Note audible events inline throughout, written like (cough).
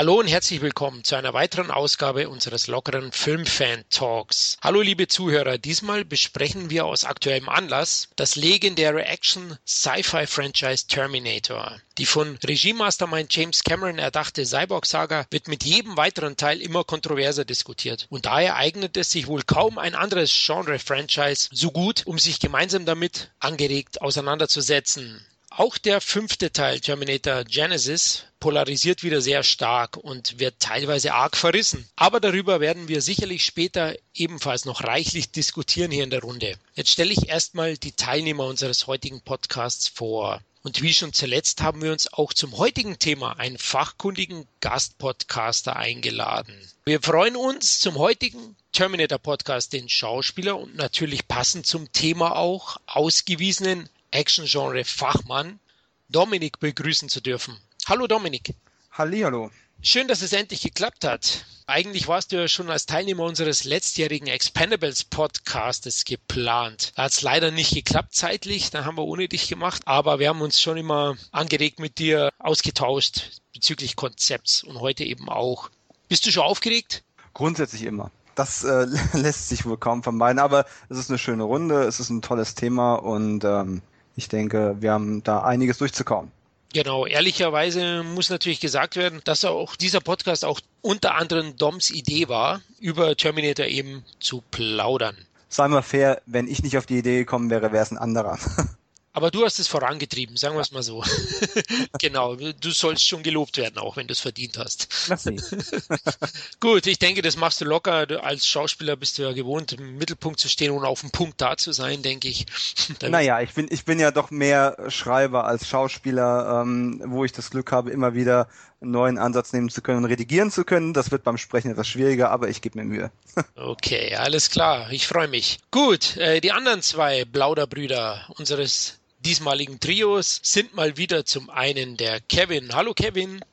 Hallo und herzlich willkommen zu einer weiteren Ausgabe unseres lockeren Filmfan-Talks. Hallo liebe Zuhörer, diesmal besprechen wir aus aktuellem Anlass das legendäre Action-Sci-Fi-Franchise Terminator. Die von Regiemastermind James Cameron erdachte Cyborg-Saga wird mit jedem weiteren Teil immer kontroverser diskutiert. Und daher eignet es sich wohl kaum ein anderes Genre-Franchise so gut, um sich gemeinsam damit angeregt auseinanderzusetzen. Auch der fünfte Teil Terminator Genesis polarisiert wieder sehr stark und wird teilweise arg verrissen. Aber darüber werden wir sicherlich später ebenfalls noch reichlich (laughs) diskutieren hier in der Runde. Jetzt stelle ich erstmal die Teilnehmer unseres heutigen Podcasts vor. Und wie schon zuletzt haben wir uns auch zum heutigen Thema einen fachkundigen Gastpodcaster eingeladen. Wir freuen uns zum heutigen Terminator Podcast den Schauspieler und natürlich passend zum Thema auch ausgewiesenen Action-Genre-Fachmann Dominik begrüßen zu dürfen. Hallo Dominik. Hallihallo. Schön, dass es endlich geklappt hat. Eigentlich warst du ja schon als Teilnehmer unseres letztjährigen Expendables Podcastes geplant. Da hat es leider nicht geklappt zeitlich, da haben wir ohne dich gemacht, aber wir haben uns schon immer angeregt mit dir ausgetauscht bezüglich Konzepts und heute eben auch. Bist du schon aufgeregt? Grundsätzlich immer. Das äh, (laughs) lässt sich wohl kaum vermeiden, aber es ist eine schöne Runde, es ist ein tolles Thema und ähm, ich denke, wir haben da einiges durchzukauen. Genau, ehrlicherweise muss natürlich gesagt werden, dass auch dieser Podcast auch unter anderem Doms Idee war, über Terminator eben zu plaudern. Sei mal fair, wenn ich nicht auf die Idee gekommen wäre, wäre es ein anderer. (laughs) Aber du hast es vorangetrieben, sagen wir es mal so. (laughs) genau, du sollst schon gelobt werden, auch wenn du es verdient hast. (laughs) Gut, ich denke, das machst du locker. Als Schauspieler bist du ja gewohnt, im Mittelpunkt zu stehen und auf dem Punkt da zu sein, denke ich. (laughs) naja, ich bin, ich bin ja doch mehr Schreiber als Schauspieler, ähm, wo ich das Glück habe, immer wieder einen neuen Ansatz nehmen zu können und redigieren zu können. Das wird beim Sprechen etwas schwieriger, aber ich gebe mir Mühe. okay, alles klar. Ich freue mich. Gut, äh, die anderen zwei Blauderbrüder unseres diesmaligen Trios sind mal wieder zum einen der Kevin. Hallo Kevin.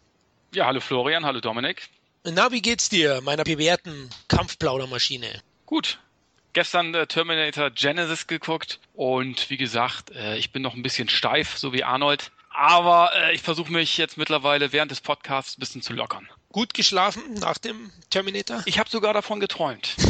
Ja, hallo Florian, hallo Dominik. Na, wie geht's dir, meiner bewährten Kampfplaudermaschine? Gut. Gestern äh, Terminator Genesis geguckt und wie gesagt, äh, ich bin noch ein bisschen steif, so wie Arnold. Aber äh, ich versuche mich jetzt mittlerweile während des Podcasts ein bisschen zu lockern. Gut geschlafen nach dem Terminator? Ich habe sogar davon geträumt. (laughs)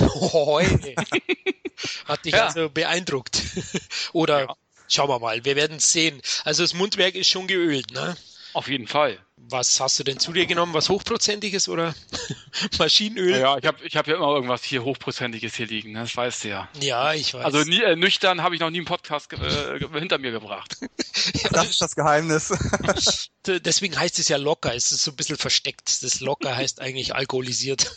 (laughs) Hat dich ja. also beeindruckt. (laughs) Oder ja. Schauen wir mal, wir werden sehen. Also das Mundwerk ist schon geölt, ne? Auf jeden Fall. Was hast du denn zu dir genommen? Was hochprozentiges oder (laughs) Maschinenöl? Ja, ich habe ich hab ja immer irgendwas hier hochprozentiges hier liegen, ne? das weißt du ja. Ja, ich weiß. Also nie, äh, nüchtern habe ich noch nie einen Podcast äh, hinter mir gebracht. (laughs) das ist das Geheimnis. (laughs) Deswegen heißt es ja locker, es ist so ein bisschen versteckt. Das locker heißt eigentlich alkoholisiert.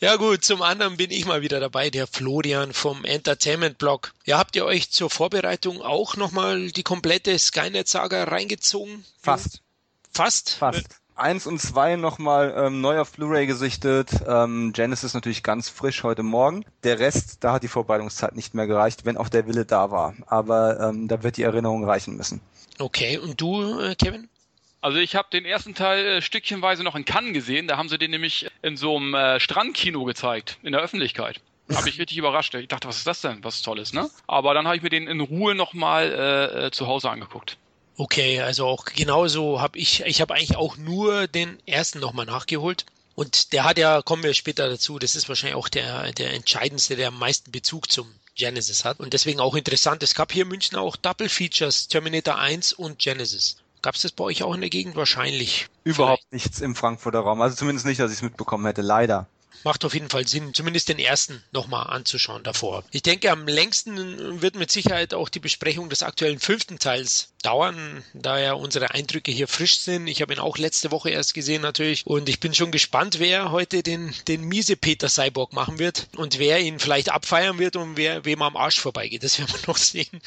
ja gut, zum anderen bin ich mal wieder dabei, der Florian vom Entertainment Blog. Ja, habt ihr euch zur Vorbereitung auch nochmal die komplette Skynet-Saga reingezogen? Fast. Fast? Fast. Eins und zwei nochmal ähm, neu auf Blu-ray gesichtet. Ähm, Genesis natürlich ganz frisch heute Morgen. Der Rest, da hat die Vorbereitungszeit nicht mehr gereicht, wenn auch der Wille da war. Aber ähm, da wird die Erinnerung reichen müssen. Okay, und du, äh, Kevin? Also ich habe den ersten Teil äh, stückchenweise noch in Cannes gesehen. Da haben sie den nämlich in so einem äh, Strandkino gezeigt, in der Öffentlichkeit. Habe ich richtig überrascht. Ich dachte, was ist das denn? Was Tolles, ne? Aber dann habe ich mir den in Ruhe nochmal äh, äh, zu Hause angeguckt. Okay, also auch genauso habe ich, ich habe eigentlich auch nur den ersten nochmal nachgeholt. Und der hat ja, kommen wir später dazu, das ist wahrscheinlich auch der, der entscheidendste, der am meisten Bezug zum Genesis hat. Und deswegen auch interessant, es gab hier in München auch Double Features, Terminator 1 und Genesis. Gab es das bei euch auch in der Gegend? Wahrscheinlich. Überhaupt Vielleicht. nichts im Frankfurter Raum. Also zumindest nicht, dass ich es mitbekommen hätte, leider macht auf jeden Fall Sinn, zumindest den ersten nochmal anzuschauen davor. Ich denke, am längsten wird mit Sicherheit auch die Besprechung des aktuellen fünften Teils dauern, da ja unsere Eindrücke hier frisch sind. Ich habe ihn auch letzte Woche erst gesehen natürlich und ich bin schon gespannt, wer heute den, den miese Peter Cyborg machen wird und wer ihn vielleicht abfeiern wird und wer wem am Arsch vorbeigeht. Das werden wir (laughs) noch sehen.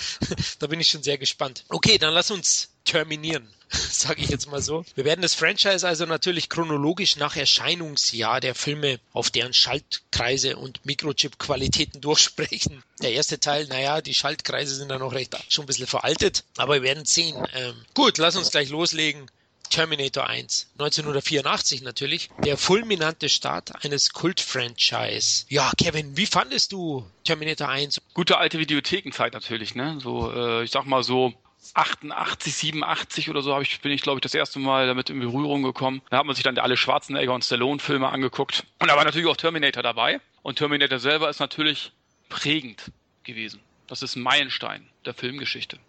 da bin ich schon sehr gespannt. Okay, dann lass uns terminieren. (laughs) sage ich jetzt mal so. Wir werden das Franchise also natürlich chronologisch nach Erscheinungsjahr der Filme auf deren Schaltkreise und Mikrochip-Qualitäten (laughs) durchsprechen. Der erste Teil, naja, die Schaltkreise sind da noch recht schon ein bisschen veraltet, aber wir werden sehen. Ähm, gut, lass uns gleich loslegen. Terminator 1, 1984 natürlich, der fulminante Start eines Kult-Franchise. Ja, Kevin, wie fandest du Terminator 1? Gute alte Videothekenzeit natürlich, ne? So, äh, ich sag mal so 88, 87 oder so habe ich, bin ich, glaube ich, das erste Mal damit in Berührung gekommen. Da hat man sich dann alle Schwarzenegger und Stallone-Filme angeguckt. Und da war natürlich auch Terminator dabei. Und Terminator selber ist natürlich prägend gewesen. Das ist ein Meilenstein der Filmgeschichte.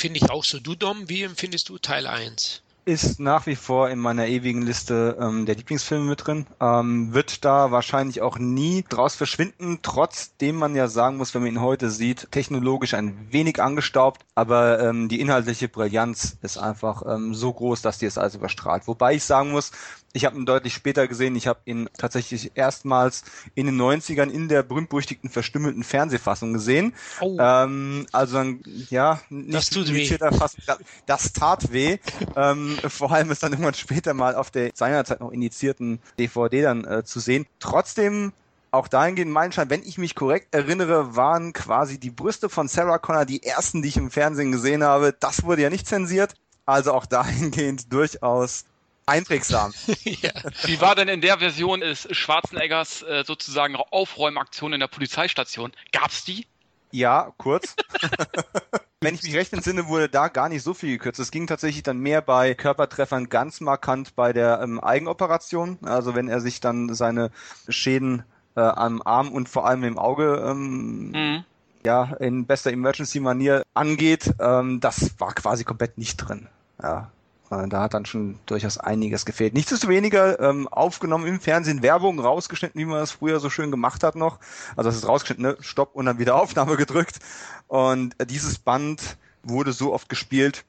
Finde ich auch so. Du, Dom, wie empfindest du Teil 1? ist nach wie vor in meiner ewigen Liste ähm, der Lieblingsfilme mit drin. Ähm, wird da wahrscheinlich auch nie draus verschwinden, trotzdem man ja sagen muss, wenn man ihn heute sieht, technologisch ein wenig angestaubt, aber ähm, die inhaltliche Brillanz ist einfach ähm, so groß, dass die es also überstrahlt. Wobei ich sagen muss, ich habe ihn deutlich später gesehen. Ich habe ihn tatsächlich erstmals in den 90ern in der berühmt-berüchtigten verstümmelten Fernsehfassung gesehen. Oh. Ähm, also ein, ja, nicht das tut weh. Fassung, das tat weh. ähm, vor allem ist dann irgendwann später mal auf der seinerzeit noch initiierten DVD dann äh, zu sehen. Trotzdem auch dahingehend mein Schein, wenn ich mich korrekt erinnere, waren quasi die Brüste von Sarah Connor die ersten, die ich im Fernsehen gesehen habe. Das wurde ja nicht zensiert. Also auch dahingehend durchaus einprägsam. (laughs) ja. Wie war denn in der Version des Schwarzeneggers äh, sozusagen Aufräumaktion in der Polizeistation? Gab's die? Ja, kurz. (laughs) Wenn ich mich recht entsinne, wurde da gar nicht so viel gekürzt. Es ging tatsächlich dann mehr bei Körpertreffern ganz markant bei der ähm, Eigenoperation. Also wenn er sich dann seine Schäden äh, am Arm und vor allem im Auge ähm, mhm. ja in bester Emergency-Manier angeht, ähm, das war quasi komplett nicht drin. Ja, da hat dann schon durchaus einiges gefehlt. Nichtsdestoweniger ähm, aufgenommen im Fernsehen, Werbung rausgeschnitten, wie man das früher so schön gemacht hat noch. Also das ist rausgeschnitten, ne? Stopp und dann wieder (laughs) Aufnahme gedrückt. Und äh, dieses Band wurde so oft gespielt,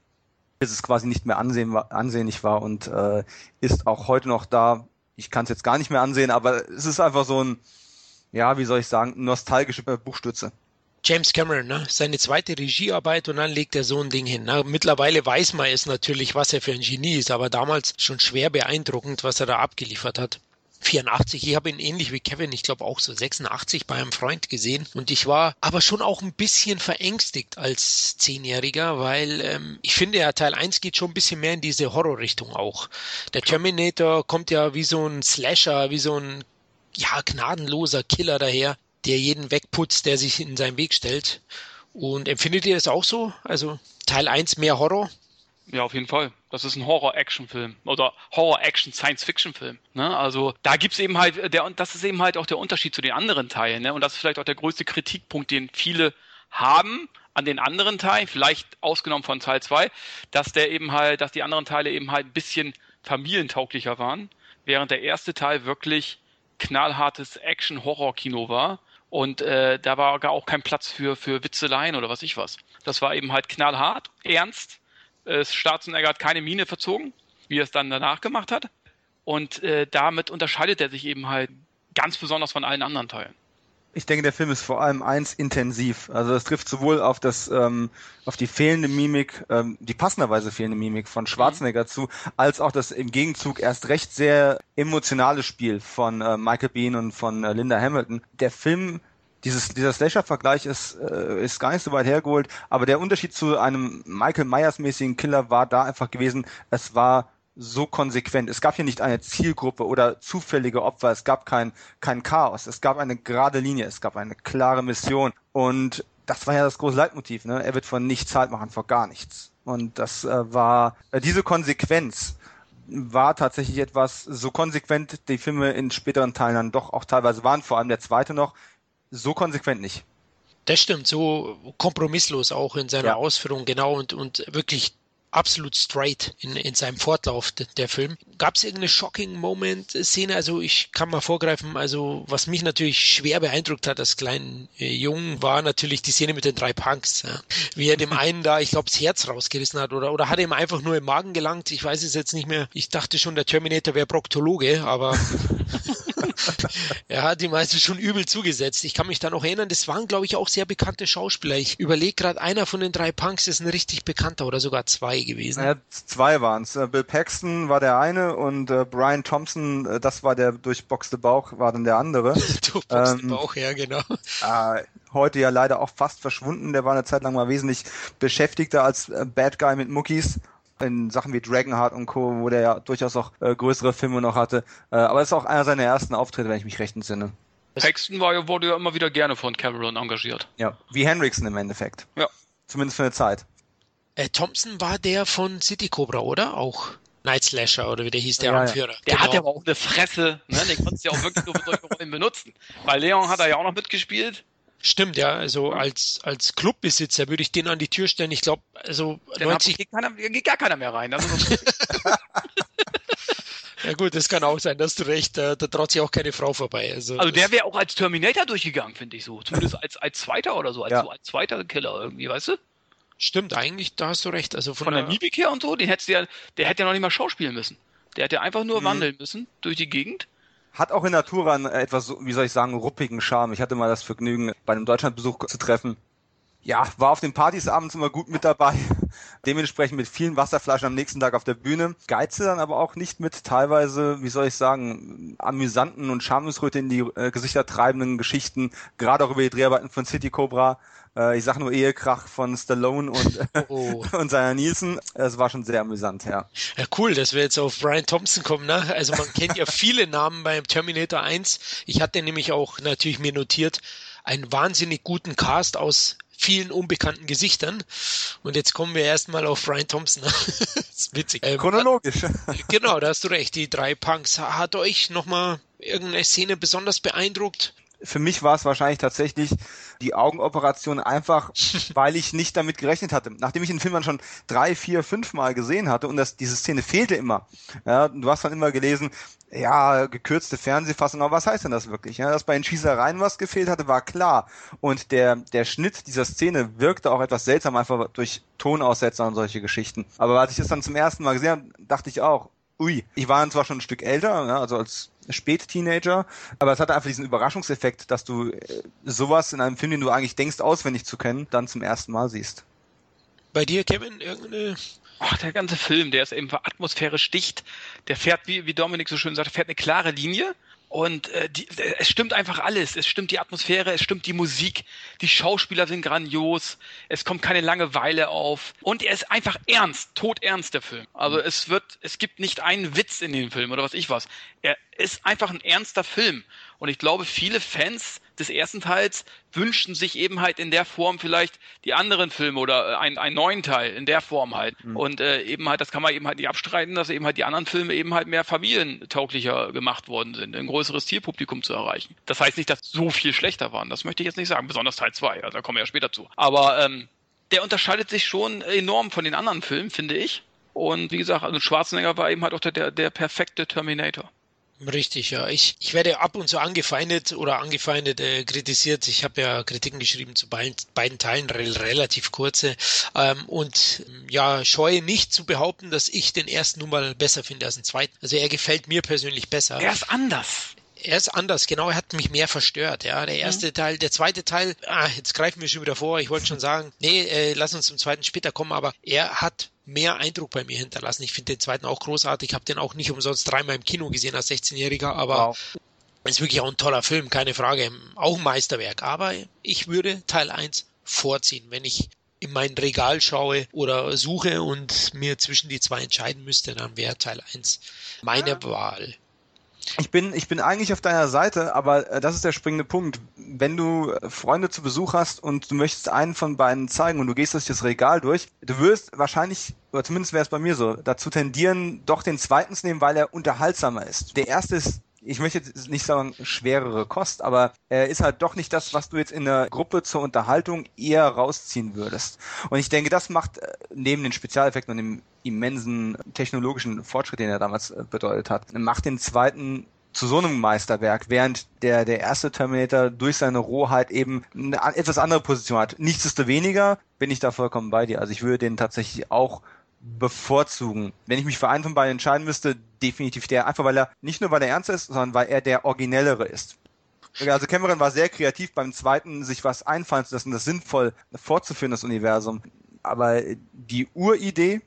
bis es quasi nicht mehr ansehen, ansehnlich war und äh, ist auch heute noch da. Ich kann es jetzt gar nicht mehr ansehen, aber es ist einfach so ein, ja, wie soll ich sagen, nostalgische Buchstütze. James Cameron, ne? seine zweite Regiearbeit und dann legt er so ein Ding hin. Ne? Mittlerweile weiß man es natürlich, was er für ein Genie ist, aber damals schon schwer beeindruckend, was er da abgeliefert hat. 84. Ich habe ihn ähnlich wie Kevin, ich glaube auch so 86 bei einem Freund gesehen. Und ich war aber schon auch ein bisschen verängstigt als Zehnjähriger, weil ähm, ich finde ja, Teil 1 geht schon ein bisschen mehr in diese Horrorrichtung auch. Der Terminator kommt ja wie so ein Slasher, wie so ein ja, gnadenloser Killer daher der jeden wegputzt, der sich in seinen Weg stellt. Und empfindet ihr das auch so? Also Teil 1 mehr Horror? Ja, auf jeden Fall. Das ist ein Horror-Action-Film oder Horror-Action-Science-Fiction-Film. Ne? Also da gibt's eben halt, der, und das ist eben halt auch der Unterschied zu den anderen Teilen. Ne? Und das ist vielleicht auch der größte Kritikpunkt, den viele haben an den anderen Teilen, vielleicht ausgenommen von Teil 2, dass der eben halt, dass die anderen Teile eben halt ein bisschen familientauglicher waren, während der erste Teil wirklich knallhartes Action-Horror-Kino war und äh, da war gar auch kein Platz für, für Witzeleien oder was ich was. Das war eben halt knallhart, ernst. Äh, Schwarzenegger hat keine Miene verzogen, wie er es dann danach gemacht hat. Und äh, damit unterscheidet er sich eben halt ganz besonders von allen anderen Teilen. Ich denke, der Film ist vor allem eins intensiv. Also es trifft sowohl auf das, ähm, auf die fehlende Mimik, ähm, die passenderweise fehlende Mimik von Schwarzenegger zu, als auch das im Gegenzug erst recht sehr emotionale Spiel von äh, Michael Bean und von äh, Linda Hamilton. Der Film dieses, dieser Slasher-Vergleich ist, äh, ist gar nicht so weit hergeholt, aber der Unterschied zu einem Michael Myers-mäßigen Killer war da einfach gewesen, es war so konsequent. Es gab hier nicht eine Zielgruppe oder zufällige Opfer. Es gab kein, kein Chaos. Es gab eine gerade Linie. Es gab eine klare Mission. Und das war ja das große Leitmotiv. Ne? Er wird von nichts halt machen, vor gar nichts. Und das äh, war äh, diese Konsequenz war tatsächlich etwas so konsequent die Filme in späteren Teilen dann doch auch teilweise waren, vor allem der zweite noch, so konsequent nicht. Das stimmt, so kompromisslos auch in seiner ja. Ausführung, genau, und, und wirklich absolut straight in, in seinem Fortlauf der Film. Gab es irgendeine shocking Moment-Szene? Also ich kann mal vorgreifen, also was mich natürlich schwer beeindruckt hat als kleinen äh, Jungen, war natürlich die Szene mit den drei Punks. Ja. Wie er dem einen da, ich glaube, das Herz rausgerissen hat oder, oder hat ihm einfach nur im Magen gelangt. Ich weiß es jetzt nicht mehr. Ich dachte schon, der Terminator wäre Proktologe, aber (laughs) (laughs) er hat die meisten schon übel zugesetzt. Ich kann mich da noch erinnern, das waren, glaube ich, auch sehr bekannte Schauspieler. Ich überlege gerade, einer von den drei Punks ist ein richtig bekannter oder sogar zwei gewesen. Ja, zwei waren es. Äh, Bill Paxton war der eine und äh, Brian Thompson, äh, das war der durchboxte Bauch, war dann der andere. (laughs) durchboxte ähm, Bauch, ja, genau. Äh, (laughs) heute ja leider auch fast verschwunden. Der war eine Zeit lang mal wesentlich beschäftigter als äh, Bad Guy mit Muckis. In Sachen wie Dragonheart und Co., wo der ja durchaus auch äh, größere Filme noch hatte. Äh, aber es ist auch einer seiner ersten Auftritte, wenn ich mich recht entsinne. Paxton war, wurde ja immer wieder gerne von Cameron engagiert. Ja, wie Henriksen im Endeffekt. Ja. Zumindest für eine Zeit. Äh, Thompson war der von City Cobra, oder? Auch Night Slasher, oder wie der hieß, der Ja, ja. Anführer. Der Genau. hat ja aber auch eine Fresse, ne? Den konntest du ja auch wirklich nur für solche Rollen benutzen. Bei Leon hat er ja auch noch mitgespielt. Stimmt, ja. Also als, als Clubbesitzer würde ich den an die Tür stellen. Ich glaube, also Den 90, geht, keiner, geht gar keiner mehr rein. Also, (laughs) (laughs) ja gut, das kann auch sein, dass du recht, da, da traut sich auch keine Frau vorbei. Also, also der wäre auch als Terminator durchgegangen, finde ich so. Zumindest als, als Zweiter oder so. Als, Ja. so als zweiter Killer irgendwie, weißt du? Stimmt, eigentlich, da hast du recht. Also von, Von der der, Mimik her und so, den hättest du ja, der hätte ja noch nicht mal schauspielen müssen. Der hätte einfach nur Mhm. wandeln müssen durch die Gegend. Hat auch in Natura einen etwas, wie soll ich sagen, ruppigen Charme. Ich hatte mal das Vergnügen, bei einem Deutschlandbesuch zu treffen. Ja, war auf den Partys abends immer gut mit dabei. Dementsprechend mit vielen Wasserflaschen am nächsten Tag auf der Bühne. Geize dann aber auch nicht mit teilweise, wie soll ich sagen, amüsanten und Schamesröte in die äh, Gesichter treibenden Geschichten. Gerade auch über die Dreharbeiten von City Cobra. Äh, ich sag nur Ehekrach von Stallone und, (laughs) Oh. (laughs) und seiner Nielsen. Es war schon sehr amüsant, ja. ja, cool, dass wir jetzt auf Brian Thompson kommen. Ne? Also man kennt ja viele Namen beim Terminator 1. Ich hatte nämlich auch natürlich mir notiert, einen wahnsinnig guten Cast aus vielen unbekannten Gesichtern. Und jetzt kommen wir erstmal auf Brian Thompson. (laughs) das ist witzig. Ähm, Chronologisch. (laughs) Genau, da hast du recht. Die drei Punks. Hat euch nochmal irgendeine Szene besonders beeindruckt? Für mich war es wahrscheinlich tatsächlich die Augenoperation einfach, (laughs) weil ich nicht damit gerechnet hatte. Nachdem ich den Film dann schon drei, vier, fünf Mal gesehen hatte und das, diese Szene fehlte immer. Ja, du hast dann immer gelesen, ja, gekürzte Fernsehfassung, aber was heißt denn das wirklich? Ja, dass bei den Schießereien was gefehlt hatte, war klar. Und der, der Schnitt dieser Szene wirkte auch etwas seltsam, einfach durch Tonaussetzer und solche Geschichten. Aber als ich das dann zum ersten Mal gesehen habe, dachte ich auch, ui, ich war dann zwar schon ein Stück älter, ja, also als Spät-Teenager, aber es hatte einfach diesen Überraschungseffekt, dass du äh, sowas in einem Film, den du eigentlich denkst, auswendig zu kennen, dann zum ersten Mal siehst. Bei dir, Kevin, irgendeine Ach, der ganze Film, der ist eben atmosphärisch dicht. Der fährt, wie, wie Dominik so schön sagt, fährt eine klare Linie. Und äh, die, es stimmt einfach alles. Es stimmt die Atmosphäre, es stimmt die Musik, die Schauspieler sind grandios, es kommt keine Langeweile auf. Und er ist einfach ernst, todernst, der Film. Also es wird, es gibt nicht einen Witz in dem Film oder was ich was. Er ist einfach ein ernster Film. Und ich glaube, viele Fans des ersten Teils wünschen sich eben halt in der Form vielleicht die anderen Filme oder äh, einen, einen neuen Teil in der Form halt. Und äh, eben halt, das kann man eben halt nicht abstreiten, dass eben halt die anderen Filme eben halt mehr familientauglicher gemacht worden sind, ein größeres Zielpublikum zu erreichen. Das heißt nicht, dass so viel schlechter waren. Das möchte ich jetzt nicht sagen, besonders Teil 2, also da kommen wir ja später zu. Aber ähm, der unterscheidet sich schon enorm von den anderen Filmen, finde ich. Und wie gesagt, also Schwarzenegger war eben halt auch der, der perfekte Terminator. Richtig, ja. Ich, ich werde ab und zu angefeindet oder angefeindet äh, kritisiert. Ich habe ja Kritiken geschrieben zu beiden, beiden Teilen, re relativ kurze. Ähm, und ja, scheue nicht zu behaupten, dass ich den ersten nun mal besser finde als den zweiten. Also er gefällt mir persönlich besser. Er ist anders. Er ist anders, genau, er hat mich mehr verstört, ja. Der erste Teil, der zweite Teil, ah, jetzt greifen wir schon wieder vor, ich wollte schon sagen, nee, äh, lass uns zum zweiten später kommen, aber er hat mehr Eindruck bei mir hinterlassen. Ich finde den zweiten auch großartig, habe den auch nicht umsonst dreimal im Kino gesehen als 16-Jähriger, aber Wow. ist wirklich auch ein toller Film, keine Frage, auch ein Meisterwerk. Aber ich würde Teil 1 vorziehen, wenn ich in mein Regal schaue oder suche und mir zwischen die zwei entscheiden müsste, dann wäre Teil 1 meine Wahl. Ich bin, ich bin eigentlich auf deiner Seite, aber äh, das ist der springende Punkt. Wenn du äh, Freunde zu Besuch hast und du möchtest einen von beiden zeigen und du gehst durch das Regal durch, du wirst wahrscheinlich, oder zumindest wäre es bei mir so, dazu tendieren, doch den zweiten zu nehmen, weil er unterhaltsamer ist. Der erste ist ich möchte jetzt nicht sagen schwerere Kost, aber er ist halt doch nicht das, was du jetzt in der Gruppe zur Unterhaltung eher rausziehen würdest. Und ich denke, das macht äh, neben den Spezialeffekten und dem immensen technologischen Fortschritt, den er damals äh, bedeutet hat, macht den zweiten zu so einem Meisterwerk, während der, der erste Terminator durch seine Rohheit eben eine etwas andere Position hat. Nichtsdestoweniger bin ich da vollkommen bei dir. Also ich würde den tatsächlich auch bevorzugen. Wenn ich mich für einen von beiden entscheiden müsste, definitiv der. Einfach weil er, nicht nur weil er ernst ist, sondern weil er der originellere ist. Also Cameron war sehr kreativ beim zweiten, sich was einfallen zu lassen, das sinnvoll fortzuführen, das Universum. Aber die Uridee,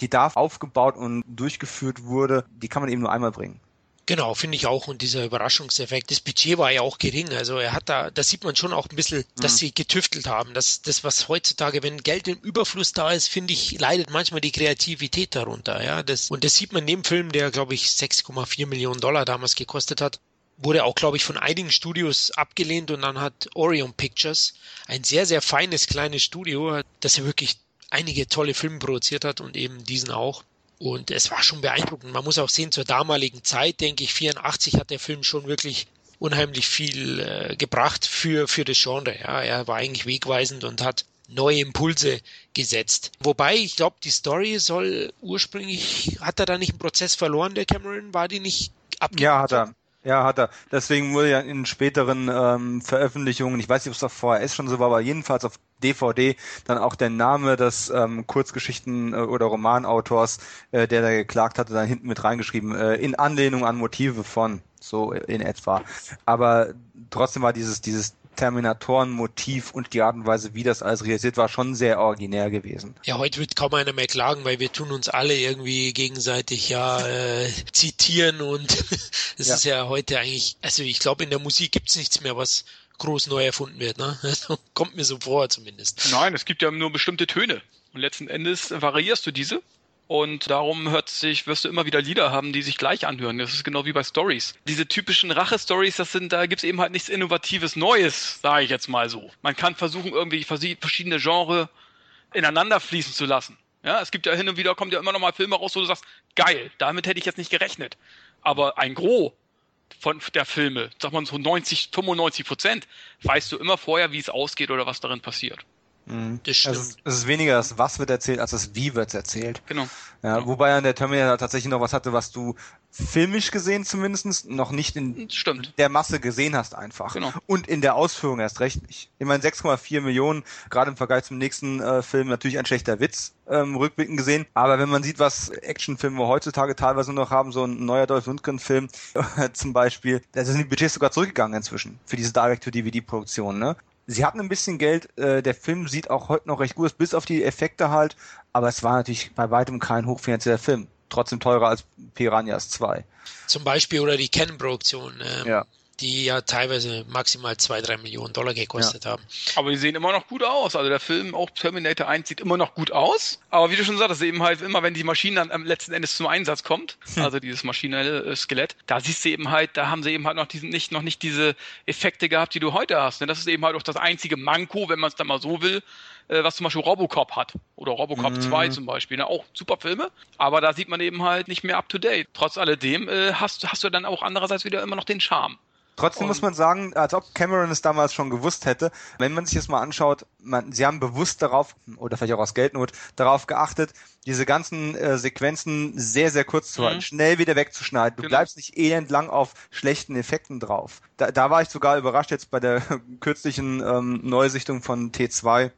die da aufgebaut und durchgeführt wurde, die kann man eben nur einmal bringen. Genau, finde ich auch. Und dieser Überraschungseffekt, das Budget war ja auch gering. Also er hat da, da sieht man schon auch ein bisschen, dass mhm. sie getüftelt haben. Das, das, was heutzutage, wenn Geld im Überfluss da ist, finde ich, leidet manchmal die Kreativität darunter. Ja, das, und das sieht man in dem Film, der, glaube ich, 6,4 Millionen Dollar damals gekostet hat wurde auch, glaube ich, von einigen Studios abgelehnt und dann hat Orion Pictures, ein sehr, sehr feines kleines Studio, das ja wirklich einige tolle Filme produziert hat und eben diesen auch. Und es war schon beeindruckend. Man muss auch sehen, zur damaligen Zeit, denke ich, 84 hat der Film schon wirklich unheimlich viel äh, gebracht für, für das Genre. Ja, er war eigentlich wegweisend und hat neue Impulse gesetzt. Wobei, ich glaube, die Story soll ursprünglich, hat er da nicht einen Prozess verloren, der Cameron? War die nicht abgegeben? Ja, hat er. Ja, hat er. Deswegen wurde ja in späteren ähm, Veröffentlichungen, ich weiß nicht, ob es auf VHS schon so war, aber jedenfalls auf DVD dann auch der Name des ähm, Kurzgeschichten- äh, oder Romanautors, äh, der da geklagt hatte, dann hinten mit reingeschrieben, äh, in Anlehnung an Motive von, so in etwa. Aber trotzdem war dieses, dieses Terminatoren-Motiv und die Art und Weise, wie das alles realisiert war, schon sehr originär gewesen. Ja, heute wird kaum einer mehr klagen, weil wir tun uns alle irgendwie gegenseitig ja äh, zitieren und (laughs) es ja. ist ja heute eigentlich, also ich glaube in der Musik gibt's nichts mehr, was groß neu erfunden wird, ne? (laughs) Kommt mir so vor zumindest. Nein, es gibt ja nur bestimmte Töne. Und letzten Endes variierst du diese und darum hört sich, wirst du immer wieder Lieder haben, die sich gleich anhören. Das ist genau wie bei Stories. Diese typischen Rache-Stories, das sind, da gibt's eben halt nichts Innovatives Neues, sage ich jetzt mal so. Man kann versuchen, irgendwie verschiedene Genre ineinander fließen zu lassen. Ja, es gibt ja hin und wieder, kommt ja immer noch mal Filme raus, wo du sagst, geil, damit hätte ich jetzt nicht gerechnet. Aber ein Gros von der Filme, sag mal so 90, 95 Prozent, weißt du immer vorher, wie es ausgeht oder was darin passiert. Mhm. Das stimmt. Also es ist weniger das Was wird erzählt, als das Wie wird erzählt. Genau. Ja, genau. Wobei an der Terminator tatsächlich noch was hatte, was du filmisch gesehen zumindest noch nicht in Stimmt. der Masse gesehen hast einfach. Genau. Und in der Ausführung erst recht nicht. Ich meine 6,4 Millionen, gerade im Vergleich zum nächsten äh, Film natürlich ein schlechter Witz, ähm, rückblickend gesehen. Aber wenn man sieht, was Actionfilme heutzutage teilweise noch haben, so ein neuer Dolph Lundgren-Film (laughs) zum Beispiel, da sind die Budgets sogar zurückgegangen inzwischen für diese Direct-to-DVD-Produktion. Ne? Sie hatten ein bisschen Geld. Äh, der Film sieht auch heute noch recht gut aus, bis auf die Effekte halt. Aber es war natürlich bei weitem kein hochfinanzieller Film. Trotzdem teurer als Piranhas 2. Zum Beispiel oder die Canon-Produktion. Ähm, ja die ja teilweise maximal zwei, drei Millionen Dollar gekostet ja. haben. Aber die sehen immer noch gut aus. Also der Film, auch Terminator 1, sieht immer noch gut aus. Aber wie du schon sagst, eben halt immer, wenn die Maschine dann am letzten Endes zum Einsatz kommt, hm. also dieses maschinelle äh, Skelett, da siehst du eben halt, da haben sie eben halt noch diesen, nicht, noch nicht diese Effekte gehabt, die du heute hast. Ne? Das ist eben halt auch das einzige Manko, wenn man es dann mal so will, äh, was zum Beispiel Robocop hat. Oder Robocop mhm. 2 zum Beispiel. Ne? Auch super Filme. Aber da sieht man eben halt nicht mehr up to date. Trotz alledem äh, hast, hast du dann auch andererseits wieder immer noch den Charme. Trotzdem und muss man sagen, als ob Cameron es damals schon gewusst hätte, wenn man sich das mal anschaut, man, sie haben bewusst darauf, oder vielleicht auch aus Geldnot, darauf geachtet, diese ganzen äh, Sequenzen sehr, sehr kurz zu halten, mhm. schnell wieder wegzuschneiden. Du genau. bleibst nicht elendlang auf schlechten Effekten drauf. Da, da war ich sogar überrascht jetzt bei der (laughs) kürzlichen ähm, Neusichtung von T2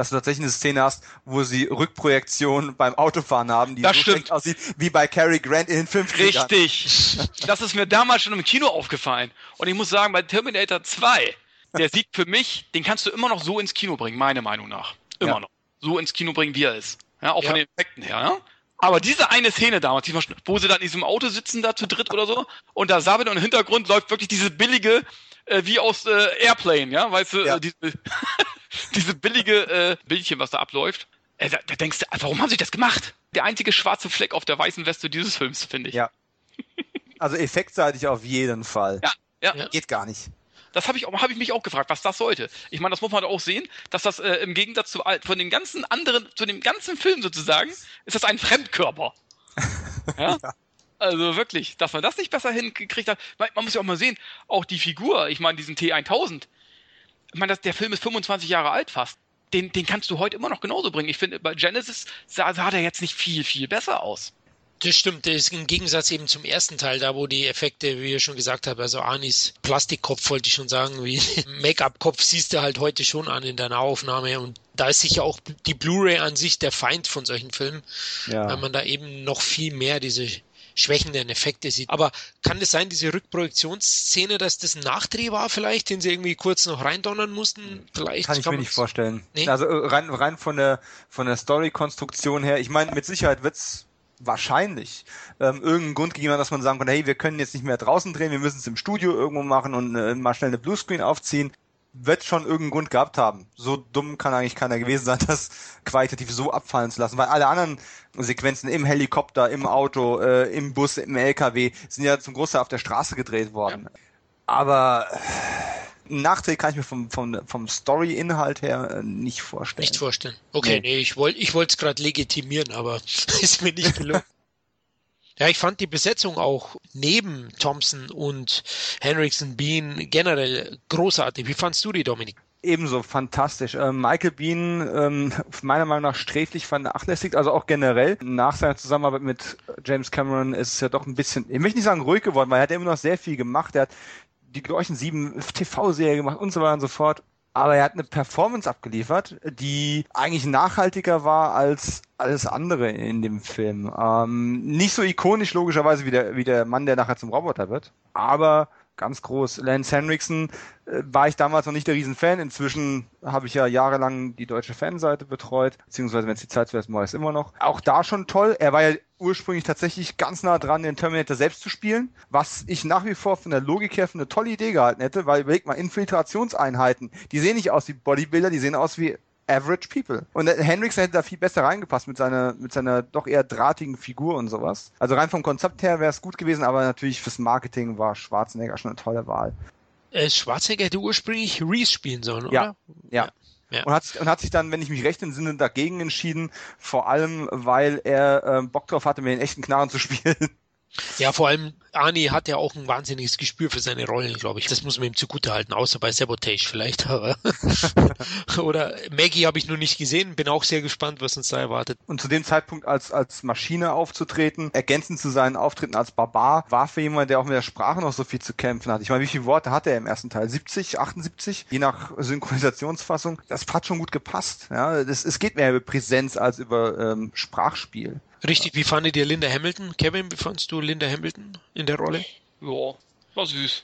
dass du tatsächlich eine Szene hast, wo sie Rückprojektion beim Autofahren haben, die das so stimmt. aussieht wie bei Cary Grant in den 50ern. Richtig. Das ist mir damals schon im Kino aufgefallen. Und ich muss sagen, bei Terminator 2, der sieht für mich, den kannst du immer noch so ins Kino bringen, meiner Meinung nach. Immer ja. noch. So ins Kino bringen, wie er ist. Ja, auch ja. von den Effekten her, ne? Aber diese eine Szene damals, wo sie dann in diesem Auto sitzen, da zu dritt oder so, und da Sabin und im Hintergrund läuft wirklich diese billige, äh, wie aus äh, Airplane, ja, weißt du, ja. Äh, diese, (laughs) diese billige äh, Bildchen, was da abläuft. Äh, da, da denkst du, warum haben sie das gemacht? Der einzige schwarze Fleck auf der weißen Weste dieses Films, finde ich. Ja. Also effektseitig auf jeden Fall. Ja, ja. Geht gar nicht. Das habe ich, hab ich mich auch gefragt, was das sollte. Ich meine, das muss man auch sehen, dass das äh, im Gegensatz zu von den ganzen anderen, zu dem ganzen Film sozusagen, ist das ein Fremdkörper. ja? (laughs) ja. Also wirklich, dass man das nicht besser hingekriegt hat. Man muss ja auch mal sehen, auch die Figur, ich meine, diesen T1000, ich meine, das, der Film ist 25 Jahre alt fast. Den, den kannst du heute immer noch genauso bringen. Ich finde, bei Genesis sah, sah der jetzt nicht viel, viel besser aus. Das stimmt, das ist im Gegensatz eben zum ersten Teil, da wo die Effekte, wie ihr schon gesagt habt, also Anis Plastikkopf wollte ich schon sagen, wie (laughs) Make-up-Kopf siehst du halt heute schon an in deiner Aufnahme und da ist sicher auch die Blu-ray an sich der Feind von solchen Filmen, ja. weil man da eben noch viel mehr diese schwächenden Effekte sieht. Aber kann es sein, diese Rückprojektionsszene, dass das ein Nachdreh war vielleicht, den sie irgendwie kurz noch reindonnern mussten? Vielleicht kann ich kann mir nicht vorstellen. Nee? Also äh, rein, rein von der von der Story-Konstruktion her, ich meine, mit Sicherheit wird's wahrscheinlich ähm, irgendeinen Grund gegeben hat, dass man sagen konnte, hey, wir können jetzt nicht mehr draußen drehen, wir müssen es im Studio irgendwo machen und äh, mal schnell eine Bluescreen aufziehen wird schon irgendeinen Grund gehabt haben. So dumm kann eigentlich keiner gewesen sein, (laughs) das qualitativ so abfallen zu lassen, weil alle anderen Sequenzen im Helikopter, im Auto, äh, im Bus, im LKW sind ja zum Großteil auf der Straße gedreht worden. Ja. Aber einen Nachteil kann ich mir vom, vom, vom Story-Inhalt her äh, nicht vorstellen. Nicht vorstellen. Okay, nee, nee ich wollte ich es gerade legitimieren, aber (laughs) ist mir nicht gelungen. Ja, ich fand die Besetzung auch neben Thompson und Henriksen Bean generell großartig. Wie fandst du die, Dominik? Ebenso fantastisch. Ähm, Michael Bean, ähm, meiner Meinung nach sträflich vernachlässigt, also auch generell. Nach seiner Zusammenarbeit mit James Cameron ist es ja doch ein bisschen, ich möchte nicht sagen ruhig geworden, weil er hat immer noch sehr viel gemacht. Er hat die Glorchen 7 TV-Serie gemacht und so weiter und so fort. Aber er hat eine Performance abgeliefert, die eigentlich nachhaltiger war als alles andere in dem Film. Ähm, nicht so ikonisch logischerweise wie der, wie der Mann, der nachher zum Roboter wird, aber ganz groß. Lance Henriksen äh, war ich damals noch nicht der Riesenfan. Inzwischen habe ich ja jahrelang die deutsche Fanseite betreut, beziehungsweise wenn es die Zeit zuerst mal ist, immer noch. Auch da schon toll. Er war ja ursprünglich tatsächlich ganz nah dran, den Terminator selbst zu spielen, was ich nach wie vor von der Logik her für eine tolle Idee gehalten hätte, weil überleg mal, Infiltrationseinheiten, die sehen nicht aus wie Bodybuilder, die sehen aus wie Average People. Und Hendrix hätte da viel besser reingepasst mit seiner, mit seiner doch eher drahtigen Figur und sowas. Also rein vom Konzept her wäre es gut gewesen, aber natürlich fürs Marketing war Schwarzenegger schon eine tolle Wahl. Äh, Schwarzenegger hätte ursprünglich Reese spielen sollen, oder? Ja, ja. Ja. Und, hat, und hat sich dann, wenn ich mich recht entsinne, dagegen entschieden, vor allem, weil er äh, Bock drauf hatte, mir den echten Knarren zu spielen. Ja, vor allem Arnie hat ja auch ein wahnsinniges Gespür für seine Rollen, glaube ich. Das muss man ihm zugute halten, außer bei Sabotage vielleicht. (laughs) (laughs) Oder Maggie habe ich nur nicht gesehen, bin auch sehr gespannt, was uns da erwartet. Und zu dem Zeitpunkt als, als Maschine aufzutreten, ergänzend zu seinen Auftritten als Barbar, war für jemanden, der auch mit der Sprache noch so viel zu kämpfen hat. Ich meine, wie viele Worte hatte er im ersten Teil? 70, 78? Je nach Synchronisationsfassung. Das hat schon gut gepasst. Ja, das, es geht mehr über Präsenz als über ähm, Sprachspiel. Richtig, wie fandet ihr Linda Hamilton? Kevin, wie fandest du Linda Hamilton in der Rolle? Ja, war süß.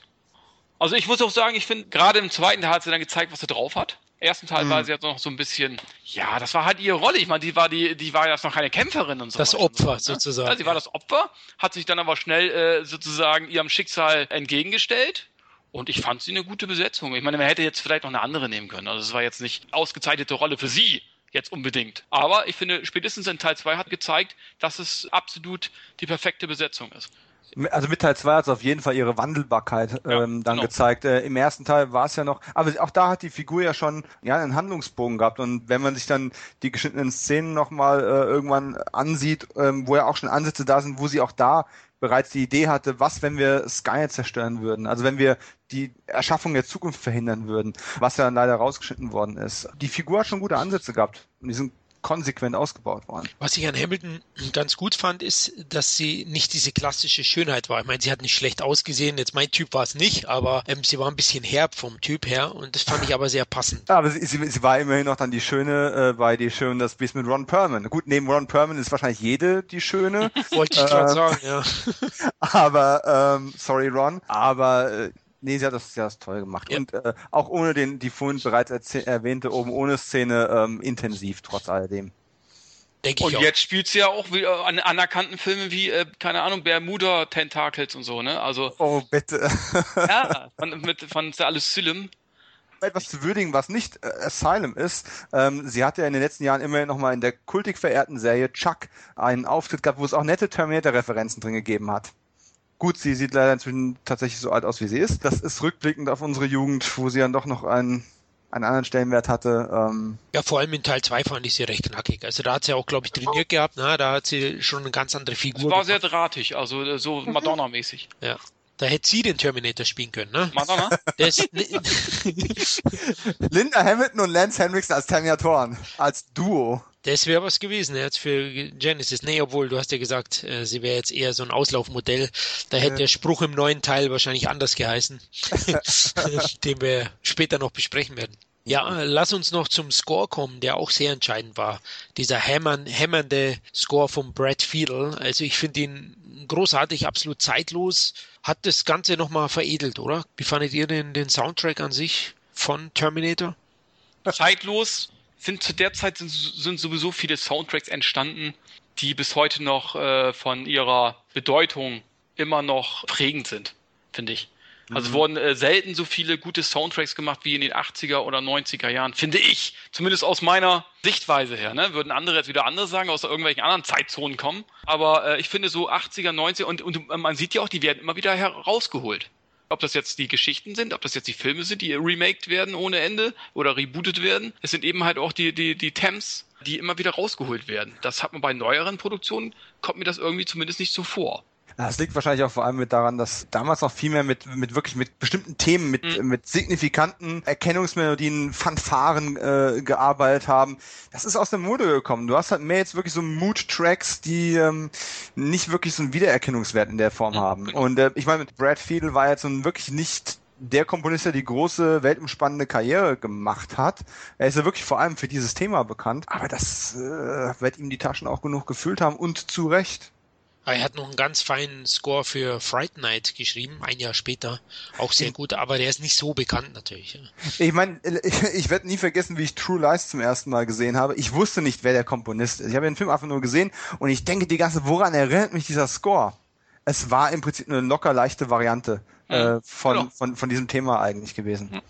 Also ich muss auch sagen, ich finde, gerade im zweiten Teil hat sie dann gezeigt, was sie drauf hat. Im ersten Teil mhm. war sie jetzt noch so ein bisschen, ja, das war halt ihre Rolle. Ich meine, die war die, die war ja noch keine Kämpferin und so. Das Opfer so, ne? sozusagen. Ja, sie war das Opfer, hat sich dann aber schnell äh, sozusagen ihrem Schicksal entgegengestellt. Und ich fand sie eine gute Besetzung. Ich meine, man hätte jetzt vielleicht noch eine andere nehmen können. Also es war jetzt nicht ausgezeichnete Rolle für sie jetzt unbedingt. Aber ich finde, spätestens in Teil 2 hat gezeigt, dass es absolut die perfekte Besetzung ist. Also mit Teil 2 hat es auf jeden Fall ihre Wandelbarkeit ja, ähm, dann genau. gezeigt. Äh, Im ersten Teil war es ja noch, aber auch da hat die Figur ja schon ja einen Handlungsbogen gehabt und wenn man sich dann die geschnittenen Szenen nochmal äh, irgendwann ansieht, ähm, wo ja auch schon Ansätze da sind, wo sie auch da bereits die Idee hatte, was, wenn wir Sky zerstören würden? Also wenn wir die Erschaffung der Zukunft verhindern würden, was ja dann leider rausgeschnitten worden ist. Die Figur hat schon gute Ansätze gehabt und die sind konsequent ausgebaut worden. Was ich an Hamilton ganz gut fand, ist, dass sie nicht diese klassische Schönheit war. Ich meine, sie hat nicht schlecht ausgesehen. Jetzt mein Typ war es nicht, aber ähm, sie war ein bisschen herb vom Typ her und das fand ich aber sehr passend. aber sie, sie, sie, war immerhin noch dann die Schöne äh, bei Die Schön das Biest mit Ron Perlman. Gut, neben Ron Perlman ist wahrscheinlich jede die Schöne. (laughs) Wollte ich gerade äh, sagen, ja. (laughs) aber, ähm, sorry Ron, aber äh, Nee, sie hat das, sie hat das toll gemacht. Ja. Und äh, auch ohne den, die vorhin bereits erwähnte oben ohne Szene ähm, intensiv, trotz alledem. Denke und jetzt spielt sie ja auch wieder an anerkannten Filmen wie, äh, keine Ahnung, Bermuda Tentacles und so, ne? Also. Oh, bitte. (laughs) ja, (laughs) von, mit, von Asylum. Etwas zu würdigen, was nicht äh, Asylum ist. Ähm, sie hatte ja in den letzten Jahren immerhin nochmal in der kultig verehrten Serie Chuck einen Auftritt gehabt, wo es auch nette Terminator-Referenzen drin gegeben hat. Gut, sie sieht leider inzwischen tatsächlich so alt aus, wie sie ist. Das ist rückblickend auf unsere Jugend, wo sie dann doch noch einen, einen anderen Stellenwert hatte. Ähm ja, vor allem in Teil 2 fand ich sie recht knackig. Also da hat sie auch, glaube ich, trainiert gehabt. Na, ne? da hat sie schon eine ganz andere Figur. Sie war gehabt. sehr drahtig, also so Madonna-mäßig. Ja. Da hätte sie den Terminator spielen können, ne? Madonna? (laughs) Das, (laughs) Linda Hamilton und Lance Henriksen als Terminatoren, als Duo. Das wäre was gewesen jetzt für Genesis. Nee, obwohl du hast ja gesagt, äh, sie wäre jetzt eher so ein Auslaufmodell. Da hätte der Spruch im neuen Teil wahrscheinlich anders geheißen, (laughs) den wir später noch besprechen werden. Ja, lass uns noch zum Score kommen, der auch sehr entscheidend war. Dieser hämmern, hämmernde Score von Brad Fiedel. Also ich finde ihn großartig, absolut zeitlos. Hat das Ganze nochmal veredelt, oder? Wie fandet ihr denn den Soundtrack an sich von Terminator? Zeitlos, finde zu der Zeit sind, sind sowieso viele Soundtracks entstanden, die bis heute noch äh, von ihrer Bedeutung immer noch prägend sind, finde ich. Also mhm. wurden äh, selten so viele gute Soundtracks gemacht wie in den 80er oder 90er Jahren, finde ich. Zumindest aus meiner Sichtweise her. Ne? Würden andere jetzt wieder andere sagen, aus irgendwelchen anderen Zeitzonen kommen. Aber äh, ich finde so 80er, 90er und, und man sieht ja auch, die werden immer wieder herausgeholt. Ob das jetzt die Geschichten sind, ob das jetzt die Filme sind, die remaked werden ohne Ende oder rebootet werden. Es sind eben halt auch die, die, die Temps, die immer wieder rausgeholt werden. Das hat man bei neueren Produktionen, kommt mir das irgendwie zumindest nicht so vor. Das liegt wahrscheinlich auch vor allem mit daran, dass damals noch viel mehr mit, mit wirklich mit bestimmten Themen, mit, mhm. mit signifikanten Erkennungsmelodien, Fanfaren äh, gearbeitet haben. Das ist aus der Mode gekommen. Du hast halt mehr jetzt wirklich so Mood-Tracks, die ähm, nicht wirklich so einen Wiedererkennungswert in der Form mhm. haben. Genau. Und äh, ich meine, mit Brad Fiedel war jetzt so ein wirklich nicht der Komponist, der die große, weltumspannende Karriere gemacht hat. Er ist ja wirklich vor allem für dieses Thema bekannt. Aber das äh, wird ihm die Taschen auch genug gefüllt haben und zu Recht. Er hat noch einen ganz feinen Score für Fright Night geschrieben, ein Jahr später. Auch sehr gut, aber der ist nicht so bekannt natürlich. Ich meine, (laughs) ich, werde nie vergessen, wie ich True Lies zum ersten Mal gesehen habe. Ich wusste nicht, wer der Komponist ist. Ich habe den Film einfach nur gesehen und ich denke die ganze, woran erinnert mich dieser Score? Es war im Prinzip eine locker leichte Variante äh, von, genau. von, von diesem Thema eigentlich gewesen.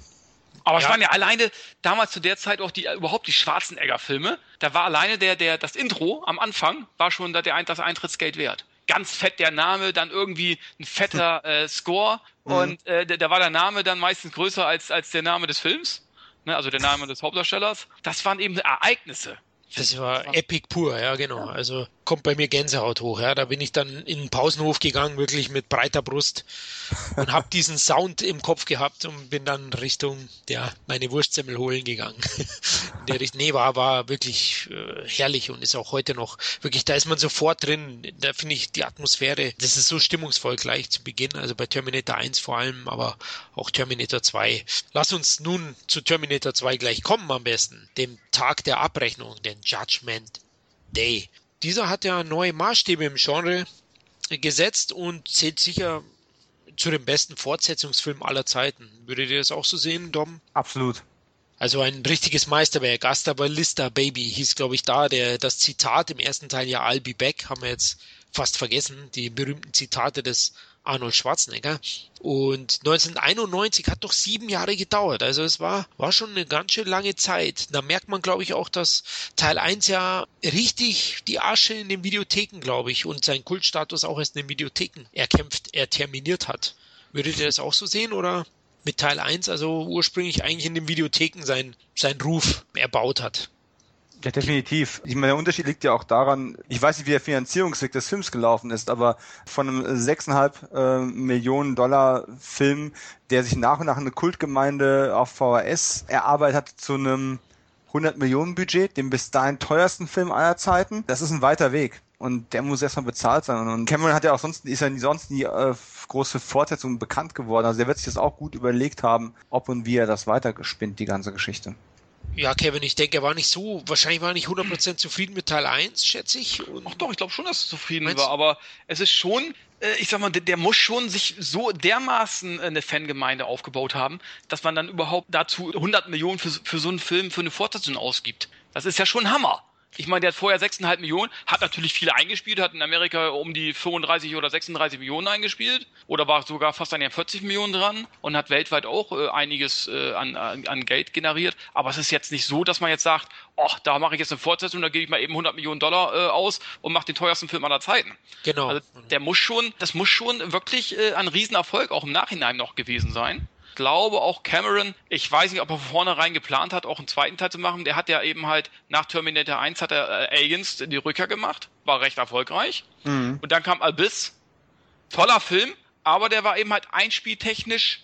Aber ja. es waren ja alleine damals zu der Zeit auch die überhaupt die Schwarzenegger-Filme. Da war alleine der, der, das Intro am Anfang war schon der, das Eintrittsgeld wert ganz fett der Name, dann irgendwie ein fetter (laughs) äh, Score mhm. und äh, da war der Name dann meistens größer als, als der Name des Films, ne, also der Name des Hauptdarstellers. Das waren eben Ereignisse. Das war Epic pur, ja genau. Also kommt bei mir Gänsehaut hoch. Ja. Da bin ich dann in den Pausenhof gegangen, wirklich mit breiter Brust (laughs) und habe diesen Sound im Kopf gehabt und bin dann Richtung ja, meine Wurstsemmel holen gegangen. Der nee, war, war wirklich äh, herrlich und ist auch heute noch wirklich, da ist man sofort drin. Da finde ich die Atmosphäre, das ist so stimmungsvoll gleich zu Beginn, also bei Terminator 1 vor allem, aber auch Terminator 2. Lass uns nun zu Terminator 2 gleich kommen am besten, dem Tag der Abrechnung, den Judgment Day. Dieser hat ja neue Maßstäbe im Genre gesetzt und zählt sicher zu den besten Fortsetzungsfilmen aller Zeiten. Würdet ihr das auch so sehen, Dom? Absolut. Also ein richtiges Meisterwerk. Lista Baby hieß, glaube ich, da. Der, das Zitat im ersten Teil ja I'll be back haben wir jetzt fast vergessen. Die berühmten Zitate des Arnold Schwarzenegger. Und 1991 hat doch sieben Jahre gedauert. Also es war, war schon eine ganz schön lange Zeit. Da merkt man, glaube ich, auch, dass Teil 1 ja richtig die Asche in den Videotheken, glaube ich, und seinen Kultstatus auch erst in den Videotheken erkämpft, er terminiert hat. Würdet ihr das auch so sehen oder mit Teil 1, also ursprünglich eigentlich in den Videotheken sein, sein Ruf erbaut hat? Ja, definitiv. Ich meine, der Unterschied liegt ja auch daran, ich weiß nicht, wie der Finanzierungsweg des Films gelaufen ist, aber von einem 6,5 äh, Millionen Dollar Film, der sich nach und nach eine Kultgemeinde auf VHS erarbeitet hat, zu einem 100 Millionen Budget, dem bis dahin teuersten Film aller Zeiten, das ist ein weiter Weg. Und der muss erstmal bezahlt sein. Und Cameron hat ja auch sonst, ist ja sonst nie äh, große Fortsetzung bekannt geworden. Also der wird sich das auch gut überlegt haben, ob und wie er das weitergespinnt, die ganze Geschichte. Ja, Kevin, ich denke, er war nicht so, wahrscheinlich war er nicht 100% zufrieden mit Teil 1, schätze ich. Und Ach doch, ich glaube schon, dass er zufrieden war, aber es ist schon, äh, ich sag mal, der, der, muss schon sich so dermaßen eine Fangemeinde aufgebaut haben, dass man dann überhaupt dazu 100 Millionen für, für so einen Film, für eine Fortsetzung ausgibt. Das ist ja schon Hammer. Ich meine, der hat vorher 6,5 Millionen, hat natürlich viele eingespielt, hat in Amerika um die 35 oder 36 Millionen eingespielt oder war sogar fast an den 40 Millionen dran und hat weltweit auch äh, einiges äh, an, an Geld generiert. Aber es ist jetzt nicht so, dass man jetzt sagt, oh, da mache ich jetzt eine Fortsetzung, da gebe ich mal eben 100 Millionen Dollar äh, aus und mache den teuersten Film aller Zeiten. Genau. Also der muss schon, das muss schon wirklich äh, ein Riesenerfolg auch im Nachhinein noch gewesen sein glaube auch Cameron, ich weiß nicht, ob er von vornherein geplant hat, auch einen zweiten Teil zu machen. Der hat ja eben halt nach Terminator 1 hat er äh, Aliens die Rückkehr gemacht, war recht erfolgreich. Mhm. Und dann kam Abyss, toller Film, aber der war eben halt einspieltechnisch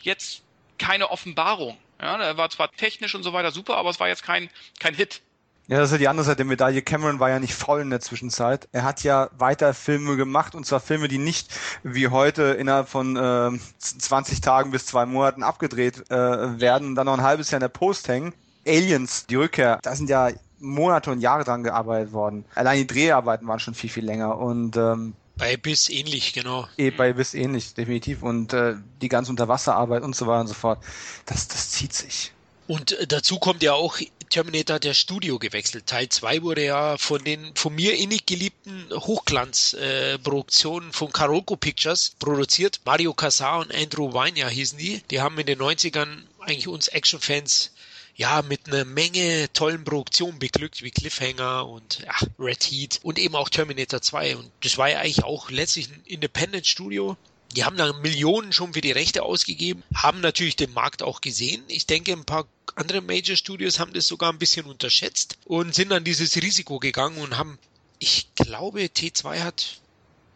jetzt keine Offenbarung. Ja, der war zwar technisch und so weiter super, aber es war jetzt kein, kein Hit. Ja, das ist ja die andere Seite der Medaille. Cameron war ja nicht faul in der Zwischenzeit. Er hat ja weiter Filme gemacht und zwar Filme, die nicht wie heute innerhalb von äh, 20 Tagen bis zwei Monaten abgedreht äh, werden und dann noch ein halbes Jahr in der Post hängen. Aliens, die Rückkehr, da sind ja Monate und Jahre dran gearbeitet worden. Allein die Dreharbeiten waren schon viel, viel länger und ähm, bei Biss ähnlich, genau. Eh, bei Biss ähnlich, definitiv. Und äh, die ganze Unterwasserarbeit und so weiter und so fort, das, das zieht sich. Und äh, dazu kommt ja auch Terminator ja Studio gewechselt. Teil 2 wurde ja von den von mir innig geliebten Hochglanzproduktionen äh, von Karolko Pictures produziert. Mario Casar und Andrew Weiner hießen die. Die haben in den 90ern eigentlich uns Actionfans ja, mit einer Menge tollen Produktionen beglückt, wie Cliffhanger und ja, Red Heat und eben auch Terminator 2. Und das war ja eigentlich auch letztlich ein Independent Studio. Die haben da Millionen schon für die Rechte ausgegeben, haben natürlich den Markt auch gesehen. Ich denke, ein paar andere Major Studios haben das sogar ein bisschen unterschätzt und sind an dieses Risiko gegangen und haben, ich glaube, T2 hat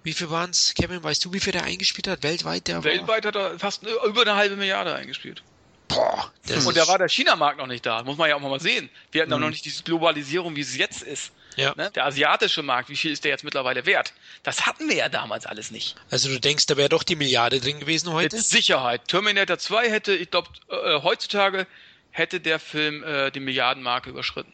wie viel waren es? Kevin, weißt du, wie viel der eingespielt hat? Weltweit der Weltweit war? hat er fast über eine halbe Milliarde eingespielt. Boah, und da war der China-Markt noch nicht da, muss man ja auch mal sehen. Wir hatten mhm. noch nicht diese Globalisierung, wie es jetzt ist. Ja. Ne? Der asiatische Markt, wie viel ist der jetzt mittlerweile wert? Das hatten wir ja damals alles nicht. Also du denkst, da wäre doch die Milliarde drin gewesen heute? Mit Sicherheit. Terminator 2 hätte, ich glaube, äh, heutzutage hätte der Film äh, die Milliardenmarke überschritten.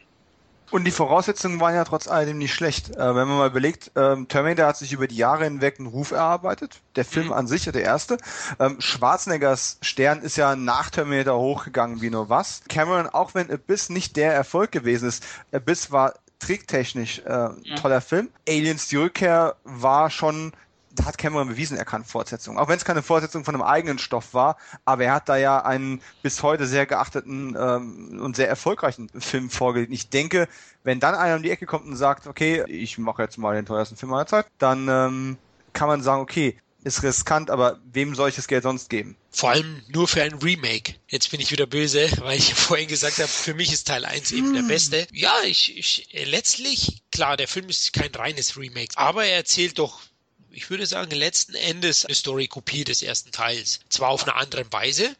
Und die Voraussetzungen waren ja trotz alledem nicht schlecht. Äh, wenn man mal überlegt, ähm, Terminator hat sich über die Jahre hinweg einen Ruf erarbeitet. Der Film mhm. an sich, der erste. Ähm, Schwarzeneggers Stern ist ja nach Terminator hochgegangen wie nur was. Cameron, auch wenn Abyss nicht der Erfolg gewesen ist, Abyss war tricktechnisch äh, ja. toller Film. Aliens die Rückkehr war schon da hat Cameron bewiesen, er kann Fortsetzung. Auch wenn es keine Fortsetzung von einem eigenen Stoff war, aber er hat da ja einen bis heute sehr geachteten ähm, und sehr erfolgreichen Film vorgelegt. Ich denke, wenn dann einer um die Ecke kommt und sagt, okay, ich mache jetzt mal den teuersten Film meiner Zeit, dann ähm, kann man sagen, okay, ist riskant, aber wem soll ich das Geld sonst geben? Vor allem nur für ein Remake. Jetzt bin ich wieder böse, weil ich (laughs) vorhin gesagt habe, für mich ist Teil 1 eben hm. der beste. Ja, ich, ich letztlich, klar, der Film ist kein reines Remake, aber er erzählt doch ich würde sagen, letzten Endes eine Story-Kopie des ersten Teils. Zwar auf eine andere Weise,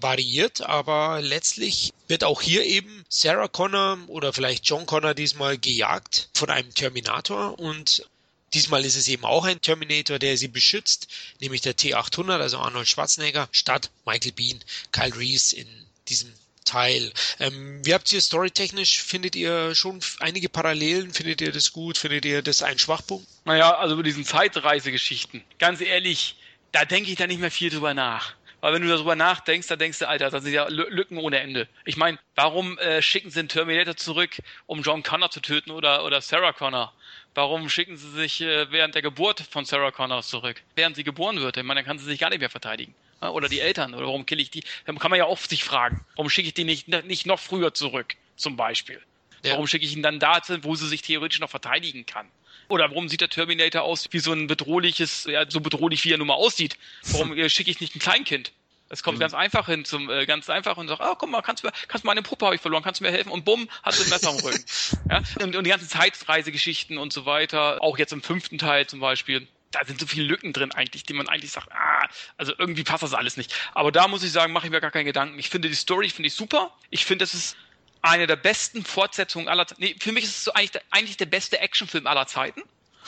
variiert, aber letztlich wird auch hier eben Sarah Connor oder vielleicht John Connor diesmal gejagt von einem Terminator und diesmal ist es eben auch ein Terminator, der sie beschützt, nämlich der T800, also Arnold Schwarzenegger, statt Michael Bean, Kyle Reese in diesem Teil. Ähm, wie habt ihr storytechnisch? Findet ihr schon einige Parallelen? Findet ihr das gut? Findet ihr das ein Schwachpunkt? Naja, also über diesen Zeitreisegeschichten. Ganz ehrlich, da denke ich da nicht mehr viel drüber nach. Weil wenn du darüber nachdenkst, dann denkst du, Alter, das sind ja Lücken ohne Ende. Ich meine, warum äh, schicken sie den Terminator zurück, um John Connor zu töten oder, oder Sarah Connor? Warum schicken sie sich äh, während der Geburt von Sarah Connor zurück? Während sie geboren wird. Ich meine, dann kann sie sich gar nicht mehr verteidigen. Oder die Eltern. Oder warum kill ich die? Dann kann man ja oft sich fragen, warum schicke ich die nicht, nicht noch früher zurück, zum Beispiel? Ja. Warum schicke ich ihn dann dahin, wo sie sich theoretisch noch verteidigen kann? Oder warum sieht der Terminator aus wie so ein bedrohliches, ja, so bedrohlich wie er nun mal aussieht? Warum äh, schicke ich nicht ein Kleinkind? Es kommt mhm. ganz einfach hin zum äh, ganz einfach und sagt, oh, guck mal, kannst du kannst du meine Puppe habe ich verloren, kannst du mir helfen? Und bumm, hast du ein Messer am (laughs) Rücken. ja? und, und die ganzen Zeitreisegeschichten und so weiter, auch jetzt im fünften Teil zum Beispiel da sind so viele Lücken drin eigentlich, die man eigentlich sagt, ah, also irgendwie passt das alles nicht. Aber da muss ich sagen, mache ich mir gar keinen Gedanken. Ich finde die Story, finde ich super. Ich finde, es ist eine der besten Fortsetzungen aller Zeiten. Nee, für mich ist es so eigentlich, eigentlich der beste Actionfilm aller Zeiten.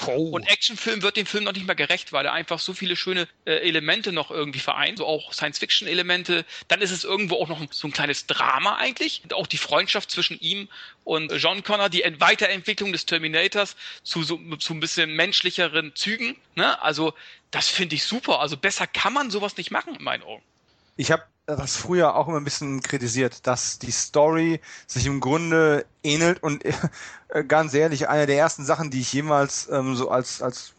Oh. Und Actionfilm wird dem Film noch nicht mehr gerecht, weil er einfach so viele schöne äh, Elemente noch irgendwie vereint, so auch Science-Fiction-Elemente. Dann ist es irgendwo auch noch so ein kleines Drama eigentlich. Und auch die Freundschaft zwischen ihm und John Connor, die Weiterentwicklung des Terminators zu so zu ein bisschen menschlicheren Zügen. Ne? Also das finde ich super. Also besser kann man sowas nicht machen in meinen Augen. Ich habe das früher auch immer ein bisschen kritisiert, dass die Story sich im Grunde ähnelt und (laughs) äh, ganz ehrlich, eine der ersten Sachen, die ich jemals ähm, so als, als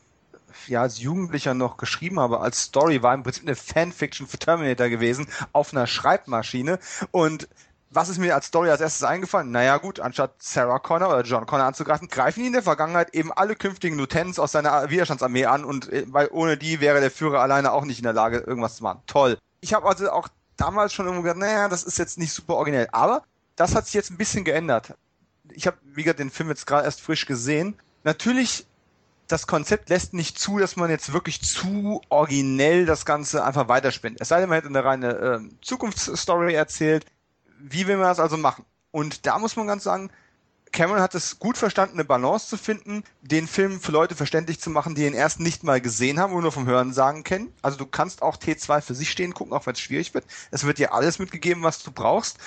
ja, als Jugendlicher noch geschrieben habe, als Story, war im Prinzip eine Fanfiction für Terminator gewesen, auf einer Schreibmaschine. Und was ist mir als Story als erstes eingefallen? Naja gut, anstatt Sarah Connor oder John Connor anzugreifen, greifen die in der Vergangenheit eben alle künftigen Lieutenants aus seiner Widerstandsarmee an und äh, weil ohne die wäre der Führer alleine auch nicht in der Lage, irgendwas zu machen. Toll. Ich habe also auch damals schon irgendwo gedacht, naja, das ist jetzt nicht super originell. Aber das hat sich jetzt ein bisschen geändert. Ich habe, wie gesagt, den Film jetzt gerade erst frisch gesehen. Natürlich, das Konzept lässt nicht zu, dass man jetzt wirklich zu originell das Ganze einfach weiterspinnt. Es sei denn, man hätte eine reine äh, Zukunftsstory erzählt. Wie will man das also machen? Und da muss man ganz sagen, Cameron hat es gut verstanden, eine Balance zu finden, den Film für Leute verständlich zu machen, die ihn erst nicht mal gesehen haben oder nur vom Hören sagen kennen. Also du kannst auch T2 für sich stehen gucken, auch wenn es schwierig wird. Es wird dir alles mitgegeben, was du brauchst.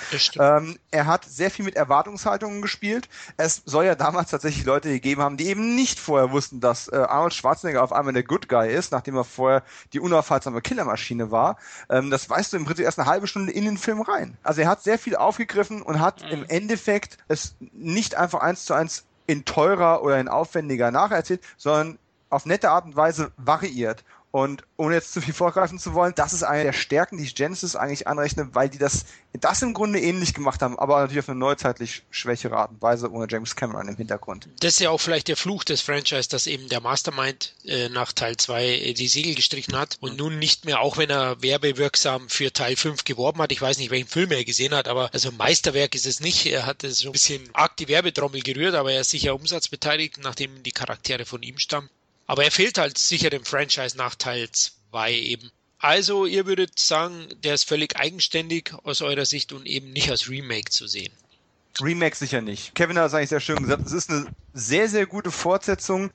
Ähm, er hat sehr viel mit Erwartungshaltungen gespielt. Es soll ja damals tatsächlich Leute gegeben haben, die eben nicht vorher wussten, dass äh, Arnold Schwarzenegger auf einmal der Good Guy ist, nachdem er vorher die unaufhaltsame Killermaschine war. Ähm, das weißt du im Prinzip erst eine halbe Stunde in den Film rein. Also er hat sehr viel aufgegriffen und hat mhm. im Endeffekt es nicht einfach eins zu eins in teurer oder in aufwendiger nacherzählt, sondern auf nette Art und Weise variiert. Und ohne jetzt zu viel vorgreifen zu wollen, das ist eine der Stärken, die ich Genesis eigentlich anrechne, weil die das, das im Grunde ähnlich gemacht haben, aber natürlich auf eine neuzeitlich schwächere Art und Weise ohne James Cameron im Hintergrund. Das ist ja auch vielleicht der Fluch des Franchise, dass eben der Mastermind äh, nach Teil 2 äh, die Segel gestrichen hat und nun nicht mehr, auch wenn er werbewirksam für Teil 5 geworben hat, ich weiß nicht, welchen Film er gesehen hat, aber also Meisterwerk ist es nicht. Er hat so ein bisschen arg die Werbetrommel gerührt, aber er ist sicher umsatzbeteiligt, nachdem die Charaktere von ihm stammen. Aber er fehlt halt sicher dem Franchise nach Teil 2 eben. Also, ihr würdet sagen, der ist völlig eigenständig aus eurer Sicht und eben nicht als Remake zu sehen. Remake sicher nicht. Kevin hat es eigentlich sehr schön gesagt. Es ist eine sehr, sehr gute Fortsetzung.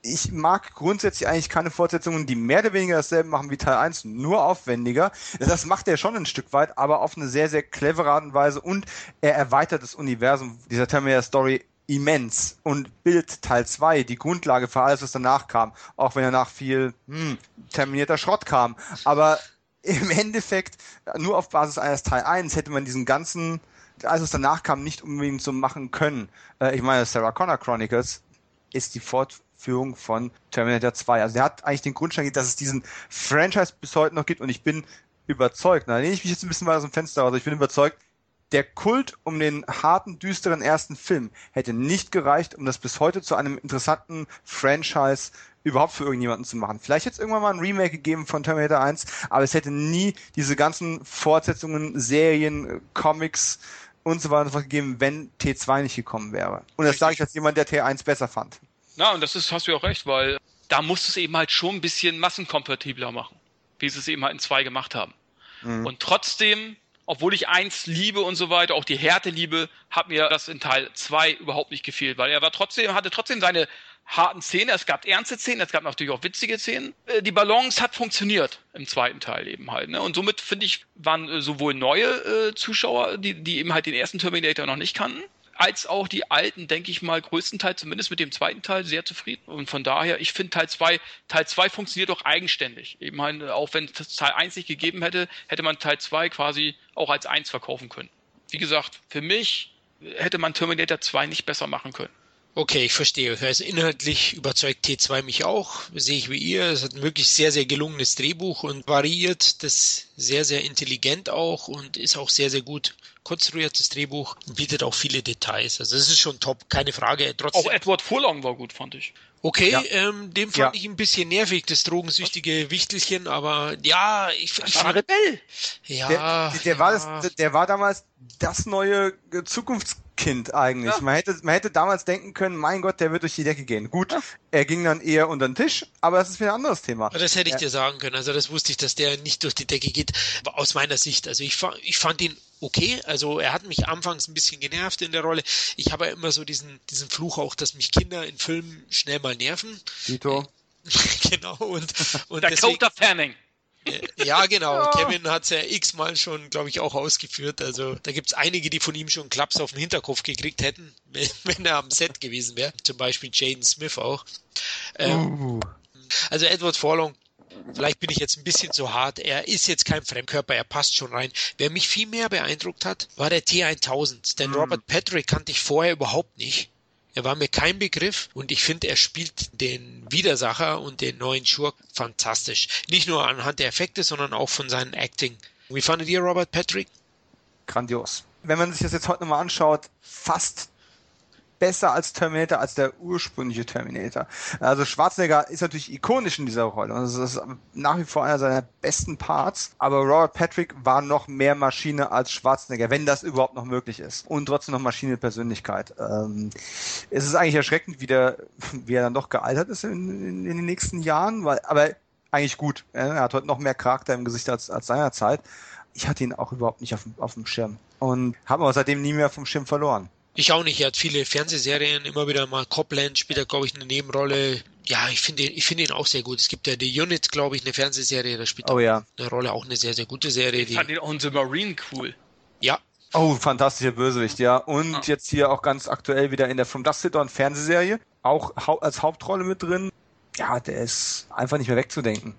Ich mag grundsätzlich eigentlich keine Fortsetzungen, die mehr oder weniger dasselbe machen wie Teil 1, nur aufwendiger. Das macht er schon ein Stück weit, aber auf eine sehr, sehr clevere Art und Weise und er erweitert das Universum dieser Terminator Story immens und bildet Teil 2 die Grundlage für alles, was danach kam, auch wenn danach viel hm, terminierter Schrott kam. Aber im Endeffekt, nur auf Basis eines Teil 1 hätte man diesen ganzen, alles was danach kam, nicht unbedingt so machen können. Äh, ich meine, Sarah Connor Chronicles ist die Fortführung von Terminator 2. Also der hat eigentlich den Grundstein, dass es diesen Franchise bis heute noch gibt und ich bin überzeugt, da lehne ich mich jetzt ein bisschen weiter aus dem Fenster aus, ich bin überzeugt, der Kult um den harten, düsteren ersten Film hätte nicht gereicht, um das bis heute zu einem interessanten Franchise überhaupt für irgendjemanden zu machen. Vielleicht hätte es irgendwann mal ein Remake gegeben von Terminator 1, aber es hätte nie diese ganzen Fortsetzungen, Serien, Comics und so weiter und so fort gegeben, wenn T2 nicht gekommen wäre. Und das sage ich als jemand, der T1 besser fand. Na, und das ist, hast du auch recht, weil da musst du es eben halt schon ein bisschen massenkompatibler machen, wie sie es eben halt in 2 gemacht haben. Mhm. Und trotzdem obwohl ich eins liebe und so weiter, auch die Härte liebe, hat mir das in Teil zwei überhaupt nicht gefehlt, weil er war trotzdem, hatte trotzdem seine harten Szenen, es gab ernste Szenen, es gab natürlich auch witzige Szenen. Äh, die Balance hat funktioniert im zweiten Teil eben halt. Ne? Und somit finde ich, waren äh, sowohl neue äh, Zuschauer, die, die eben halt den ersten Terminator noch nicht kannten, als auch die alten, denke ich mal, größtenteils, zumindest mit dem zweiten Teil, sehr zufrieden. Und von daher, ich finde Teil 2, Teil 2 funktioniert doch eigenständig. Ich meine, auch wenn es Teil 1 nicht gegeben hätte, hätte man Teil 2 quasi auch als 1 verkaufen können. Wie gesagt, für mich hätte man Terminator 2 nicht besser machen können. Okay, ich verstehe. Also inhaltlich überzeugt T2 mich auch. Sehe ich wie ihr. Es hat ein wirklich sehr, sehr gelungenes Drehbuch und variiert das sehr, sehr intelligent auch und ist auch sehr, sehr gut konstruiertes Drehbuch und bietet auch viele Details. Also es ist schon top, keine Frage. Trotzdem, auch Edward Furlong war gut, fand ich. Okay, ja. ähm, dem fand ja. ich ein bisschen nervig, das drogensüchtige Wichtelchen, aber ja, ich, ich fand Rebell. Ja, der, der, ja. war das, der war damals das neue Zukunfts Kind eigentlich. Ja. Man, hätte, man hätte damals denken können, mein Gott, der wird durch die Decke gehen. Gut, ja. er ging dann eher unter den Tisch, aber das ist wieder ein anderes Thema. Das hätte ich ja. dir sagen können. Also das wusste ich, dass der nicht durch die Decke geht. Aus meiner Sicht. Also ich, ich fand ihn okay. Also er hat mich anfangs ein bisschen genervt in der Rolle. Ich habe ja immer so diesen, diesen Fluch auch, dass mich Kinder in Filmen schnell mal nerven. Dito. (laughs) genau. Und, und der deswegen, Coder Fanning. Ja, genau. Ja. (laughs) Kevin hat es ja x-mal schon, glaube ich, auch ausgeführt. Also da gibt es einige, die von ihm schon Klaps auf den Hinterkopf gekriegt hätten, (laughs) wenn er am Set gewesen wäre. Zum Beispiel Jaden Smith auch. Ähm, uh. Also Edward Forlong Vielleicht bin ich jetzt ein bisschen zu hart. Er ist jetzt kein Fremdkörper, er passt schon rein. Wer mich viel mehr beeindruckt hat, war der T1000. Denn mm. Robert Patrick kannte ich vorher überhaupt nicht. Er war mir kein Begriff und ich finde, er spielt den Widersacher und den neuen Schurk fantastisch. Nicht nur anhand der Effekte, sondern auch von seinem Acting. Wie fandet ihr Robert Patrick? Grandios. Wenn man sich das jetzt heute nochmal anschaut, fast besser als Terminator, als der ursprüngliche Terminator. Also Schwarzenegger ist natürlich ikonisch in dieser Rolle. Das ist nach wie vor einer seiner besten Parts. Aber Robert Patrick war noch mehr Maschine als Schwarzenegger, wenn das überhaupt noch möglich ist. Und trotzdem noch Maschine Persönlichkeit. Ähm, es ist eigentlich erschreckend, wie, der, wie er dann doch gealtert ist in, in, in den nächsten Jahren. Weil, aber eigentlich gut. Er hat heute noch mehr Charakter im Gesicht als, als seinerzeit. Ich hatte ihn auch überhaupt nicht auf, auf dem Schirm. Und habe aber seitdem nie mehr vom Schirm verloren. Ich auch nicht. Er hat viele Fernsehserien, immer wieder mal Copland spielt er, glaube ich, eine Nebenrolle. Ja, ich finde ich finde ihn auch sehr gut. Es gibt ja die Unit, glaube ich, eine Fernsehserie, da spielt oh, er ja. eine Rolle, auch eine sehr, sehr gute Serie. Ich fand ihn auch in The Marine cool. Ja. Oh, fantastischer Bösewicht, ja. Und ah. jetzt hier auch ganz aktuell wieder in der From Dust Dawn Fernsehserie. Auch hau als Hauptrolle mit drin. Ja, der ist einfach nicht mehr wegzudenken.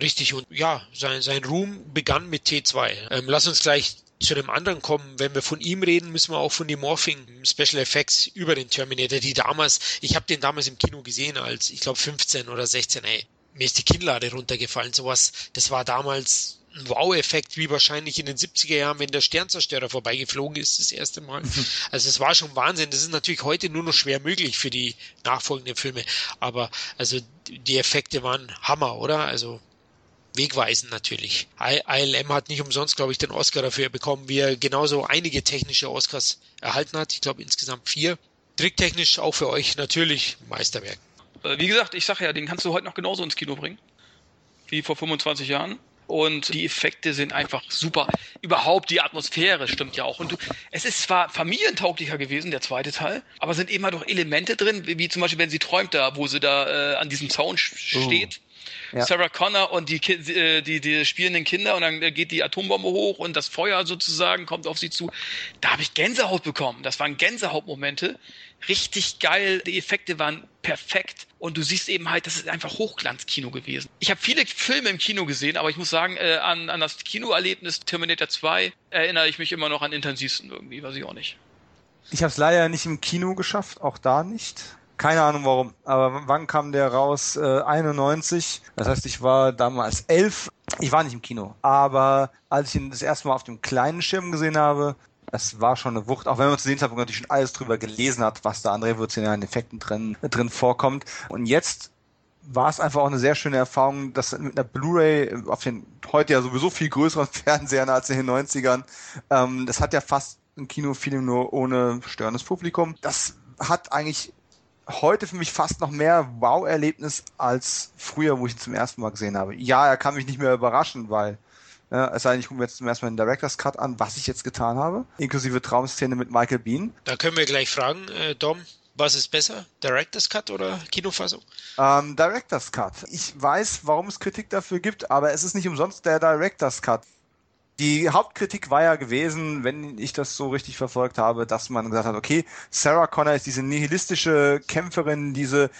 Richtig, und ja, sein, sein Ruhm begann mit T2. Ähm, lass uns gleich zu dem anderen kommen. Wenn wir von ihm reden, müssen wir auch von den Morphing Special Effects über den Terminator, die damals, ich habe den damals im Kino gesehen als, ich glaube 15 oder 16, ey, mir ist die Kinnlade runtergefallen, sowas, das war damals ein Wow-Effekt, wie wahrscheinlich in den 70er Jahren, wenn der Sternzerstörer vorbeigeflogen ist, das erste Mal. (laughs) Also es war schon Wahnsinn. Das ist natürlich heute nur noch schwer möglich für die nachfolgenden Filme. Aber also die Effekte waren Hammer, oder? Also wegweisend natürlich. ILM hat nicht umsonst, glaube ich, den Oscar dafür bekommen, wie er genauso einige technische Oscars erhalten hat. Ich glaube insgesamt vier. Tricktechnisch auch für euch natürlich Meisterwerk. Äh, wie gesagt, ich sage ja, den kannst du heute noch genauso ins Kino bringen. Wie vor 25 Jahren. Und die Effekte sind einfach super. Überhaupt die Atmosphäre stimmt ja auch. Und du, es ist zwar familientauglicher gewesen, der zweite Teil, aber sind immer doch Elemente drin, wie, wie zum Beispiel, wenn sie träumt da, wo sie da äh, an diesem Zaun oh. steht. Ja. Sarah Connor und die, äh, die, die spielenden Kinder und dann geht die Atombombe hoch und das Feuer sozusagen kommt auf sie zu. Da habe ich Gänsehaut bekommen. Das waren Gänsehautmomente. Richtig geil. Die Effekte waren perfekt. Und du siehst eben halt, das ist einfach Hochglanzkino gewesen. Ich habe viele Filme im Kino gesehen, aber ich muss sagen, äh, an, an das Kinoerlebnis Terminator 2 erinnere ich mich immer noch an intensivsten irgendwie, weiß ich auch nicht. Ich habe es leider nicht im Kino geschafft, auch da nicht. Keine Ahnung warum. Aber wann kam der raus? Äh, 91. Das heißt, ich war damals elf. Ich war nicht im Kino. Aber als ich ihn das erste Mal auf dem kleinen Schirm gesehen habe, das war schon eine Wucht, auch wenn man zu dem Zeitpunkt natürlich schon alles drüber gelesen hat, was da an revolutionären Effekten drin, drin vorkommt. Und jetzt war es einfach auch eine sehr schöne Erfahrung, dass mit einer Blu-ray auf den heute ja sowieso viel größeren (laughs) Fernsehern als in den 90ern, ähm, das hat ja fast ein Kinofeeling nur ohne störendes Publikum. Das hat eigentlich heute für mich fast noch mehr Wow-Erlebnis als früher, wo ich ihn zum ersten Mal gesehen habe. Ja, er kann mich nicht mehr überraschen, weil ja, es sei denn, ich gucke mir jetzt zum ersten Mal den Director's Cut an, was ich jetzt getan habe, inklusive Traumszene mit Michael Bean. Da können wir gleich fragen, äh, Dom, was ist besser, Director's Cut oder Kinofassung? Ähm, Director's Cut. Ich weiß, warum es Kritik dafür gibt, aber es ist nicht umsonst der Director's Cut. Die Hauptkritik war ja gewesen, wenn ich das so richtig verfolgt habe, dass man gesagt hat, okay, Sarah Connor ist diese nihilistische Kämpferin, diese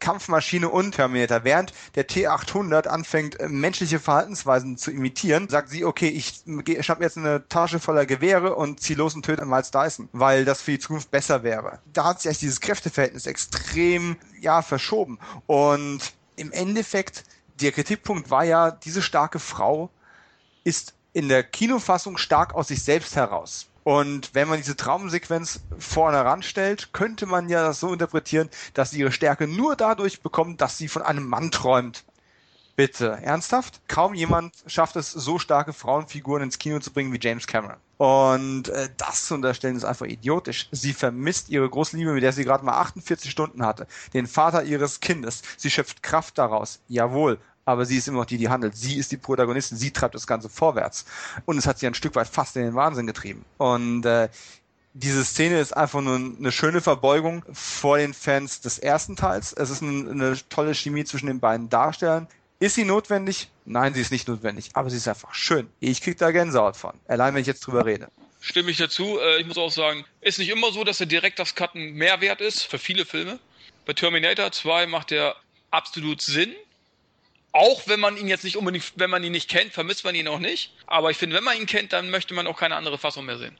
Kampfmaschine und Terminator. Während der T800 anfängt, äh, menschliche Verhaltensweisen zu imitieren, sagt sie, okay, ich schnapp jetzt eine Tasche voller Gewehre und zieh los und töte Miles Dyson, weil das für die Zukunft besser wäre. Da hat sich dieses Kräfteverhältnis extrem, ja, verschoben. Und im Endeffekt, der Kritikpunkt war ja, diese starke Frau ist in der Kinofassung stark aus sich selbst heraus. Und wenn man diese Traumsequenz vorne ranstellt, könnte man ja das so interpretieren, dass sie ihre Stärke nur dadurch bekommt, dass sie von einem Mann träumt. Bitte, ernsthaft? Kaum jemand schafft es, so starke Frauenfiguren ins Kino zu bringen wie James Cameron. Und äh, das zu unterstellen ist einfach idiotisch. Sie vermisst ihre große Liebe, mit der sie gerade mal 48 Stunden hatte, den Vater ihres Kindes. Sie schöpft Kraft daraus. Jawohl, aber sie ist immer noch die, die handelt. Sie ist die Protagonistin, sie treibt das Ganze vorwärts. Und es hat sie ein Stück weit fast in den Wahnsinn getrieben. Und äh, diese Szene ist einfach nur eine schöne Verbeugung vor den Fans des ersten Teils. Es ist eine, tolle Chemie zwischen den beiden Darstellern. Ist sie notwendig? Nein, sie ist nicht notwendig, aber sie ist einfach schön. Ich krieg da Gänsehaut von. Allein wenn ich jetzt drüber rede. Stimme ich dazu. Äh, ich muss auch sagen, ist nicht immer so, dass der direkt das Cutten Mehrwert ist für viele Filme. Bei Terminator 2 macht er absolut Sinn auch wenn man ihn jetzt nicht unbedingt, wenn man ihn nicht kennt, vermisst man ihn auch nicht. Aber ich finde, wenn man ihn kennt, dann möchte man auch keine andere Fassung mehr sehen.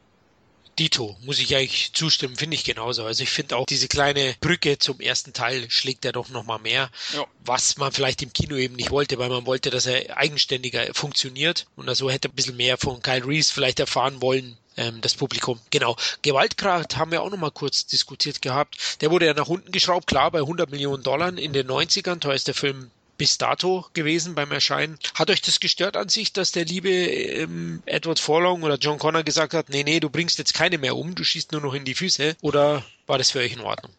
Dito, muss ich eigentlich zustimmen, finde ich genauso. Also ich finde auch diese kleine Brücke zum ersten Teil schlägt er doch nochmal mehr, ja. was man vielleicht im Kino eben nicht wollte, weil man wollte, dass er eigenständiger funktioniert und also hätte ein bisschen mehr von Kyle Reese vielleicht erfahren wollen, ähm, das Publikum. Genau. Gewaltgrad haben wir auch nochmal kurz diskutiert gehabt. Der wurde ja nach unten geschraubt, klar, bei 100 Millionen Dollar in den 90ern, teuerster Film bis dato gewesen beim Erscheinen. Hat euch das gestört an sich, dass der liebe ähm, Edward Forlong oder John Connor gesagt hat, nee, nee, du bringst jetzt keine mehr um, du schießt nur noch in die Füße? Oder war das für euch in Ordnung?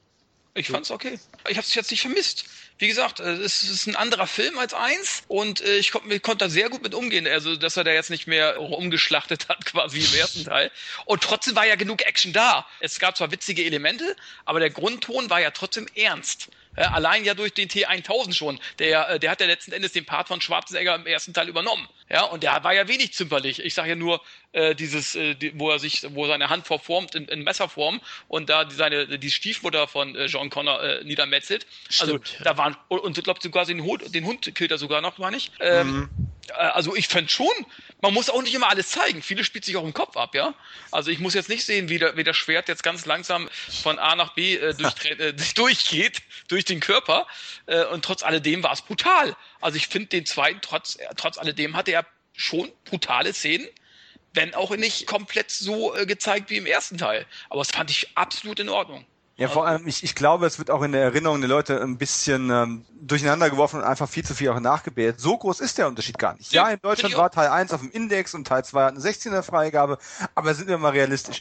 Ich fand's okay. Ich hab's jetzt nicht vermisst. Wie gesagt, äh, es ist ein anderer Film als eins und äh, ich konnte konnt da sehr gut mit umgehen. Also, dass er da jetzt nicht mehr umgeschlachtet hat, (laughs) quasi im ersten Teil. Und trotzdem war ja genug Action da. Es gab zwar witzige Elemente, aber der Grundton war ja trotzdem ernst. Äh, allein ja durch den T1000 schon. Der, äh, der hat ja letzten Endes den Part von Schwarzenegger im ersten Teil übernommen. Ja, und der war ja wenig zimperlich. Ich sage ja nur, äh, dieses, äh, die, wo er sich, wo seine Hand verformt in, in Messerform und da die, seine, die Stiefmutter von äh, John Connor äh, niedermetzelt. Also Stimmt, ja. da waren, und ich glaube sogar den Hund, den Hund killt er sogar noch, meine ich. Ähm, Mhm. Äh, also ich fände schon, man muss auch nicht immer alles zeigen. Viele spielt sich auch im Kopf ab, ja. Also ich muss jetzt nicht sehen, wie, der, wie das Schwert jetzt ganz langsam von A nach B äh, durch, (laughs) äh, (laughs) durchgeht, durch den Körper. Äh, und trotz alledem war es brutal. Also ich finde den zweiten, trotz, äh, trotz alledem hatte er schon brutale Szenen, wenn auch nicht komplett so äh, gezeigt wie im ersten Teil. Aber das fand ich absolut in Ordnung. Ja, vor allem, ich, ich glaube, es wird auch in der Erinnerung der Leute ein bisschen ähm, durcheinander geworfen und einfach viel zu viel auch nachgebildet. So groß ist der Unterschied gar nicht. Ja, in Deutschland war Teil 1 auf dem Index und Teil 2 hat eine 16er Freigabe, aber sind wir mal realistisch.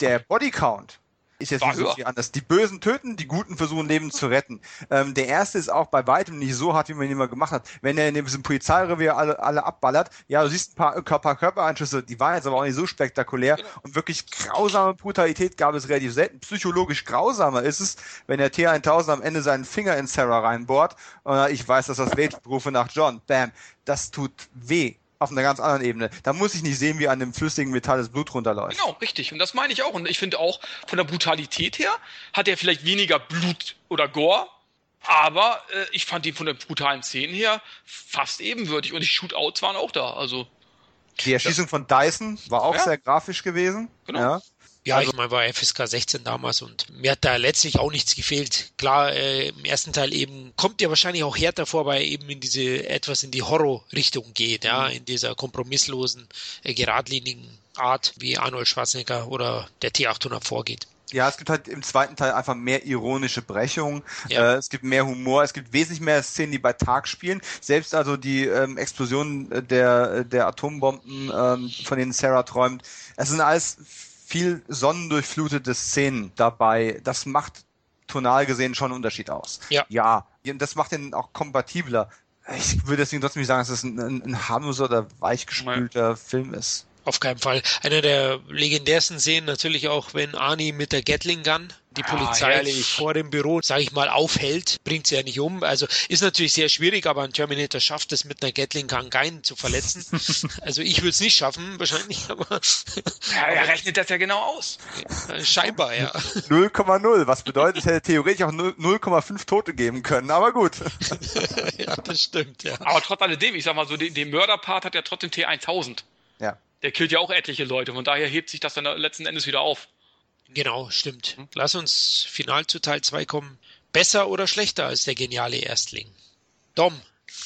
Der Bodycount ist jetzt War nicht so viel anders. Die Bösen töten, die Guten versuchen Leben zu retten. Ähm, der erste ist auch bei weitem nicht so hart, wie man ihn immer gemacht hat. Wenn er in diesem Polizeirevier alle, alle abballert, ja, du siehst ein paar, Körpereinschüsse, die waren jetzt aber auch nicht so spektakulär Genau. und wirklich grausame Brutalität gab es relativ selten. Psychologisch grausamer ist es, wenn der T1000 am Ende seinen Finger in Sarah reinbohrt und äh, ich weiß, dass das weht, rufe nach John. Bam. Das tut weh. Auf einer ganz anderen Ebene. Da muss ich nicht sehen, wie an dem flüssigen Metall das Blut runterläuft. Genau, richtig. Und das meine ich auch. Und ich finde auch, von der Brutalität her hat er vielleicht weniger Blut oder Gore, aber äh, ich fand ihn von den brutalen Szenen her fast ebenwürdig. Und die Shootouts waren auch da. Also, Die Erschießung von Dyson war auch Ja. sehr grafisch gewesen. Genau. Ja. Ja, Also- ich meine, war FSK 16 damals und mir hat da letztlich auch nichts gefehlt. Klar, äh, im ersten Teil eben kommt ja wahrscheinlich auch härter vor, weil eben in diese etwas in die Horror-Richtung geht, ja, Mhm. in dieser kompromisslosen, äh, geradlinigen Art, wie Arnold Schwarzenegger oder der T800 vorgeht. Ja, es gibt halt im zweiten Teil einfach mehr ironische Brechungen. Ja. Äh, es gibt mehr Humor. Es gibt wesentlich mehr Szenen, die bei Tag spielen. Selbst also die ähm, Explosion der, der Atombomben, ähm, von denen Sarah träumt. Es sind alles viel sonnendurchflutete Szenen dabei. Das macht tonal gesehen schon einen Unterschied aus. Ja. Ja. Das macht den auch kompatibler. Ich würde deswegen trotzdem nicht sagen, dass es ein, ein, ein harmloser oder weichgespülter Film ist. Auf keinen Fall. Einer der legendärsten Szenen natürlich auch, wenn Arnie mit der Gatling Gun die Ah, Polizei herrlich. vor dem Büro, sage ich mal, aufhält, bringt sie ja nicht um. Also ist natürlich sehr schwierig, aber ein Terminator schafft es mit einer Gatling Gun keinen zu verletzen. (laughs) also ich würde es nicht schaffen, wahrscheinlich, aber ja, er rechnet das ja genau aus. scheinbar, ja. 0,0, was bedeutet, es hätte theoretisch auch 0 0,5 Tote geben können, aber gut. (laughs) ja, das stimmt, ja. Aber trotz alledem, ich sag mal so, den, den Mörderpart hat ja trotzdem T1000. Ja. Der killt ja auch etliche Leute. Von daher hebt sich das dann letzten Endes wieder auf. Genau, stimmt. Lass uns final zu Teil 2 kommen. Besser oder schlechter als der geniale Erstling? Dom,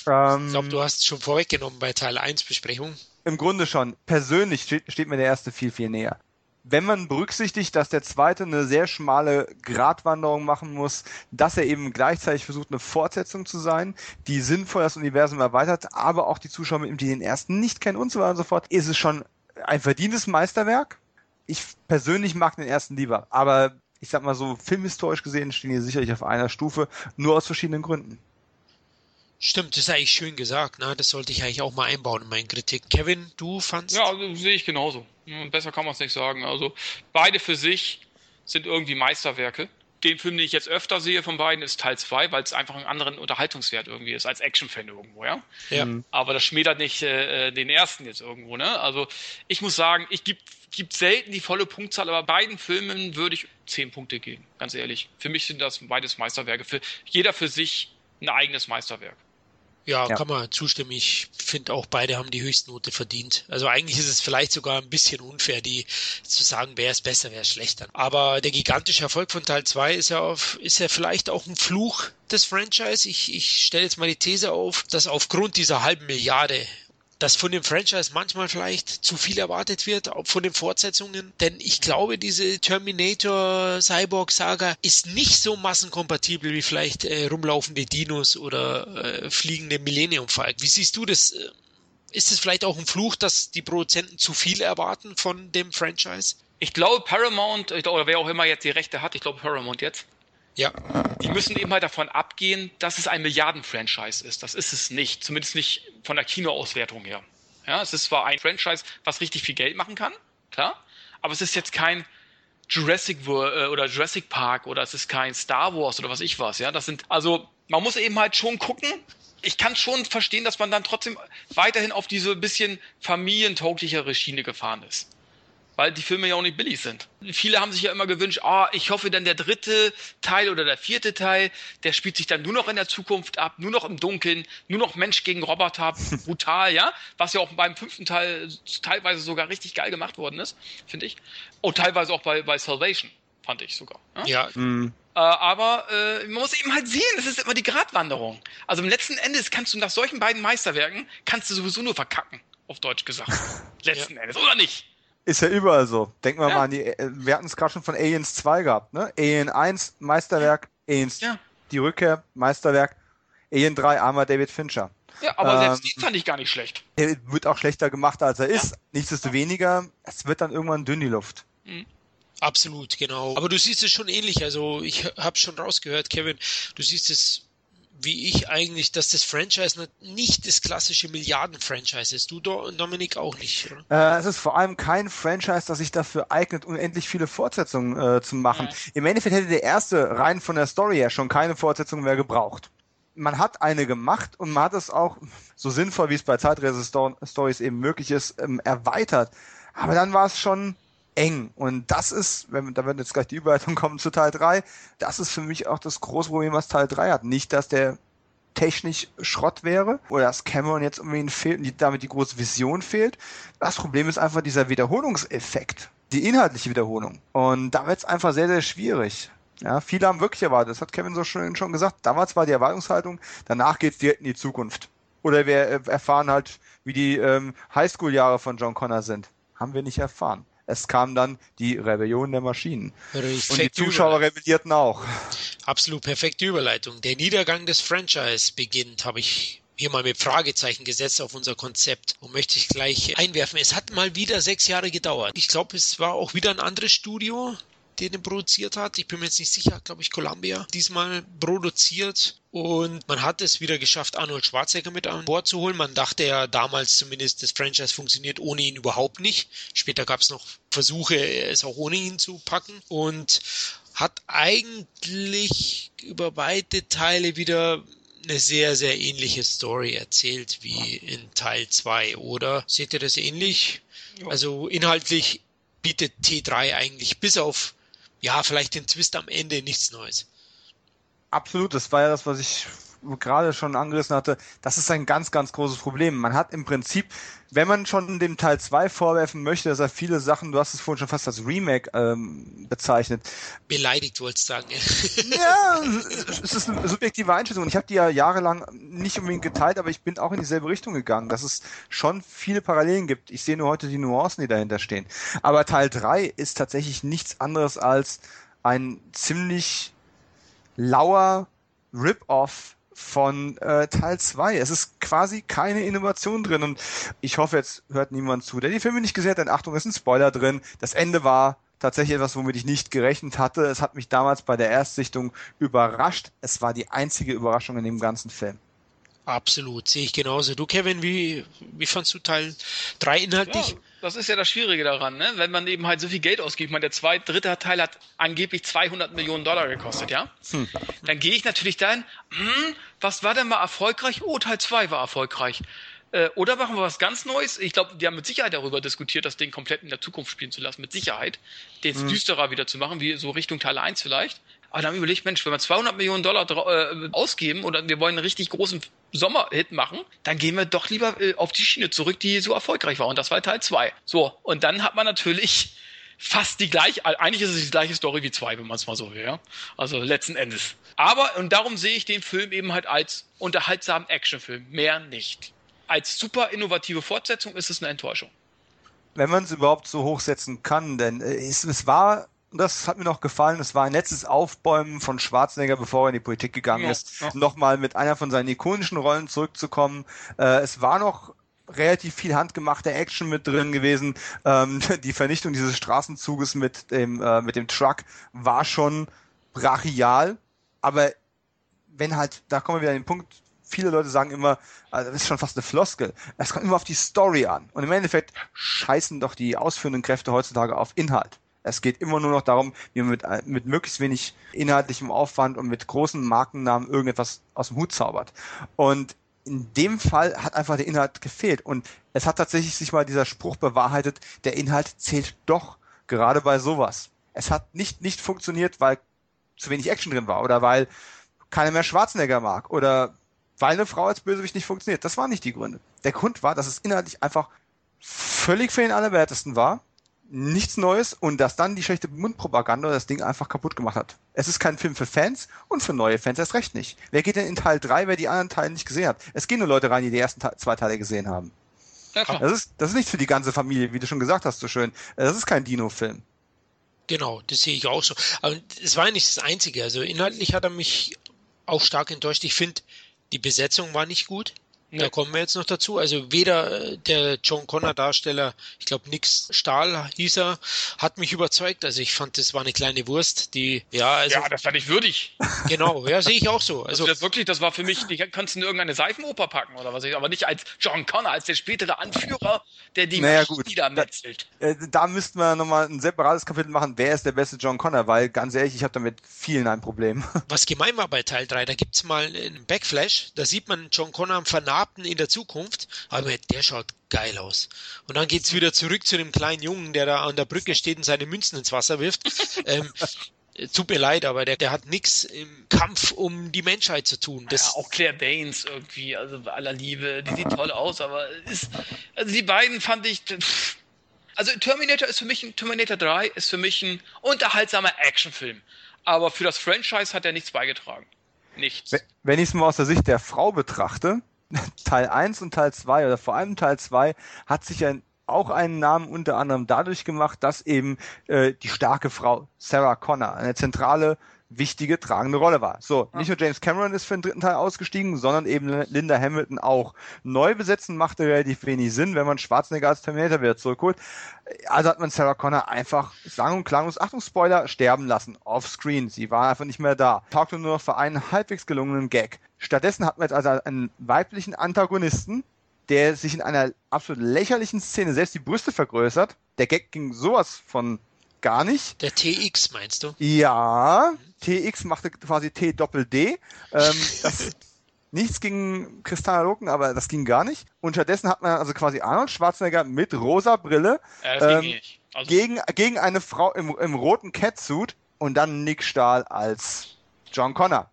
Ähm, ich glaube, du hast es schon vorweggenommen bei Teil 1 Besprechung. Im Grunde schon. Persönlich steht, steht mir der erste viel, viel näher. Wenn man berücksichtigt, dass der zweite eine sehr schmale Gratwanderung machen muss, dass er eben gleichzeitig versucht, eine Fortsetzung zu sein, die sinnvoll das Universum erweitert, aber auch die Zuschauer mitnimmt, die den ersten nicht kennen und so weiter und so fort, ist es schon ein verdientes Meisterwerk. Ich persönlich mag den ersten lieber, aber ich sag mal so, filmhistorisch gesehen stehen die sicherlich auf einer Stufe, nur aus verschiedenen Gründen. Stimmt, das ist eigentlich schön gesagt. Ne? Das sollte ich eigentlich auch mal einbauen in meine Kritik. Kevin, du fandst? Ja, also, sehe ich genauso. Ja, Besser kann man es nicht sagen. Also beide für sich sind irgendwie Meisterwerke. Den Film, den ich jetzt öfter sehe von beiden, ist Teil 2, weil es einfach einen anderen Unterhaltungswert irgendwie ist, als Actionfan irgendwo, ja. Ja. Aber das schmälert nicht äh, den ersten jetzt irgendwo, ne? Also ich muss sagen, ich gebe gibt selten die volle Punktzahl, aber beiden Filmen würde ich 10 Punkte geben, ganz ehrlich. Für mich sind das beides Meisterwerke. Für jeder für sich ein eigenes Meisterwerk. Ja, Ja. kann man zustimmen. Ich finde auch beide haben die Höchstnote verdient. Also eigentlich ist es vielleicht sogar ein bisschen unfair, die zu sagen, wer ist besser, wer ist schlechter. Aber der gigantische Erfolg von Teil 2 ist ja auf, ist ja vielleicht auch ein Fluch des Franchise. Ich, ich stelle jetzt mal die These auf, dass aufgrund dieser halben Milliarde dass von dem Franchise manchmal vielleicht zu viel erwartet wird, auch von den Fortsetzungen. Denn ich glaube, diese Terminator Cyborg Saga ist nicht so massenkompatibel wie vielleicht äh, rumlaufende Dinos oder äh, fliegende Millennium Falcon. Wie siehst du das? Äh, Ist es vielleicht auch ein Fluch, dass die Produzenten zu viel erwarten von dem Franchise? Ich glaube, Paramount, oder wer auch immer jetzt die Rechte hat, ich glaube Paramount jetzt, Ja. Die müssen eben halt davon abgehen, dass es ein Milliarden-Franchise ist. Das ist es nicht. Zumindest nicht von der Kinoauswertung her. Ja, es ist zwar ein Franchise, was richtig viel Geld machen kann, klar, aber es ist jetzt kein Jurassic World äh, oder Jurassic Park oder es ist kein Star Wars oder was ich was, ja. Das sind, also, man muss eben halt schon gucken. Ich kann schon verstehen, dass man dann trotzdem weiterhin auf diese bisschen familientauglichere Schiene gefahren ist weil die Filme ja auch nicht billig sind. Viele haben sich ja immer gewünscht, oh, ich hoffe dann der dritte Teil oder der vierte Teil, der spielt sich dann nur noch in der Zukunft ab, nur noch im Dunkeln, nur noch Mensch gegen Roboter, (laughs) brutal, ja, was ja auch beim fünften Teil teilweise sogar richtig geil gemacht worden ist, finde ich. Und teilweise auch bei, bei Salvation, fand ich sogar. Ja. ja. Mhm. Äh, aber äh, man muss eben halt sehen, das ist immer die Gratwanderung. Also im letzten Endes kannst du nach solchen beiden Meisterwerken, kannst du sowieso nur verkacken, auf Deutsch gesagt. (laughs) letzten ja. Endes, oder nicht? Ist ja überall so. Denken wir ja. mal an die, äh, wir hatten es gerade schon von Aliens 2 gehabt, ne? Alien 1, Meisterwerk, Aliens, ja. die Rückkehr, Meisterwerk, Alien 3, armer David Fincher. Ja, aber ähm, selbst die fand ich gar nicht schlecht. Der wird auch schlechter gemacht, als er ist. Nichtsdestoweniger, es wird dann irgendwann dünn die Luft. Mhm. Absolut, genau. Aber du siehst es schon ähnlich. Also ich habe schon rausgehört, Kevin, du siehst es wie ich eigentlich, dass das Franchise nicht das klassische Milliarden-Franchise ist. Du, Dominik, auch nicht? Äh, es ist vor allem kein Franchise, das sich dafür eignet, unendlich viele Fortsetzungen äh, zu machen. Ja. Im Endeffekt hätte der erste rein von der Story her schon keine Fortsetzung mehr gebraucht. Man hat eine gemacht und man hat es auch so sinnvoll, wie es bei Zeitreise-Stories eben möglich ist, ähm, erweitert. Aber dann war es schon eng. Und das ist, wenn, da wird jetzt gleich die Überleitung kommen zu Teil 3, das ist für mich auch das große Problem, was Teil 3 hat. Nicht, dass der technisch Schrott wäre oder dass Cameron jetzt unbedingt fehlt und damit die große Vision fehlt. Das Problem ist einfach dieser Wiederholungseffekt, die inhaltliche Wiederholung. Und da wird es einfach sehr, sehr schwierig. Ja, viele haben wirklich erwartet, das hat Kevin so schön schon gesagt, damals war die Erwartungshaltung, danach geht's direkt in die Zukunft. Oder wir erfahren halt, wie die ähm, Highschool-Jahre von John Connor sind. Haben wir nicht erfahren. Es kam dann die Rebellion der Maschinen. Perfekte und die Zuschauer rebellierten auch. Absolut perfekte Überleitung. Der Niedergang des Franchise beginnt, habe ich hier mal mit Fragezeichen gesetzt auf unser Konzept und möchte ich gleich einwerfen. Es hat mal wieder sechs Jahre gedauert. Ich glaube, es war auch wieder ein anderes Studio, den er produziert hat. Ich bin mir jetzt nicht sicher, glaube ich, Columbia diesmal produziert. Und man hat es wieder geschafft, Arnold Schwarzenegger mit an Bord zu holen. Man dachte ja damals zumindest, das Franchise funktioniert ohne ihn überhaupt nicht. Später gab es noch Versuche, es auch ohne ihn zu packen. Und hat eigentlich über weite Teile wieder eine sehr, sehr ähnliche Story erzählt wie in Teil 2, oder? Seht ihr das ähnlich? Also inhaltlich bietet T3 eigentlich bis auf ja, vielleicht den Twist am Ende nichts Neues. Absolut, das war ja das, was ich gerade schon angerissen hatte. Das ist ein ganz, ganz großes Problem. Man hat im Prinzip, wenn man schon dem Teil 2 vorwerfen möchte, dass er viele Sachen, du hast es vorhin schon fast als Remake ähm, bezeichnet. Beleidigt wolltest du sagen. ja, es ist eine subjektive Einschätzung. Ich habe die ja jahrelang nicht unbedingt geteilt, aber ich bin auch in dieselbe Richtung gegangen, dass es schon viele Parallelen gibt. Ich sehe nur heute die Nuancen, die dahinter stehen. Aber Teil 3 ist tatsächlich nichts anderes als ein ziemlich lauer Rip-Off von äh, Teil 2. Es ist quasi keine Innovation drin und ich hoffe, jetzt hört niemand zu, der die Filme nicht gesehen hat, denn Achtung, es ist ein Spoiler drin. Das Ende war tatsächlich etwas, womit ich nicht gerechnet hatte. Es hat mich damals bei der Erstsichtung überrascht. Es war die einzige Überraschung in dem ganzen Film. Absolut, sehe ich genauso. Du, Kevin, wie, wie fandst du Teil 3 inhaltlich? Ja, das ist ja das Schwierige daran, ne? wenn man eben halt so viel Geld ausgibt. Ich meine, der zweite, dritte Teil hat angeblich 200 Millionen Dollar gekostet, ja? Hm. Dann gehe ich natürlich dahin, hm, was war denn mal erfolgreich? Oh, Teil 2 war erfolgreich. Äh, oder machen wir was ganz Neues? Ich glaube, die haben mit Sicherheit darüber diskutiert, das Ding komplett in der Zukunft spielen zu lassen. Mit Sicherheit. Den hm. düsterer wieder zu machen, wie so Richtung Teil 1 vielleicht. Aber dann überlegt, Mensch, wenn wir 200 Millionen Dollar äh, ausgeben oder wir wollen einen richtig großen Sommerhit machen, dann gehen wir doch lieber äh, auf die Schiene zurück, die so erfolgreich war. Und das war Teil 2. So, und dann hat man natürlich (laughs) fast die gleiche, eigentlich ist es die gleiche Story wie 2, wenn man es mal so will, ja. Also letzten Endes. Aber, und darum sehe ich den Film eben halt als unterhaltsamen Actionfilm. Mehr nicht. Als super innovative Fortsetzung ist es eine Enttäuschung. Wenn man es überhaupt so hochsetzen kann, denn äh, es, es war und das hat mir noch gefallen, es war ein letztes Aufbäumen von Schwarzenegger, bevor er in die Politik gegangen ja, ist, ja. nochmal mit einer von seinen ikonischen Rollen zurückzukommen. Äh, es war noch relativ viel handgemachte Action mit drin gewesen. Ähm, (laughs) die Vernichtung dieses Straßenzuges mit dem, äh, mit dem Truck war schon brachial. aber wenn halt, da kommen wir wieder an den Punkt, viele Leute sagen immer, also das ist schon fast eine Floskel. Es kommt immer auf die Story an. Und im Endeffekt scheißen doch die ausführenden Kräfte heutzutage auf Inhalt. Es geht immer nur noch darum, wie man mit, mit möglichst wenig inhaltlichem Aufwand und mit großen Markennamen irgendetwas aus dem Hut zaubert. Und in dem Fall hat einfach der Inhalt gefehlt. Und es hat tatsächlich sich mal dieser Spruch bewahrheitet, der Inhalt zählt doch, gerade bei sowas. Es hat nicht, nicht funktioniert, weil zu wenig Action drin war oder weil keiner mehr Schwarzenegger mag oder weil eine Frau als Bösewicht nicht funktioniert. Das waren nicht die Gründe. Der Grund war, dass es inhaltlich einfach völlig für den Allerwertesten war, nichts Neues und dass dann die schlechte Mundpropaganda das Ding einfach kaputt gemacht hat. Es ist kein Film für Fans und für neue Fans erst recht nicht. Wer geht denn in Teil 3, wer die anderen Teile nicht gesehen hat? Es gehen nur Leute rein, die die ersten zwei Teile gesehen haben. Ja, das, ist, das ist nicht für die ganze Familie, wie du schon gesagt hast, so schön. Das ist kein Dino-Film. Genau, das sehe ich auch so. Aber es war ja nicht das Einzige. Also inhaltlich hat er mich auch stark enttäuscht. Ich finde, die Besetzung war nicht gut. Da kommen wir jetzt noch dazu. Also weder äh, der John Connor Darsteller, ich glaube Nix Stahl hieß er, hat mich überzeugt. Also ich fand, das war eine kleine Wurst, die ja also ja, das war nicht würdig. (laughs) Genau, ja sehe ich auch so. Also das wirklich, das war für mich, die kannst du in irgendeine Seifenoper packen oder was ich, aber nicht als John Connor, als der spätere Anführer, der die naja, gut. niedermetzelt. Da, äh, da müssten wir nochmal ein separates Kapitel machen. Wer ist der beste John Connor? Weil ganz ehrlich, ich habe damit vielen ein Problem. (laughs) Was gemein war bei Teil 3, da gibt's mal einen Backflash, da sieht man John Connor am Vernarbten in der Zukunft aber der schaut geil aus. Und dann geht's wieder zurück zu dem kleinen Jungen, der da an der Brücke steht und seine Münzen ins Wasser wirft. (laughs) ähm, tut mir leid, aber der, der hat nichts im Kampf um die Menschheit zu tun. Das ja, auch Claire Danes irgendwie, also bei aller Liebe, die sieht toll aus, aber ist, also die beiden fand ich, also Terminator ist für mich ein, Terminator 3 ist für mich ein unterhaltsamer Actionfilm. Aber für das Franchise hat er nichts beigetragen. Nichts. Wenn ich es mal aus der Sicht der Frau betrachte, (laughs) Teil 1 und Teil 2 oder vor allem Teil 2 hat sich ein, auch einen Namen unter anderem dadurch gemacht, dass eben äh, die starke Frau Sarah Connor eine zentrale wichtige, tragende Rolle war. So, nicht nur James Cameron ist für den dritten Teil ausgestiegen, sondern eben Linda Hamilton auch. Neu besetzen machte relativ wenig Sinn, wenn man Schwarzenegger als Terminator wieder zurückholt. Also hat man Sarah Connor einfach sang- und klanglos, Achtung, Spoiler, sterben lassen. Offscreen. Sie war einfach nicht mehr da. Taugte nur noch für einen halbwegs gelungenen Gag. Stattdessen hat man jetzt also einen weiblichen Antagonisten, der sich in einer absolut lächerlichen Szene selbst die Brüste vergrößert. Der Gag ging sowas von gar nicht. Der TX meinst du? Ja, TX machte quasi T Doppel D. Ähm, das, (laughs) nichts gegen Kristalliner Loken, aber das ging gar nicht. Und stattdessen hat man also quasi Arnold Schwarzenegger mit rosa Brille ja, ähm, also gegen, gegen eine Frau im, im roten Catsuit und dann Nick Stahl als John Connor.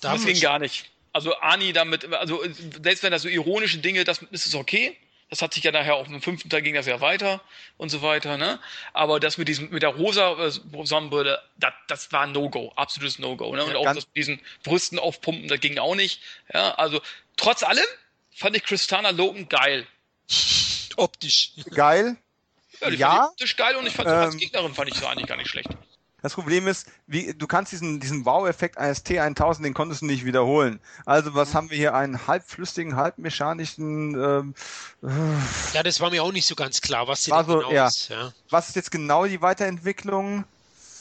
Das ging gar nicht. Also Ani damit, also selbst wenn da so ironische Dinge, das ist es okay. Das hat sich ja nachher auch im fünften Teil ging das ja weiter und so weiter, ne? Aber das mit diesem, mit der rosa äh, Sonnenbrille, das, das war ein No-Go, absolutes No-Go, ne? Und ja, auch das mit diesen Brüsten aufpumpen, das ging auch nicht. Ja, also trotz allem fand ich Christana Loken geil. Optisch. Geil. Ja, ja. optisch geil und ich fand ähm, als Gegnerin fand ich sie eigentlich gar nicht schlecht. Das Problem ist, wie, du kannst diesen, diesen Wow-Effekt eines T1000, den konntest du nicht wiederholen. Also was haben wir hier? Einen halbflüssigen, halbmechanischen... Ähm, äh, ja, das war mir auch nicht so ganz klar, was sie also, genau ja. ist. Ja. Was ist jetzt genau die Weiterentwicklung?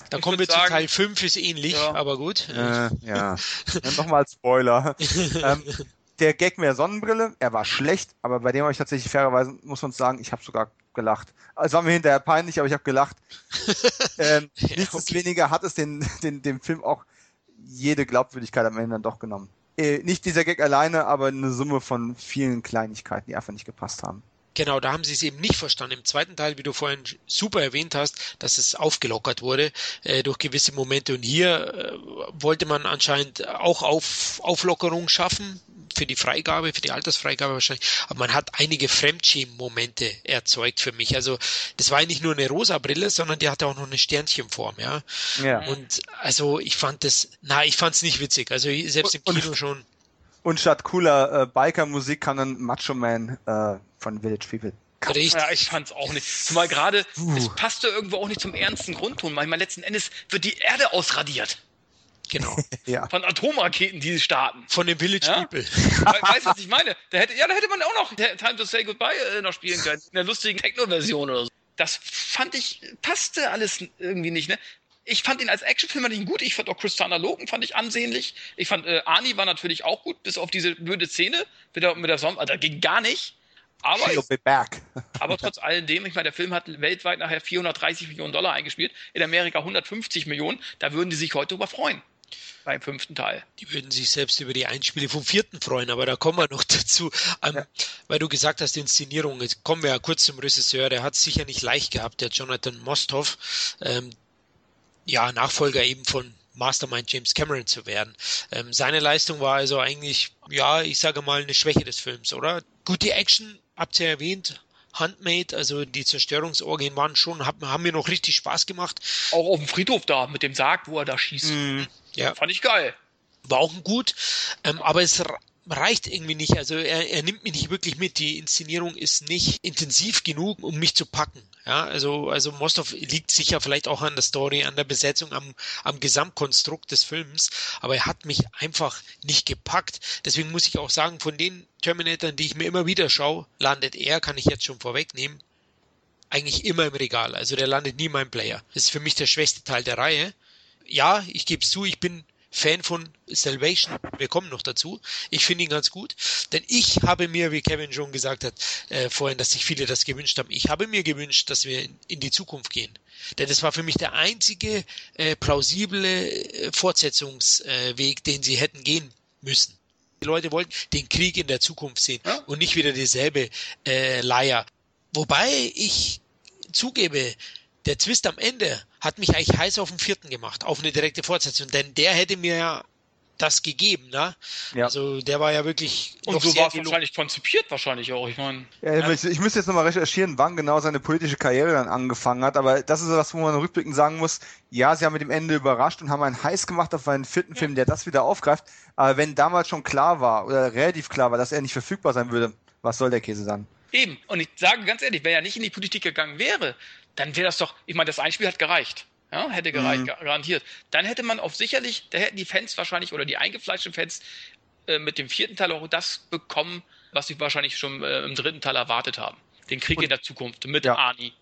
Dann ich kommen wir sagen, zu Teil 5, ist ähnlich, ja. aber gut. Äh, ja, (laughs) nochmal Spoiler. (laughs) ähm, der Gag mehr Sonnenbrille, er war schlecht, aber bei dem habe ich tatsächlich fairerweise, muss man sagen, ich habe sogar gelacht. Es war mir hinterher peinlich, aber ich habe gelacht. (laughs) ähm, ja, nichtsdestoweniger okay. hat es den, den, dem Film auch jede Glaubwürdigkeit am Ende dann doch genommen. Äh, nicht dieser Gag alleine, aber eine Summe von vielen Kleinigkeiten, die einfach nicht gepasst haben. Genau, da haben sie es eben nicht verstanden. Im zweiten Teil, wie du vorhin super erwähnt hast, dass es aufgelockert wurde äh, durch gewisse Momente. Und hier äh, wollte man anscheinend auch auf, Auflockerung schaffen für die Freigabe, für die Altersfreigabe wahrscheinlich. Aber man hat einige Fremdschämen-Momente erzeugt für mich. Also das war nicht nur eine rosa Brille, sondern die hatte auch noch eine Sternchenform, ja. ja. Und also ich fand das, na, ich fand es nicht witzig. Also selbst im Kino schon. Und statt cooler äh, Biker-Musik kann dann Macho Man äh, von Village People. Richtig. Ja, ich fand's auch nicht. Zumal gerade, uh. es passte irgendwo auch nicht zum ernsten Grundton. Manchmal letzten Endes wird die Erde ausradiert. Genau. (laughs) ja. Von Atomraketen, die starten. Von den Village ja? People. weißt du, was ich meine? Da hätte, ja, da hätte man auch noch Time to Say Goodbye äh, noch spielen können. In der lustigen Techno-Version oder so. Das fand ich, passte alles irgendwie nicht, ne? ich fand ihn als Actionfilm ich ihn gut. Ich fand auch Christiana Logan fand ich ansehnlich. Ich fand äh, Arnie war natürlich auch gut, bis auf diese blöde Szene mit der, mit der Sonne. Also, da ging gar nicht. Aber, back. (laughs) aber trotz alledem, ich meine, der Film hat weltweit nachher 430 Millionen Dollar eingespielt, in Amerika 150 Millionen. Da würden die sich heute drüber freuen. Beim fünften Teil. Die würden sich selbst über die Einspiele vom vierten freuen, aber da kommen wir noch (laughs) dazu. Ähm, Ja. Weil du gesagt hast, die Inszenierung, jetzt kommen wir ja kurz zum Regisseur, der hat es sicher nicht leicht gehabt, der Jonathan Mostoff, ähm, ja, Nachfolger eben von Mastermind James Cameron zu werden. Ähm, seine Leistung war also eigentlich, ja, ich sage mal, eine Schwäche des Films, oder? Gut, die Action, habt ihr erwähnt, Handmade, also die Zerstörungsorgien waren schon, haben, haben mir noch richtig Spaß gemacht. Auch auf dem Friedhof da, mit dem Sarg, wo er da schießt. Ja. Fand ich geil. war auch gut, ähm, aber es reicht irgendwie nicht. Also er, er nimmt mich nicht wirklich mit. Die Inszenierung ist nicht intensiv genug, um mich zu packen. Ja, also, also Mostov liegt sicher vielleicht auch an der Story, an der Besetzung, am, am Gesamtkonstrukt des Films, aber er hat mich einfach nicht gepackt. Deswegen muss ich auch sagen, von den Terminatoren, die ich mir immer wieder schaue, landet er, kann ich jetzt schon vorwegnehmen, eigentlich immer im Regal. Also der landet nie in meinem Player. Das ist für mich der schwächste Teil der Reihe. Ja, ich gebe zu, ich bin Fan von Salvation. Wir kommen noch dazu. Ich finde ihn ganz gut, denn ich habe mir, wie Kevin schon gesagt hat, äh, vorhin, dass sich viele das gewünscht haben, ich habe mir gewünscht, dass wir in, in die Zukunft gehen. Denn das war für mich der einzige äh, plausible äh, Fortsetzungsweg, den sie hätten gehen müssen. Die Leute wollten den Krieg in der Zukunft sehen Ja. und nicht wieder dieselbe äh, Leier. Wobei ich zugebe, der Twist am Ende hat mich eigentlich heiß auf den vierten gemacht, auf eine direkte Fortsetzung, denn der hätte mir ja das gegeben, ne? Ja. Also der war ja wirklich Und noch so war es wahrscheinlich konzipiert, wahrscheinlich auch. Ich meine, Ja, ich, ich müsste jetzt nochmal recherchieren, wann genau seine politische Karriere dann angefangen hat, aber das ist so das, wo man rückblickend sagen muss, ja, sie haben mit dem Ende überrascht und haben einen heiß gemacht auf einen vierten Film, der das wieder aufgreift, aber wenn damals schon klar war, oder relativ klar war, dass er nicht verfügbar sein würde, was soll der Käse dann? eben. Und ich sage ganz ehrlich, wenn er nicht in die Politik gegangen wäre, dann wäre das doch, ich meine, das Einspiel hat gereicht. Ja, hätte gereicht, Mhm. ga- garantiert. Dann hätte man auf sicherlich, da hätten die Fans wahrscheinlich oder die eingefleischten Fans äh, mit dem vierten Teil auch das bekommen, was sie wahrscheinlich schon äh, im dritten Teil erwartet haben. Den Krieg Und- in der Zukunft mit Ja. Arnie.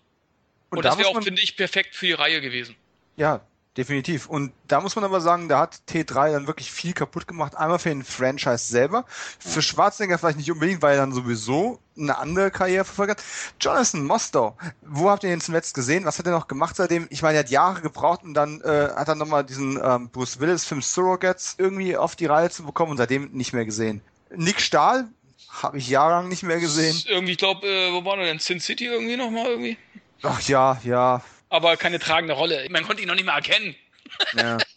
Und, Und da das wäre muss auch, finde ich, perfekt für die Reihe gewesen. Ja, definitiv. Und da muss man aber sagen, da hat T3 dann wirklich viel kaputt gemacht. Einmal für den Franchise selber. Für Schwarzenegger vielleicht nicht unbedingt, weil er dann sowieso eine andere Karriere verfolgt hat. Jonathan Mostow, wo habt ihr ihn zuletzt gesehen? Was hat er noch gemacht seitdem? Ich meine, er hat Jahre gebraucht und dann äh, hat er nochmal diesen ähm, Bruce Willis-Film Surrogates irgendwie auf die Reihe zu bekommen und seitdem nicht mehr gesehen. Nick Stahl habe ich jahrelang nicht mehr gesehen. Irgendwie, ich glaube, äh, wo war er denn? Sin City irgendwie nochmal irgendwie? Ach ja, ja, Aber keine tragende Rolle. Man konnte ihn noch nicht mal erkennen. Ja. (laughs)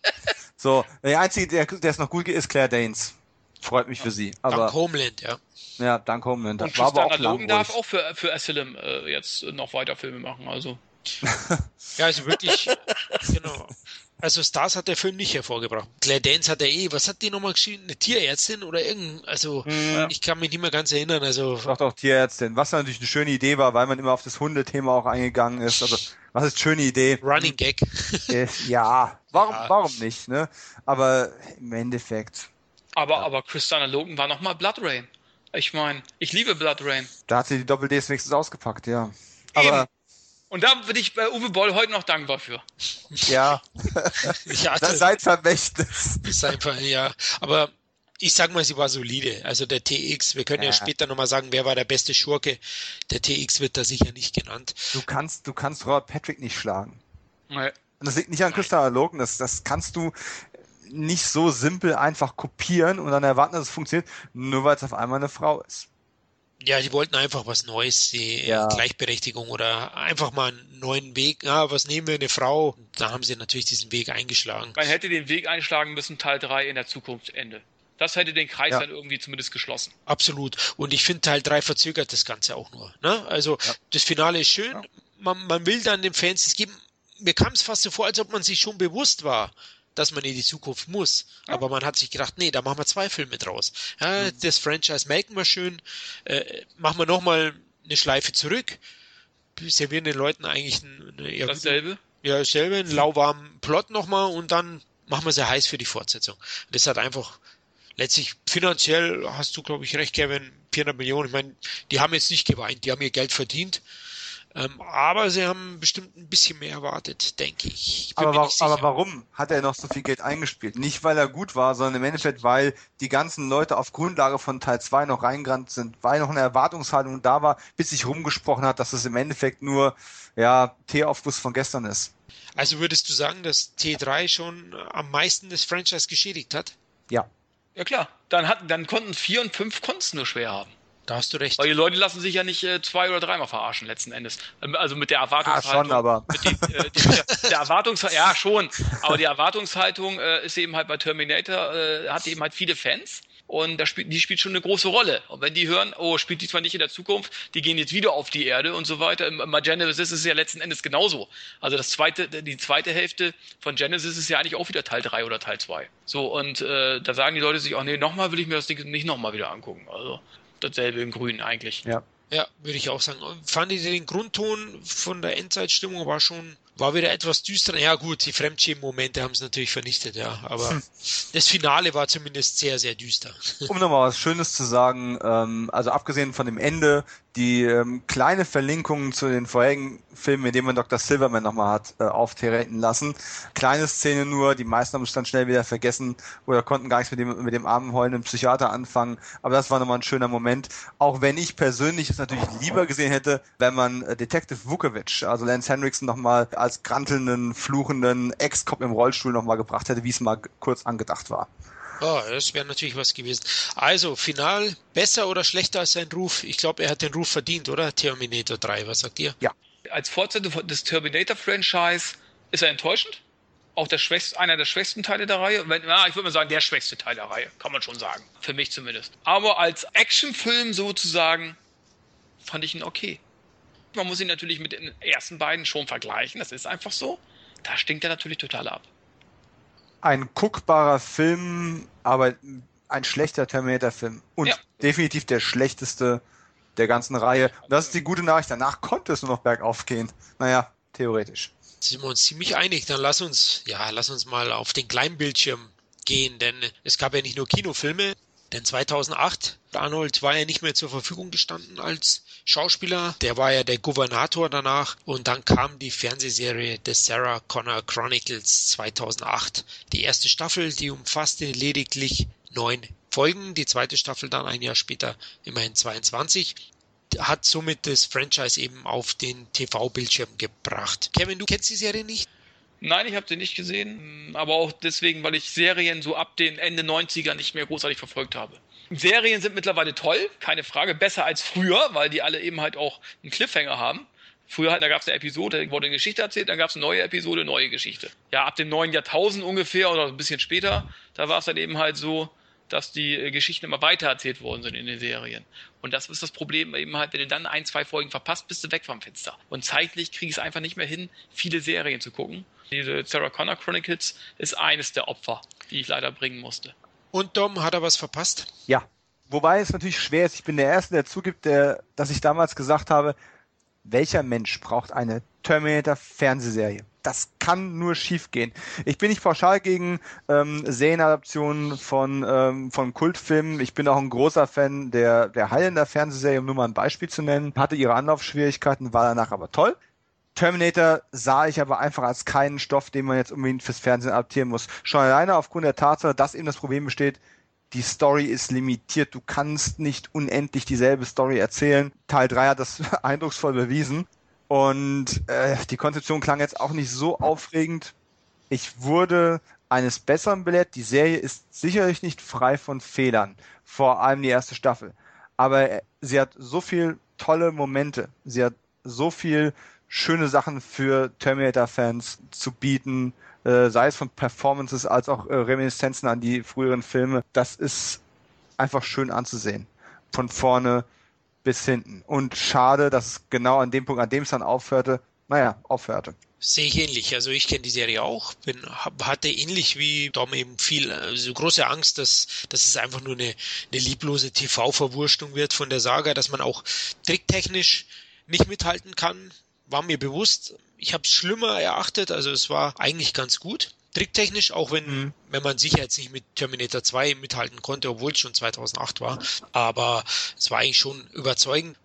So, der einzige, der, der es noch gut geht, ist Claire Danes. Freut mich für sie. Dank Aber Homeland, ja. ja, dank Homeland. Und Das war aber auch Logan darf auch für, für Asylum äh, jetzt noch weiter Filme machen. Also (laughs) Ja, also wirklich, (laughs) genau. Also Stars hat der Film nicht hervorgebracht. Claire Dance hat er eh, was hat die nochmal geschrieben? Eine Tierärztin oder irgend, also ich kann mich nicht mehr ganz erinnern, also Sagt auch Tierärztin. Was natürlich eine schöne Idee war, weil man immer auf das Hundethema auch eingegangen ist. Also, was ist schöne Idee? Running Gag. (laughs) Ja, warum, Ja. warum nicht, ne? Aber im Endeffekt, Aber, aber Christiana Logan war nochmal Blood Rain. Ich meine, ich liebe Blood Rain. da hat sie die Doppel-Ds wenigstens ausgepackt, ja. Aber, Und da bin ich bei Uwe Boll heute noch dankbar für. ja, (laughs) Ja, das das seid Vermächtnis. einfach, ja. Aber ich sag mal, sie war solide. Also der TX, wir können ja, Ja. später nochmal sagen, wer war der beste Schurke. Der TX wird da sicher nicht genannt. Du kannst, du kannst Robert Patrick nicht schlagen. Nee. Und das liegt nicht an Christian Logan, das, das kannst du nicht so simpel einfach kopieren und dann erwarten, dass es funktioniert, nur weil es auf einmal eine Frau ist. Ja, die wollten einfach was Neues, die Ja. Gleichberechtigung oder einfach mal einen neuen Weg. Ja, was nehmen wir, eine Frau? Da haben sie natürlich diesen Weg eingeschlagen. Man hätte den Weg einschlagen müssen, Teil 3 in der Zukunft Ende. Das hätte den Kreis Ja. dann irgendwie zumindest geschlossen. Absolut. Und ich finde, Teil 3 verzögert das Ganze auch nur. Ne? Also das Finale ist schön. Ja. Man, man will dann den Fans es geben. Mir kam es fast so vor, als ob man sich schon bewusst war, dass man in die Zukunft muss. Aber man hat sich gedacht, nee, da machen wir zwei Filme draus. Ja, Mhm. Das Franchise melken wir schön. Äh, machen wir nochmal eine Schleife zurück. Servieren den Leuten eigentlich ein, eine, ja, Dasselbe. ja, dasselbe, einen lauwarmen Plot nochmal und dann machen wir sie heiß für die Fortsetzung. Das hat einfach letztlich finanziell, hast du glaube ich recht, Kevin, 400 Millionen. Ich meine, die haben jetzt nicht geweint, die haben ihr Geld verdient. Ähm, aber sie haben bestimmt ein bisschen mehr erwartet, denke ich. ich aber, wa aber, warum hat er noch so viel Geld eingespielt? Nicht, weil er gut war, sondern im Endeffekt, weil die ganzen Leute auf Grundlage von Teil 2 noch reingerannt sind, weil noch eine Erwartungshaltung da war, bis sich rumgesprochen hat, dass es im Endeffekt nur ja, Teeaufguss von gestern ist. Also würdest du sagen, dass T3 schon am meisten das Franchise geschädigt hat? Ja. Ja klar, dann, hat, dann konnten vier und fünf konnten nur schwer haben. Da hast du recht. Weil die Leute lassen sich ja nicht äh, zwei oder dreimal verarschen letzten Endes. Ähm, also mit der Erwartungshaltung. Ja, schon, aber. Mit den, äh, die, der Erwartungshaltung, ja schon. Aber die Erwartungshaltung äh, ist eben halt bei Terminator, äh, hat eben halt viele Fans. Und da spielt, die spielt schon eine große Rolle. Und wenn die hören, oh, spielt diesmal nicht in der Zukunft, die gehen jetzt wieder auf die Erde und so weiter. Bei Genesis ist es ja letzten Endes genauso. Also das zweite, die zweite Hälfte von Genesis ist ja eigentlich auch wieder Teil 3 oder Teil 2. So, und äh, da sagen die Leute sich, oh nee, nochmal will ich mir das Ding nicht nochmal wieder angucken. Also dasselbe in Grün eigentlich. Ja. Ja, würde ich auch sagen. Fand ich den Grundton von der Endzeitstimmung war schon war wieder etwas düsterer. Ja gut, die Fremdschämen-Momente haben es natürlich vernichtet, ja. Aber hm. das Finale war zumindest sehr, sehr düster. Um nochmal was Schönes zu sagen, ähm, also abgesehen von dem Ende, die ähm, kleine Verlinkungen zu den vorherigen Filmen, in denen man Dr. Silverman nochmal hat äh, auftreten lassen. Kleine Szene nur, die meisten haben es dann schnell wieder vergessen oder konnten gar nichts mit dem, mit dem armen heulenden Psychiater anfangen. Aber das war nochmal ein schöner Moment. Auch wenn ich persönlich es natürlich lieber gesehen hätte, wenn man äh, Detective Vukovic, also Lance Henriksen nochmal als grantelnden, fluchenden Ex-Cop im Rollstuhl nochmal gebracht hätte, wie es mal kurz angedacht war. Oh, das wäre natürlich was gewesen. Also, final, besser oder schlechter als sein Ruf? Ich glaube, er hat den Ruf verdient, oder? Terminator 3, was sagt ihr? Ja. Als Fortsetzung des Terminator-Franchise ist er enttäuschend. Auch der schwächste, einer der schwächsten Teile der Reihe. Wenn, na, ich würde mal sagen, der schwächste Teil der Reihe, kann man schon sagen. Für mich zumindest. Aber als Actionfilm sozusagen fand ich ihn okay. Man muss ihn natürlich mit den ersten beiden schon vergleichen, das ist einfach so. Da stinkt er natürlich total ab ein guckbarer Film, aber ein schlechter Terminator-Film. Und ja. definitiv der schlechteste der ganzen Reihe. Und das ist die gute Nachricht. Danach konnte es nur noch bergauf gehen. Naja, theoretisch. Sind wir uns ziemlich einig. Dann lass uns, ja, lass uns mal auf den Kleinbildschirm gehen, denn es gab ja nicht nur Kinofilme, denn 2008, Arnold war ja nicht mehr zur Verfügung gestanden als Schauspieler. Der war ja der Gouvernator danach. Und dann kam die Fernsehserie The Sarah Connor Chronicles 2008. Die erste Staffel, die umfasste lediglich neun Folgen. Die zweite Staffel dann ein Jahr später immerhin 22 hat somit das Franchise eben auf den TV-Bildschirm gebracht. Kevin, du kennst die Serie nicht? Nein, ich habe sie nicht gesehen, aber auch deswegen, weil ich Serien so ab den Ende 90er nicht mehr großartig verfolgt habe. Serien sind mittlerweile toll, keine Frage, besser als früher, weil die alle eben halt auch einen Cliffhanger haben. Früher halt, da gab es eine Episode, wurde eine Geschichte erzählt, dann gab es eine neue Episode, neue Geschichte. Ja, ab dem neuen Jahrtausend ungefähr oder ein bisschen später, da war es dann eben halt so, dass die äh, Geschichten immer weiter erzählt worden sind in den Serien. Und das ist das Problem eben halt, wenn du dann ein, zwei Folgen verpasst, bist du weg vom Fenster. Und zeitlich kriege ich es einfach nicht mehr hin, viele Serien zu gucken. Diese Sarah Connor Chronicles ist eines der Opfer, die ich leider bringen musste. Und Dom, hat er was verpasst? Ja. Wobei es natürlich schwer ist. Ich bin der Erste, der zugibt, der, dass ich damals gesagt habe, welcher Mensch braucht eine Terminator-Fernsehserie? Das kann nur schiefgehen. Ich bin nicht pauschal gegen ähm, Serienadaptionen von, ähm, von Kultfilmen. Ich bin auch ein großer Fan der, der Highlander Fernsehserie, um nur mal ein Beispiel zu nennen. Hatte ihre Anlaufschwierigkeiten, war danach aber toll. Terminator sah ich aber einfach als keinen Stoff, den man jetzt unbedingt fürs Fernsehen adaptieren muss. Schon alleine aufgrund der Tatsache, dass eben das Problem besteht, die Story ist limitiert. Du kannst nicht unendlich dieselbe Story erzählen. Teil 3 hat das (laughs) eindrucksvoll bewiesen. Und äh, die Konzeption klang jetzt auch nicht so aufregend. Ich wurde eines Besseren belehrt. Die Serie ist sicherlich nicht frei von Fehlern. Vor allem die erste Staffel. Aber äh, sie hat so viel tolle Momente. Sie hat so viel schöne Sachen für Terminator-Fans zu bieten, äh, sei es von Performances als auch äh, Reminiszenzen an die früheren Filme. Das ist einfach schön anzusehen. Von vorne bis hinten. Und schade, dass es genau an dem Punkt, an dem es dann aufhörte, naja, aufhörte. Sehe ich ähnlich. Also ich kenne die Serie auch, bin, hatte ähnlich wie Dom eben viel, also große Angst, dass, dass es einfach nur eine, eine lieblose TV-Verwurstung wird von der Saga, dass man auch tricktechnisch nicht mithalten kann war mir bewusst, ich habe es schlimmer erachtet, also es war eigentlich ganz gut. Tricktechnisch, auch wenn, mhm. wenn man sicher jetzt nicht mit Terminator 2 mithalten konnte, obwohl es schon 2008 war, aber es war eigentlich schon überzeugend.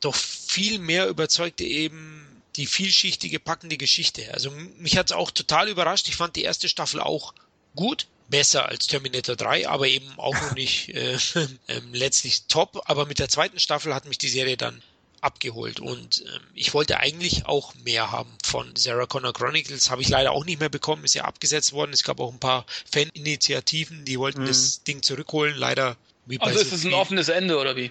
doch viel mehr überzeugte eben die vielschichtige, packende Geschichte. Also mich hat es auch total überrascht. Ich fand die erste Staffel auch gut, besser als Terminator 3, aber eben auch noch (laughs) nicht äh, (laughs) äh, letztlich top. Aber mit der zweiten Staffel hat mich die Serie dann abgeholt und ähm, ich wollte eigentlich auch mehr haben von Sarah Connor Chronicles, habe ich leider auch nicht mehr bekommen, ist ja abgesetzt worden. Es gab auch ein paar Faninitiativen, die wollten mhm. das Ding zurückholen, leider. Wie also ist es ein offenes Ende oder wie?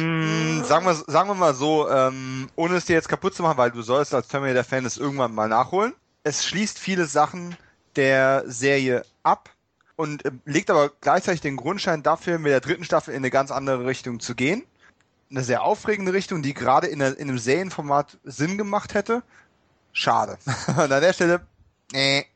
Mm, sagen, wir, sagen wir mal so, ähm, ohne es dir jetzt kaputt zu machen, weil du sollst als Terminator-Fan es irgendwann mal nachholen. Es schließt viele Sachen der Serie ab und äh, legt aber gleichzeitig den Grundstein dafür, mit der dritten Staffel in eine ganz andere Richtung zu gehen. Eine sehr aufregende Richtung, die gerade in, in einem Serienformat Sinn gemacht hätte. Schade. (laughs) und an der Stelle, nee.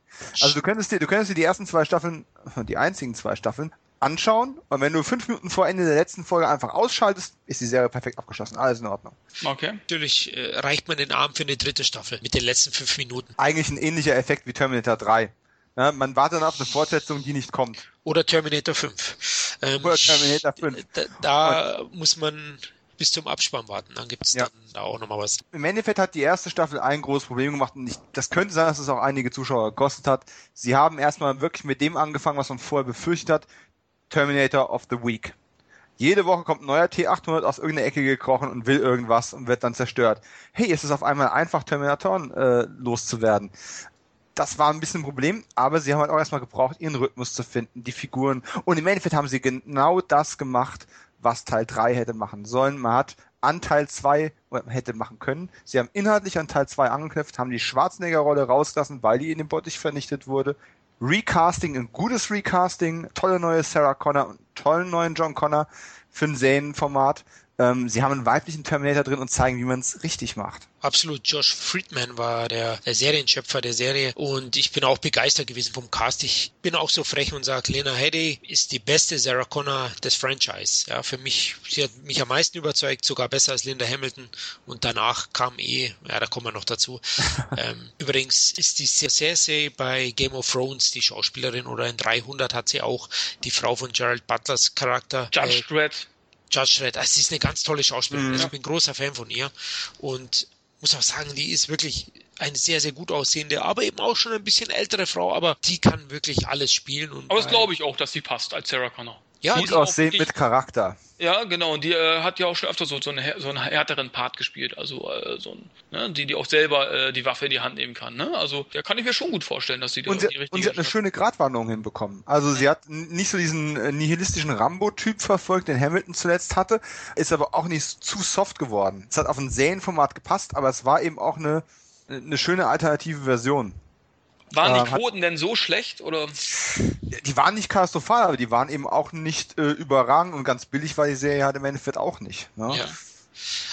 Also du könntest dir, du könntest dir die ersten zwei Staffeln, die einzigen zwei Staffeln, anschauen. Und wenn du fünf Minuten vor Ende der letzten Folge einfach ausschaltest, ist die Serie perfekt abgeschlossen. Alles in Ordnung. Okay. Natürlich äh, reicht man den Arm für eine dritte Staffel mit den letzten fünf Minuten. Eigentlich ein ähnlicher Effekt wie Terminator 3. Ja, man wartet dann auf eine Fortsetzung, die nicht kommt. Oder Terminator 5. Ähm, Oder Terminator 5. Da, da muss man bis zum Abspann warten. Dann gibt es ja. dann da auch nochmal was. Im Endeffekt hat die erste Staffel ein großes Problem gemacht und ich, das könnte sein, dass es auch einige Zuschauer gekostet hat. Sie haben erstmal wirklich mit dem angefangen, was man vorher befürchtet hat. Terminator of the Week. Jede Woche kommt ein neuer T800 aus irgendeiner Ecke gekrochen und will irgendwas und wird dann zerstört. Hey, ist es auf einmal einfach, Terminatoren äh, loszuwerden. Das war ein bisschen ein Problem, aber sie haben halt auch erstmal gebraucht, ihren Rhythmus zu finden, die Figuren. Und im Endeffekt haben sie genau das gemacht, was Teil 3 hätte machen sollen. Man hat an Teil 2 hätte machen können. Sie haben inhaltlich an Teil 2 angeknüpft, haben die Schwarzenegger-Rolle rausgelassen, weil die in dem Bottich vernichtet wurde. Recasting, ein gutes Recasting, tolle neue Sarah Connor und tollen neuen John Connor für ein Serienformat. Ähm, sie haben einen weiblichen Terminator drin und zeigen, wie man es richtig macht. Absolut. Josh Friedman war der, der Serienschöpfer der Serie und ich bin auch begeistert gewesen vom Cast. Ich bin auch so frech und sage, Lena Headey ist die beste Sarah Connor des Franchise. Ja, für mich, sie hat mich am meisten überzeugt, sogar besser als Linda Hamilton und danach kam eh, ja, da kommen wir noch dazu. (laughs) ähm, übrigens ist die Cersei bei Game of Thrones die Schauspielerin oder in 300 hat sie auch die Frau von Gerald Butlers Charakter. Judge äh, Dredd. Judge Dredd. Also, sie ist eine ganz tolle Schauspielerin. Mhm. Also, ich bin großer Fan von ihr. Und muss auch sagen, die ist wirklich eine sehr, sehr gut aussehende, aber eben auch schon ein bisschen ältere Frau, aber die kann wirklich alles spielen. Und aber das glaube ich auch, dass sie passt als Sarah Connor. Ja, gut aussehen mit Charakter. Ja, genau. Und die äh, hat ja auch schon öfter so, so, eine, so einen härteren Part gespielt. Also äh, so ein, ne, die, die auch selber äh, die Waffe in die Hand nehmen kann. Ne? Also da kann ich mir schon gut vorstellen, dass sie und sie, die richtige Und sie hat eine schöne Gratwanderung hinbekommen. Also sie hat nicht so diesen äh, nihilistischen Rambo-Typ verfolgt, den Hamilton zuletzt hatte, ist aber auch nicht zu soft geworden. Es hat auf ein Serienformat gepasst, aber es war eben auch eine, eine schöne alternative Version. Waren die ähm, Quoten denn so schlecht oder? Die waren nicht katastrophal, aber die waren eben auch nicht äh, überragend und ganz billig war die Serie halt im Endeffekt auch nicht. Ne? Ja.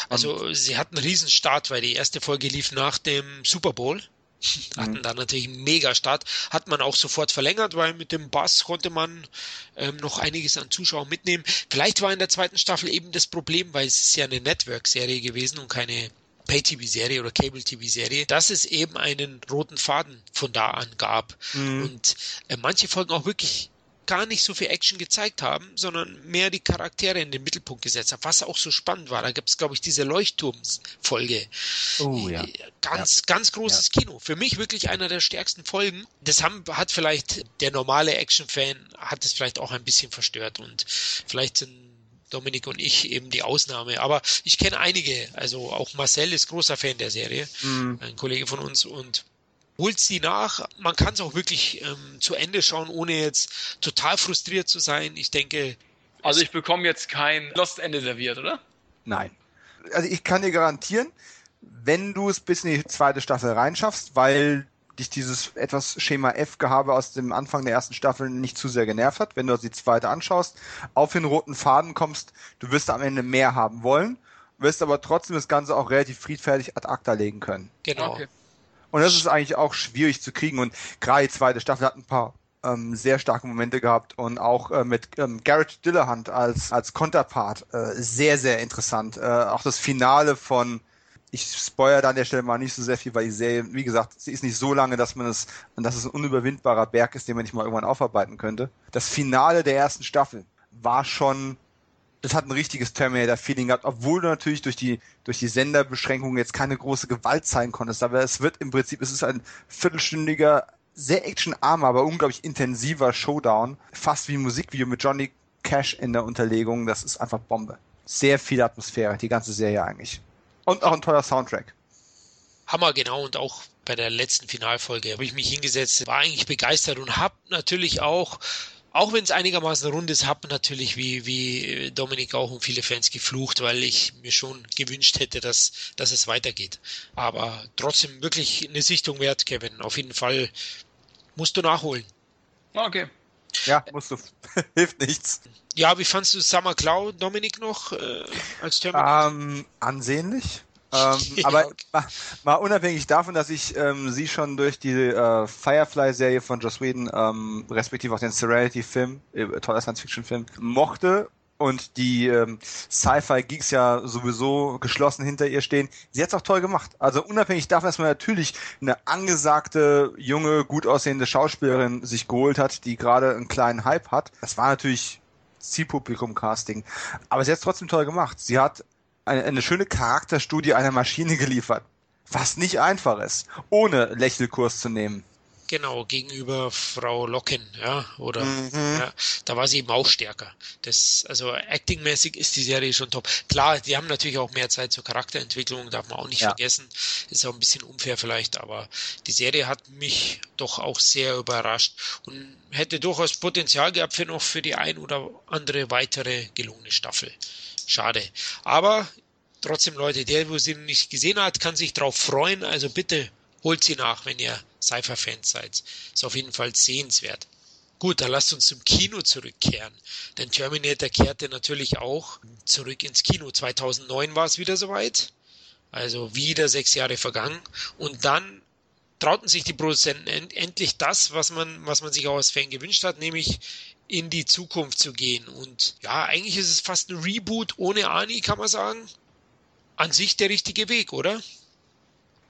Also und, sie hatten einen Riesenstart, weil die erste Folge lief nach dem Super Bowl. Hatten mhm. da natürlich einen Mega-Start. Hat man auch sofort verlängert, weil mit dem Bass konnte man ähm, noch einiges an Zuschauern mitnehmen. Vielleicht war in der zweiten Staffel eben das Problem, weil es ist ja eine Network-Serie gewesen und keine Pay-TV-Serie oder Cable-TV-Serie, dass es eben einen roten Faden von da an gab. Mhm. Und äh, manche Folgen auch wirklich gar nicht so viel Action gezeigt haben, sondern mehr die Charaktere in den Mittelpunkt gesetzt haben, was auch so spannend war. Da gibt es, glaube ich, diese Leuchtturmsfolge. Oh ja. Äh, ganz, ja. ganz großes ja. Kino. Für mich wirklich einer der stärksten Folgen. Das haben, hat vielleicht der normale Action-Fan hat es vielleicht auch ein bisschen verstört und vielleicht sind Dominik und ich eben die Ausnahme. Aber ich kenne einige, also auch Marcel ist großer Fan der Serie, mhm. ein Kollege von uns und holt sie nach. Man kann es auch wirklich ähm, zu Ende schauen, ohne jetzt total frustriert zu sein. Ich denke. Also ich bekomme jetzt kein Lost Ende serviert, oder? Nein. Also ich kann dir garantieren, wenn du es bis in die zweite Staffel reinschaffst, weil dich dieses etwas Schema F-Gehabe aus dem Anfang der ersten Staffel nicht zu sehr genervt hat, wenn du die zweite anschaust, auf den roten Faden kommst, du wirst am Ende mehr haben wollen, wirst aber trotzdem das Ganze auch relativ friedfertig ad acta legen können. Genau. Okay. Und das ist eigentlich auch schwierig zu kriegen und gerade die zweite Staffel hat ein paar ähm, sehr starke Momente gehabt und auch äh, mit ähm, Garrett Dillahunt als, als Konterpart äh, sehr, sehr interessant. Äh, auch das Finale von ich spoilere da an der Stelle mal nicht so sehr viel, weil die Serie, wie gesagt, sie ist nicht so lange, dass man es, dass es ein unüberwindbarer Berg ist, den man nicht mal irgendwann aufarbeiten könnte. Das Finale der ersten Staffel war schon das hat ein richtiges Terminator-Feeling gehabt, obwohl du natürlich durch die, durch die Senderbeschränkungen jetzt keine große Gewalt zeigen konntest. Aber es wird im Prinzip, es ist ein viertelstündiger, sehr actionarmer, aber unglaublich intensiver Showdown. Fast wie ein Musikvideo mit Johnny Cash in der Unterlegung. Das ist einfach Bombe. Sehr viel Atmosphäre, die ganze Serie eigentlich. Und auch ein toller Soundtrack. Hammer, genau. Und auch bei der letzten Finalfolge habe ich mich hingesetzt, war eigentlich begeistert und habe natürlich auch auch wenn es einigermaßen rund ist, habe natürlich wie, wie Dominik auch und viele Fans geflucht, weil ich mir schon gewünscht hätte, dass, dass es weitergeht. Aber trotzdem wirklich eine Sichtung wert, Kevin. Auf jeden Fall musst du nachholen. Okay. Ja, musst du. (laughs) Hilft nichts. Ja, wie fandst du Summer Cloud, Dominik, noch äh, als Terminator? Ähm, ansehnlich. (laughs) Ähm, aber mal, mal, unabhängig davon, dass ich ähm, sie schon durch die äh, Firefly-Serie von Joss Whedon, ähm, respektive auch den Serenity-Film, äh, toller Science-Fiction-Film, mochte und die ähm, Sci-Fi-Geeks ja sowieso geschlossen hinter ihr stehen. Sie hat's auch toll gemacht. Also unabhängig davon, dass man natürlich eine angesagte, junge, gut aussehende Schauspielerin sich geholt hat, die gerade einen kleinen Hype hat. Das war natürlich Zielpublikum-Casting. Aber sie hat's trotzdem toll gemacht. Sie hat eine, eine schöne Charakterstudie einer Maschine geliefert. Was nicht einfach ist, ohne Lächelkurs zu nehmen. Genau, gegenüber Frau Locken, ja, oder mhm. ja, da war sie eben auch stärker. Das, also actingmäßig ist die Serie schon top. Klar, die haben natürlich auch mehr Zeit zur Charakterentwicklung, darf man auch nicht ja. vergessen. Ist auch ein bisschen unfair vielleicht, aber die Serie hat mich doch auch sehr überrascht und hätte durchaus Potenzial gehabt für noch für die ein oder andere weitere gelungene Staffel. Schade. Aber trotzdem, Leute, der, wo sie nicht gesehen hat, kann sich drauf freuen. Also bitte holt sie nach, wenn ihr Cypher-Fans seid. Ist auf jeden Fall sehenswert. Gut, dann lasst uns zum Kino zurückkehren. Denn Terminator kehrte natürlich auch zurück ins Kino. 2009 war es wieder soweit. Also wieder sechs Jahre vergangen. Und dann trauten sich die Produzenten endlich das, was man, was man sich auch als Fan gewünscht hat, nämlich in die Zukunft zu gehen. Und ja, eigentlich ist es fast ein Reboot ohne Ani, kann man sagen. An sich der richtige Weg, oder?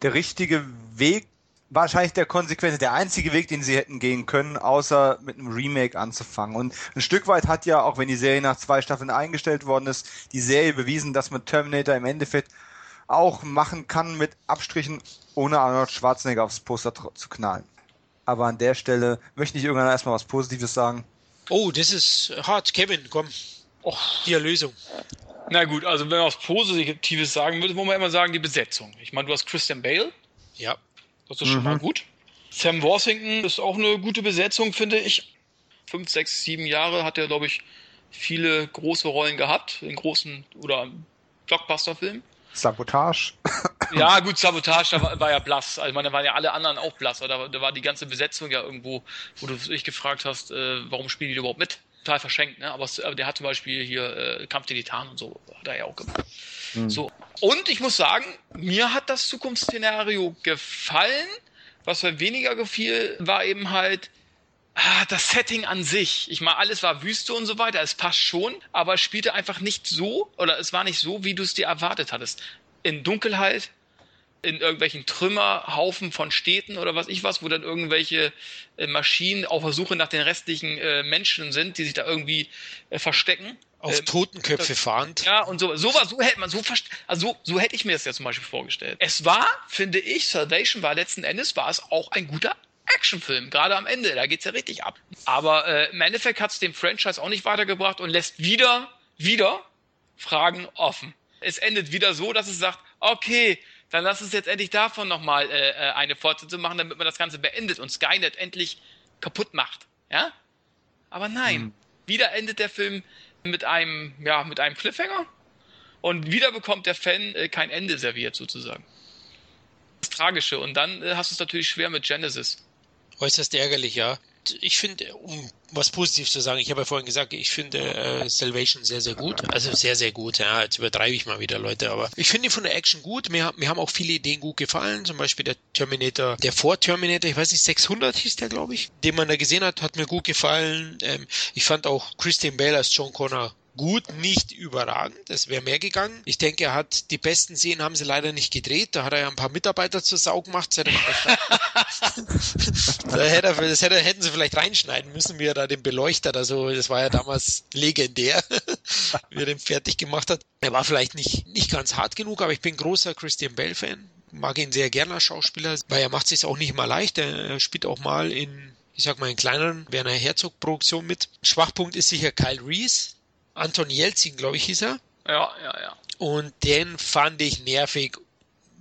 Der richtige Weg, wahrscheinlich der konsequente, der einzige Weg, den sie hätten gehen können, außer mit einem Remake anzufangen. Und ein Stück weit hat ja, auch wenn die Serie nach zwei Staffeln eingestellt worden ist, die Serie bewiesen, dass man Terminator im Endeffekt auch machen kann mit Abstrichen, ohne Arnold Schwarzenegger aufs Poster zu knallen. Aber an der Stelle möchte ich irgendwann erstmal was Positives sagen. Oh, das ist hart. Kevin, komm. Oh, die Erlösung. Na gut, also wenn man was Positives sagen würde, muss man immer sagen, die Besetzung. Ich meine, du hast Christian Bale. Ja. Das ist mhm. schon mal gut. Sam Worthington ist auch eine gute Besetzung, finde ich. Fünf, sechs, sieben Jahre hat er, glaube ich, viele große Rollen gehabt, in großen oder Blockbuster-Filmen. Sabotage. (laughs) ja, gut, Sabotage, da war, war, ja blass. Also, ich meine, da waren ja alle anderen auch blass. Da, da war die ganze Besetzung ja irgendwo, wo du dich gefragt hast, äh, warum spielen die überhaupt mit? Total verschenkt, ne? Aber, aber der hat zum Beispiel hier äh, Kampf der Titanen und so, hat er ja auch gemacht. Mhm. So. Und ich muss sagen, mir hat das Zukunftsszenario gefallen. Was mir weniger gefiel, war eben halt, Ah, das Setting an sich, ich meine, alles war Wüste und so weiter, es passt schon, aber es spielte einfach nicht so, oder es war nicht so, wie du es dir erwartet hattest. In Dunkelheit, in irgendwelchen Trümmerhaufen von Städten oder was ich was, wo dann irgendwelche äh, Maschinen auf der Suche nach den restlichen äh, Menschen sind, die sich da irgendwie äh, verstecken. Auf ähm, Totenköpfe fahrend. Ja, und so, so war, so hätte man, so, also so, so hätte ich mir das ja zum Beispiel vorgestellt. Es war, finde ich, Salvation war letzten Endes, war es auch ein guter Actionfilm, gerade am Ende, da geht's ja richtig ab. Aber äh, im Endeffekt hat's dem Franchise auch nicht weitergebracht und lässt wieder, wieder Fragen offen. Es endet wieder so, dass es sagt, okay, dann lass uns jetzt endlich davon nochmal äh, äh, eine Fortsetzung machen, damit man das Ganze beendet und Skynet endlich kaputt macht. Ja? Aber nein, mhm. wieder endet der Film mit einem, ja, mit einem Cliffhanger und wieder bekommt der Fan äh, kein Ende serviert sozusagen. Das Tragische. Und dann äh, hast du es natürlich schwer mit Genesis äußerst ärgerlich, ja. Ich finde, um was positiv zu sagen, ich habe ja vorhin gesagt, ich finde äh, Salvation sehr, sehr gut. Also sehr, sehr gut. Ja, jetzt übertreibe ich mal wieder, Leute. Aber ich finde von der Action gut. Mir, mir haben auch viele Ideen gut gefallen. Zum Beispiel der Terminator, der Vor-Terminator, ich weiß nicht, 600 hieß der, glaube ich, den man da gesehen hat, hat mir gut gefallen. Ähm, ich fand auch Christian Bale als John Connor gut, nicht überragend. Es wäre mehr gegangen. Ich denke, er hat die besten Szenen haben sie leider nicht gedreht. Da hat er ja ein paar Mitarbeiter zur Sau gemacht. (laughs) da hätte er, das hätte, hätten sie vielleicht reinschneiden müssen, wie er da den Beleuchter da so, das war ja damals legendär. (laughs) wie er den fertig gemacht hat. Er war vielleicht nicht, nicht ganz hart genug, aber ich bin großer Christian Bell-Fan. Mag ihn sehr gerne als Schauspieler, weil er macht sich auch nicht mal leicht. Er spielt auch mal in, ich sag mal, in kleineren Werner Herzog-Produktionen mit. Schwachpunkt ist sicher Kyle Reese. Anton Jelzin, glaube ich, hieß er. Ja, ja, ja. Und den fand ich nervig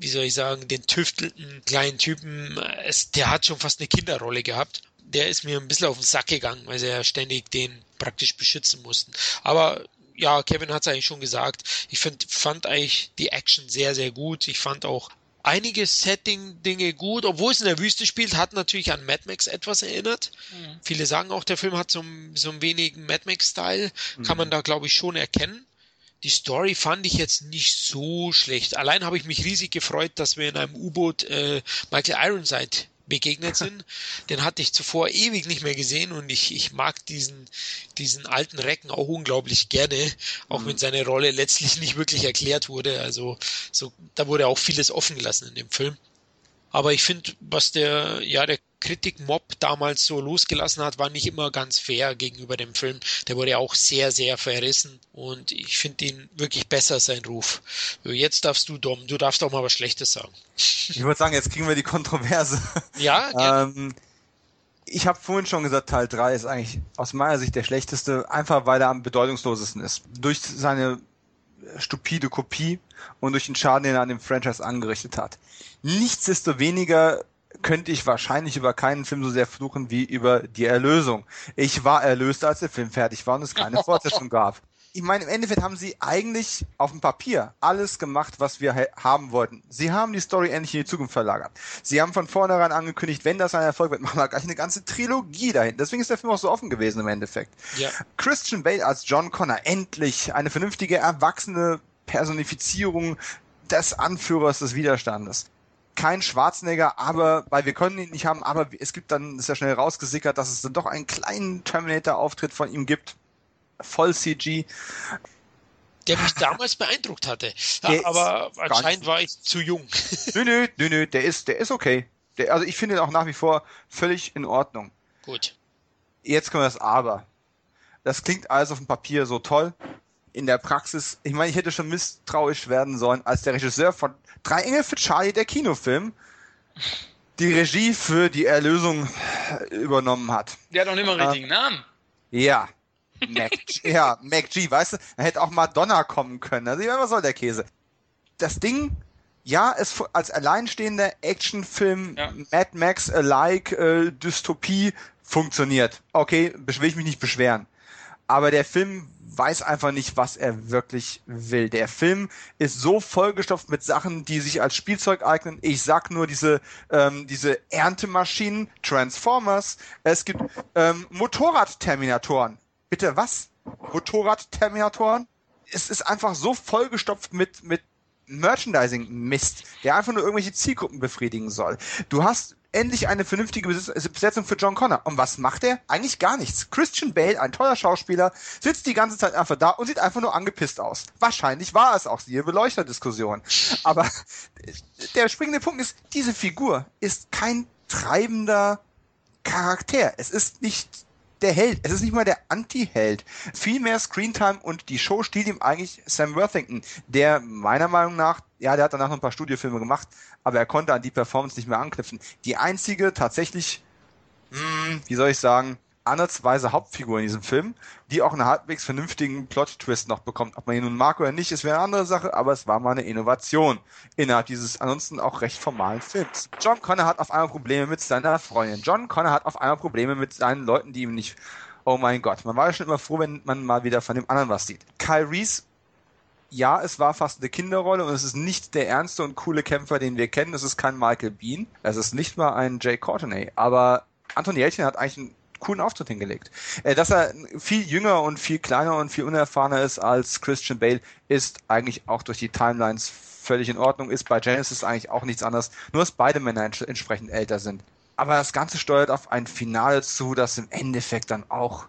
wie soll ich sagen, den tüftelnden kleinen Typen, es, der hat schon fast eine Kinderrolle gehabt. Der ist mir ein bisschen auf den Sack gegangen, weil sie ja ständig den praktisch beschützen mussten. Aber ja, Kevin hat es eigentlich schon gesagt. Ich find, fand eigentlich die Action sehr, sehr gut. Ich fand auch einige Setting-Dinge gut, obwohl es in der Wüste spielt, hat natürlich an Mad Max etwas erinnert. Mhm. Viele sagen auch, der Film hat so, so ein wenig Mad Max-Style. Mhm. Kann man da, glaube ich, schon erkennen. Die Story fand ich jetzt nicht so schlecht. Allein habe ich mich riesig gefreut, dass wir in einem U-Boot äh, Michael Ironside begegnet sind. Den hatte ich zuvor ewig nicht mehr gesehen und ich, ich mag diesen, diesen alten Recken auch unglaublich gerne, auch mhm. wenn seine Rolle letztlich nicht wirklich erklärt wurde. Also so, da wurde auch vieles offen gelassen in dem Film. Aber ich finde, was der, ja, der Kritikmob damals so losgelassen hat, war nicht immer ganz fair gegenüber dem Film. Der wurde auch sehr, sehr verrissen und ich finde ihn wirklich besser, sein Ruf. Jetzt darfst du, Dom, du darfst auch mal was Schlechtes sagen. Ich würde sagen, jetzt kriegen wir die Kontroverse. Ja, ähm, ich habe vorhin schon gesagt, Teil 3 ist eigentlich aus meiner Sicht der schlechteste, einfach weil er am bedeutungslosesten ist. Durch seine stupide Kopie und durch den Schaden, den er an dem Franchise angerichtet hat. Nichtsdestoweniger könnte ich wahrscheinlich über keinen Film so sehr fluchen wie über die Erlösung. Ich war erlöst, als der Film fertig war und es keine (laughs) Fortsetzung gab. Ich meine, im Endeffekt haben sie eigentlich auf dem Papier alles gemacht, was wir haben wollten. Sie haben die Story endlich in die Zukunft verlagert. Sie haben von vornherein angekündigt, wenn das ein Erfolg wird, (laughs) machen wir gleich eine ganze Trilogie dahin. Deswegen ist der Film auch so offen gewesen im Endeffekt. Ja. Christian Bale als John Connor, endlich eine vernünftige, erwachsene Personifizierung des Anführers des Widerstandes kein Schwarzenegger, aber, weil wir können ihn nicht haben, aber es gibt dann, ist ja schnell rausgesickert, dass es dann doch einen kleinen Terminator-Auftritt von ihm gibt. Voll CG. Der mich damals beeindruckt hatte. (laughs) Ja, aber anscheinend war ich zu jung. Nö, nö, nö, nö, der ist, der ist okay. Der, also ich finde ihn auch nach wie vor völlig in Ordnung. Gut. Jetzt kommt das Aber. Das klingt alles auf dem Papier so toll. In der Praxis, ich meine, ich hätte schon misstrauisch werden sollen, als der Regisseur von Drei Engel für Charlie, der Kinofilm, die Regie für die Erlösung übernommen hat. Der hat noch nicht mal einen richtigen äh, Namen. Ja. Mac, (laughs) ja, Mac G, weißt du, er hätte auch Madonna kommen können. Also, was soll der Käse? Das Ding, ja, es als alleinstehender Actionfilm ja. Mad Max alike äh, Dystopie funktioniert. Okay, will ich mich nicht beschweren. Aber der Film weiß einfach nicht, was er wirklich will. Der Film ist so vollgestopft mit Sachen, die sich als Spielzeug eignen. Ich sag nur diese, ähm, diese Erntemaschinen, Transformers. Es gibt ähm, Motorradterminatoren. Bitte was? Motorradterminatoren? Es ist einfach so vollgestopft mit, mit Merchandising-Mist, der einfach nur irgendwelche Zielgruppen befriedigen soll. Du hast endlich eine vernünftige Besetzung für John Connor. Und was macht er? Eigentlich gar nichts. Christian Bale, ein toller Schauspieler, sitzt die ganze Zeit einfach da und sieht einfach nur angepisst aus. Wahrscheinlich war es auch siehe Beleuchterdiskussion. Aber der springende Punkt ist, diese Figur ist kein treibender Charakter. Es ist nicht der Held. Es ist nicht mal der Anti-Held. Viel mehr Screentime und die Show stiehlt ihm eigentlich Sam Worthington, der meiner Meinung nach, ja, der hat danach noch ein paar Studiofilme gemacht, aber er konnte an die Performance nicht mehr anknüpfen. Die einzige tatsächlich, mh, hm, wie soll ich sagen, ansatzweise Hauptfigur in diesem Film, die auch einen halbwegs vernünftigen Plot-Twist noch bekommt. Ob man ihn nun mag oder nicht, ist eine andere Sache, aber es war mal eine Innovation innerhalb dieses ansonsten auch recht formalen Films. John Connor hat auf einmal Probleme mit seiner Freundin. John Connor hat auf einmal Probleme mit seinen Leuten, die ihm nicht Oh mein Gott, man war ja schon immer froh, wenn man mal wieder von dem anderen was sieht. Kyle Reese ja, es war fast eine Kinderrolle und es ist nicht der ernste und coole Kämpfer, den wir kennen. Es ist kein Michael Bean. Es ist nicht mal ein Jay Courtenay. Aber Anton Jelchin hat eigentlich einen coolen Auftritt hingelegt. Äh, dass er viel jünger und viel kleiner und viel unerfahrener ist als Christian Bale, ist eigentlich auch durch die Timelines völlig in Ordnung, ist bei Genesis eigentlich auch nichts anderes, nur dass beide Männer entsprechend älter sind. Aber das Ganze steuert auf ein Finale zu, das im Endeffekt dann auch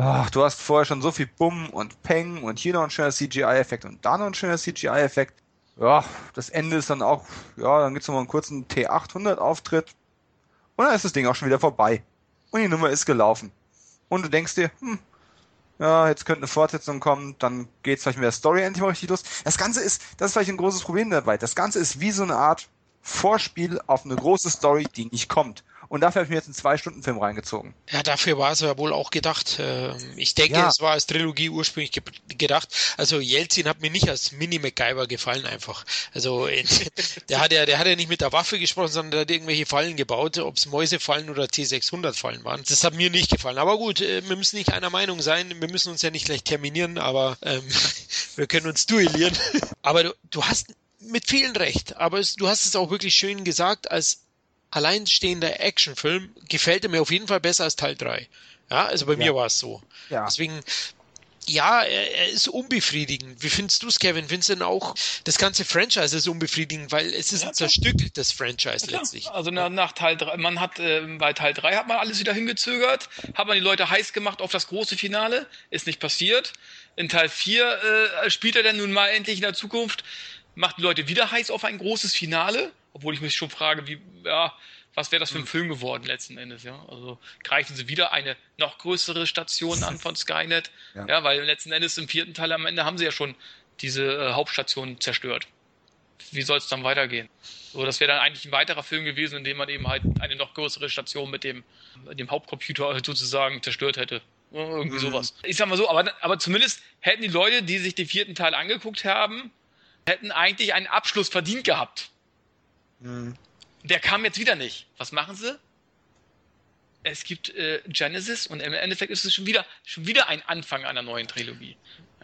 Ach, du hast vorher schon so viel Bumm und Peng und hier noch ein schöner CGI-Effekt und da noch ein schöner CGI-Effekt. Ja, das Ende ist dann auch, ja, dann gibt's noch mal einen kurzen T800-Auftritt und dann ist das Ding auch schon wieder vorbei und die Nummer ist gelaufen. Und du denkst dir, hm, ja, jetzt könnte eine Fortsetzung kommen, dann geht's vielleicht mit der Story endlich mal richtig los. Das Ganze ist, das ist vielleicht ein großes Problem dabei. Das Ganze ist wie so eine Art Vorspiel auf eine große Story, die nicht kommt. Und dafür habe ich mir jetzt einen Zwei-Stunden-Film reingezogen. Ja, dafür war es ja wohl auch gedacht. Ähm, ich denke, Ja. es war als Trilogie ursprünglich ge gedacht. Also Jelzin hat mir nicht als Mini-MacGyver gefallen einfach. Also in, (laughs) der hat ja, der hat ja nicht mit der Waffe gesprochen, sondern der hat irgendwelche Fallen gebaut, ob es Mäusefallen oder T600-Fallen waren. Das hat mir nicht gefallen. Aber gut, äh, wir müssen nicht einer Meinung sein. Wir müssen uns ja nicht gleich terminieren, aber ähm, (laughs) wir können uns duellieren. (laughs) Aber du, du hast mit vielen recht. Aber es, du hast es auch wirklich schön gesagt, als alleinstehender Actionfilm gefällt er mir auf jeden Fall besser als Teil 3. Ja, also bei Ja. mir war es so. Ja. Deswegen, ja, er, er ist unbefriedigend. Wie findest du es, Kevin? Findest du denn auch, das ganze Franchise ist unbefriedigend, weil es ist Ja, ein zerstückeltes Franchise Klar. letztlich. Also nach, nach Teil 3, man hat äh, bei Teil 3 hat man alles wieder hingezögert, hat man die Leute heiß gemacht auf das große Finale, ist nicht passiert. In Teil 4 äh, spielt er dann nun mal endlich in der Zukunft, macht die Leute wieder heiß auf ein großes Finale, obwohl ich mich schon frage, wie, ja, was wäre das für ein Film geworden letzten Endes, ja? Also greifen sie wieder eine noch größere Station an von (laughs) Skynet, Ja. ja, weil letzten Endes im vierten Teil am Ende haben sie ja schon diese äh, Hauptstation zerstört wie soll es dann weitergehen? So, das wäre dann eigentlich ein weiterer Film gewesen, in dem man eben halt eine noch größere Station mit dem, dem Hauptcomputer (laughs) sozusagen zerstört hätte. Irgendwie Mhm. sowas. Ich sag mal so, aber, aber zumindest hätten die Leute, die sich den vierten Teil angeguckt haben, hätten eigentlich einen Abschluss verdient gehabt. Hm. Der kam jetzt wieder nicht. Was machen sie? Es gibt äh, Genesis und im Endeffekt ist es schon wieder, schon wieder ein Anfang einer neuen Trilogie.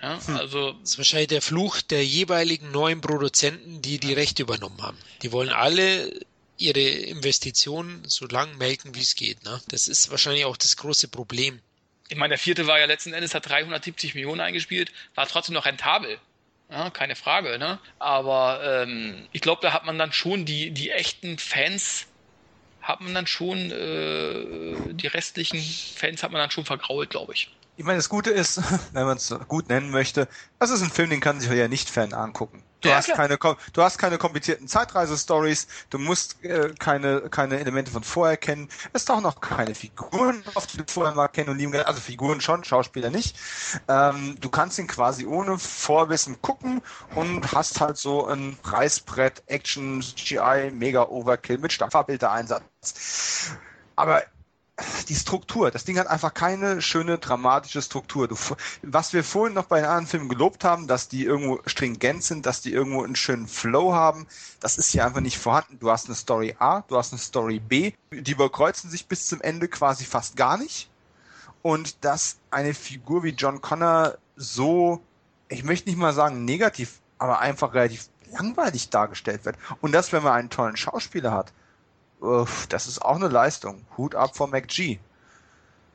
Ja, also Das ist wahrscheinlich der Fluch der jeweiligen neuen Produzenten, die die Rechte übernommen haben. Die wollen alle ihre Investitionen so lang melken, wie es geht. Ne? Das ist wahrscheinlich auch das große Problem. ich meine, der vierte war ja letzten Endes, hat 370 Millionen eingespielt, war trotzdem noch rentabel. Ja, keine Frage, ne? Aber ähm, ich glaube, da hat man dann schon die, die echten Fans, hat man dann schon, äh, die restlichen Fans hat man dann schon vergrault, glaube ich. Ich meine, das Gute ist, (laughs) wenn man es gut nennen möchte, das ist ein Film, den kann sich ja nicht Fan angucken. Du Ja, hast klar. keine, du hast keine komplizierten Zeitreise-Stories, du musst äh, keine, keine Elemente von vorher kennen. Es tauchen auch keine Figuren auf, die du vorher mal kennen und lieben Also Figuren schon, Schauspieler nicht. Ähm, du kannst ihn quasi ohne Vorwissen gucken und hast halt so ein Reißbrett, Action, CGI, mega Overkill mit Starfarbildeinsatz. Aber die Struktur, das Ding hat einfach keine schöne dramatische Struktur. Du, was wir vorhin noch bei den anderen Filmen gelobt haben, dass die irgendwo stringent sind, dass die irgendwo einen schönen Flow haben, das ist hier einfach nicht vorhanden. Du hast eine Story A, du hast eine Story B, die überkreuzen sich bis zum Ende quasi fast gar nicht. Und dass eine Figur wie John Connor so, ich möchte nicht mal sagen negativ, aber einfach relativ langweilig dargestellt wird. Und das, wenn man einen tollen Schauspieler hat, uff, das ist auch eine Leistung. Hut ab vor McG.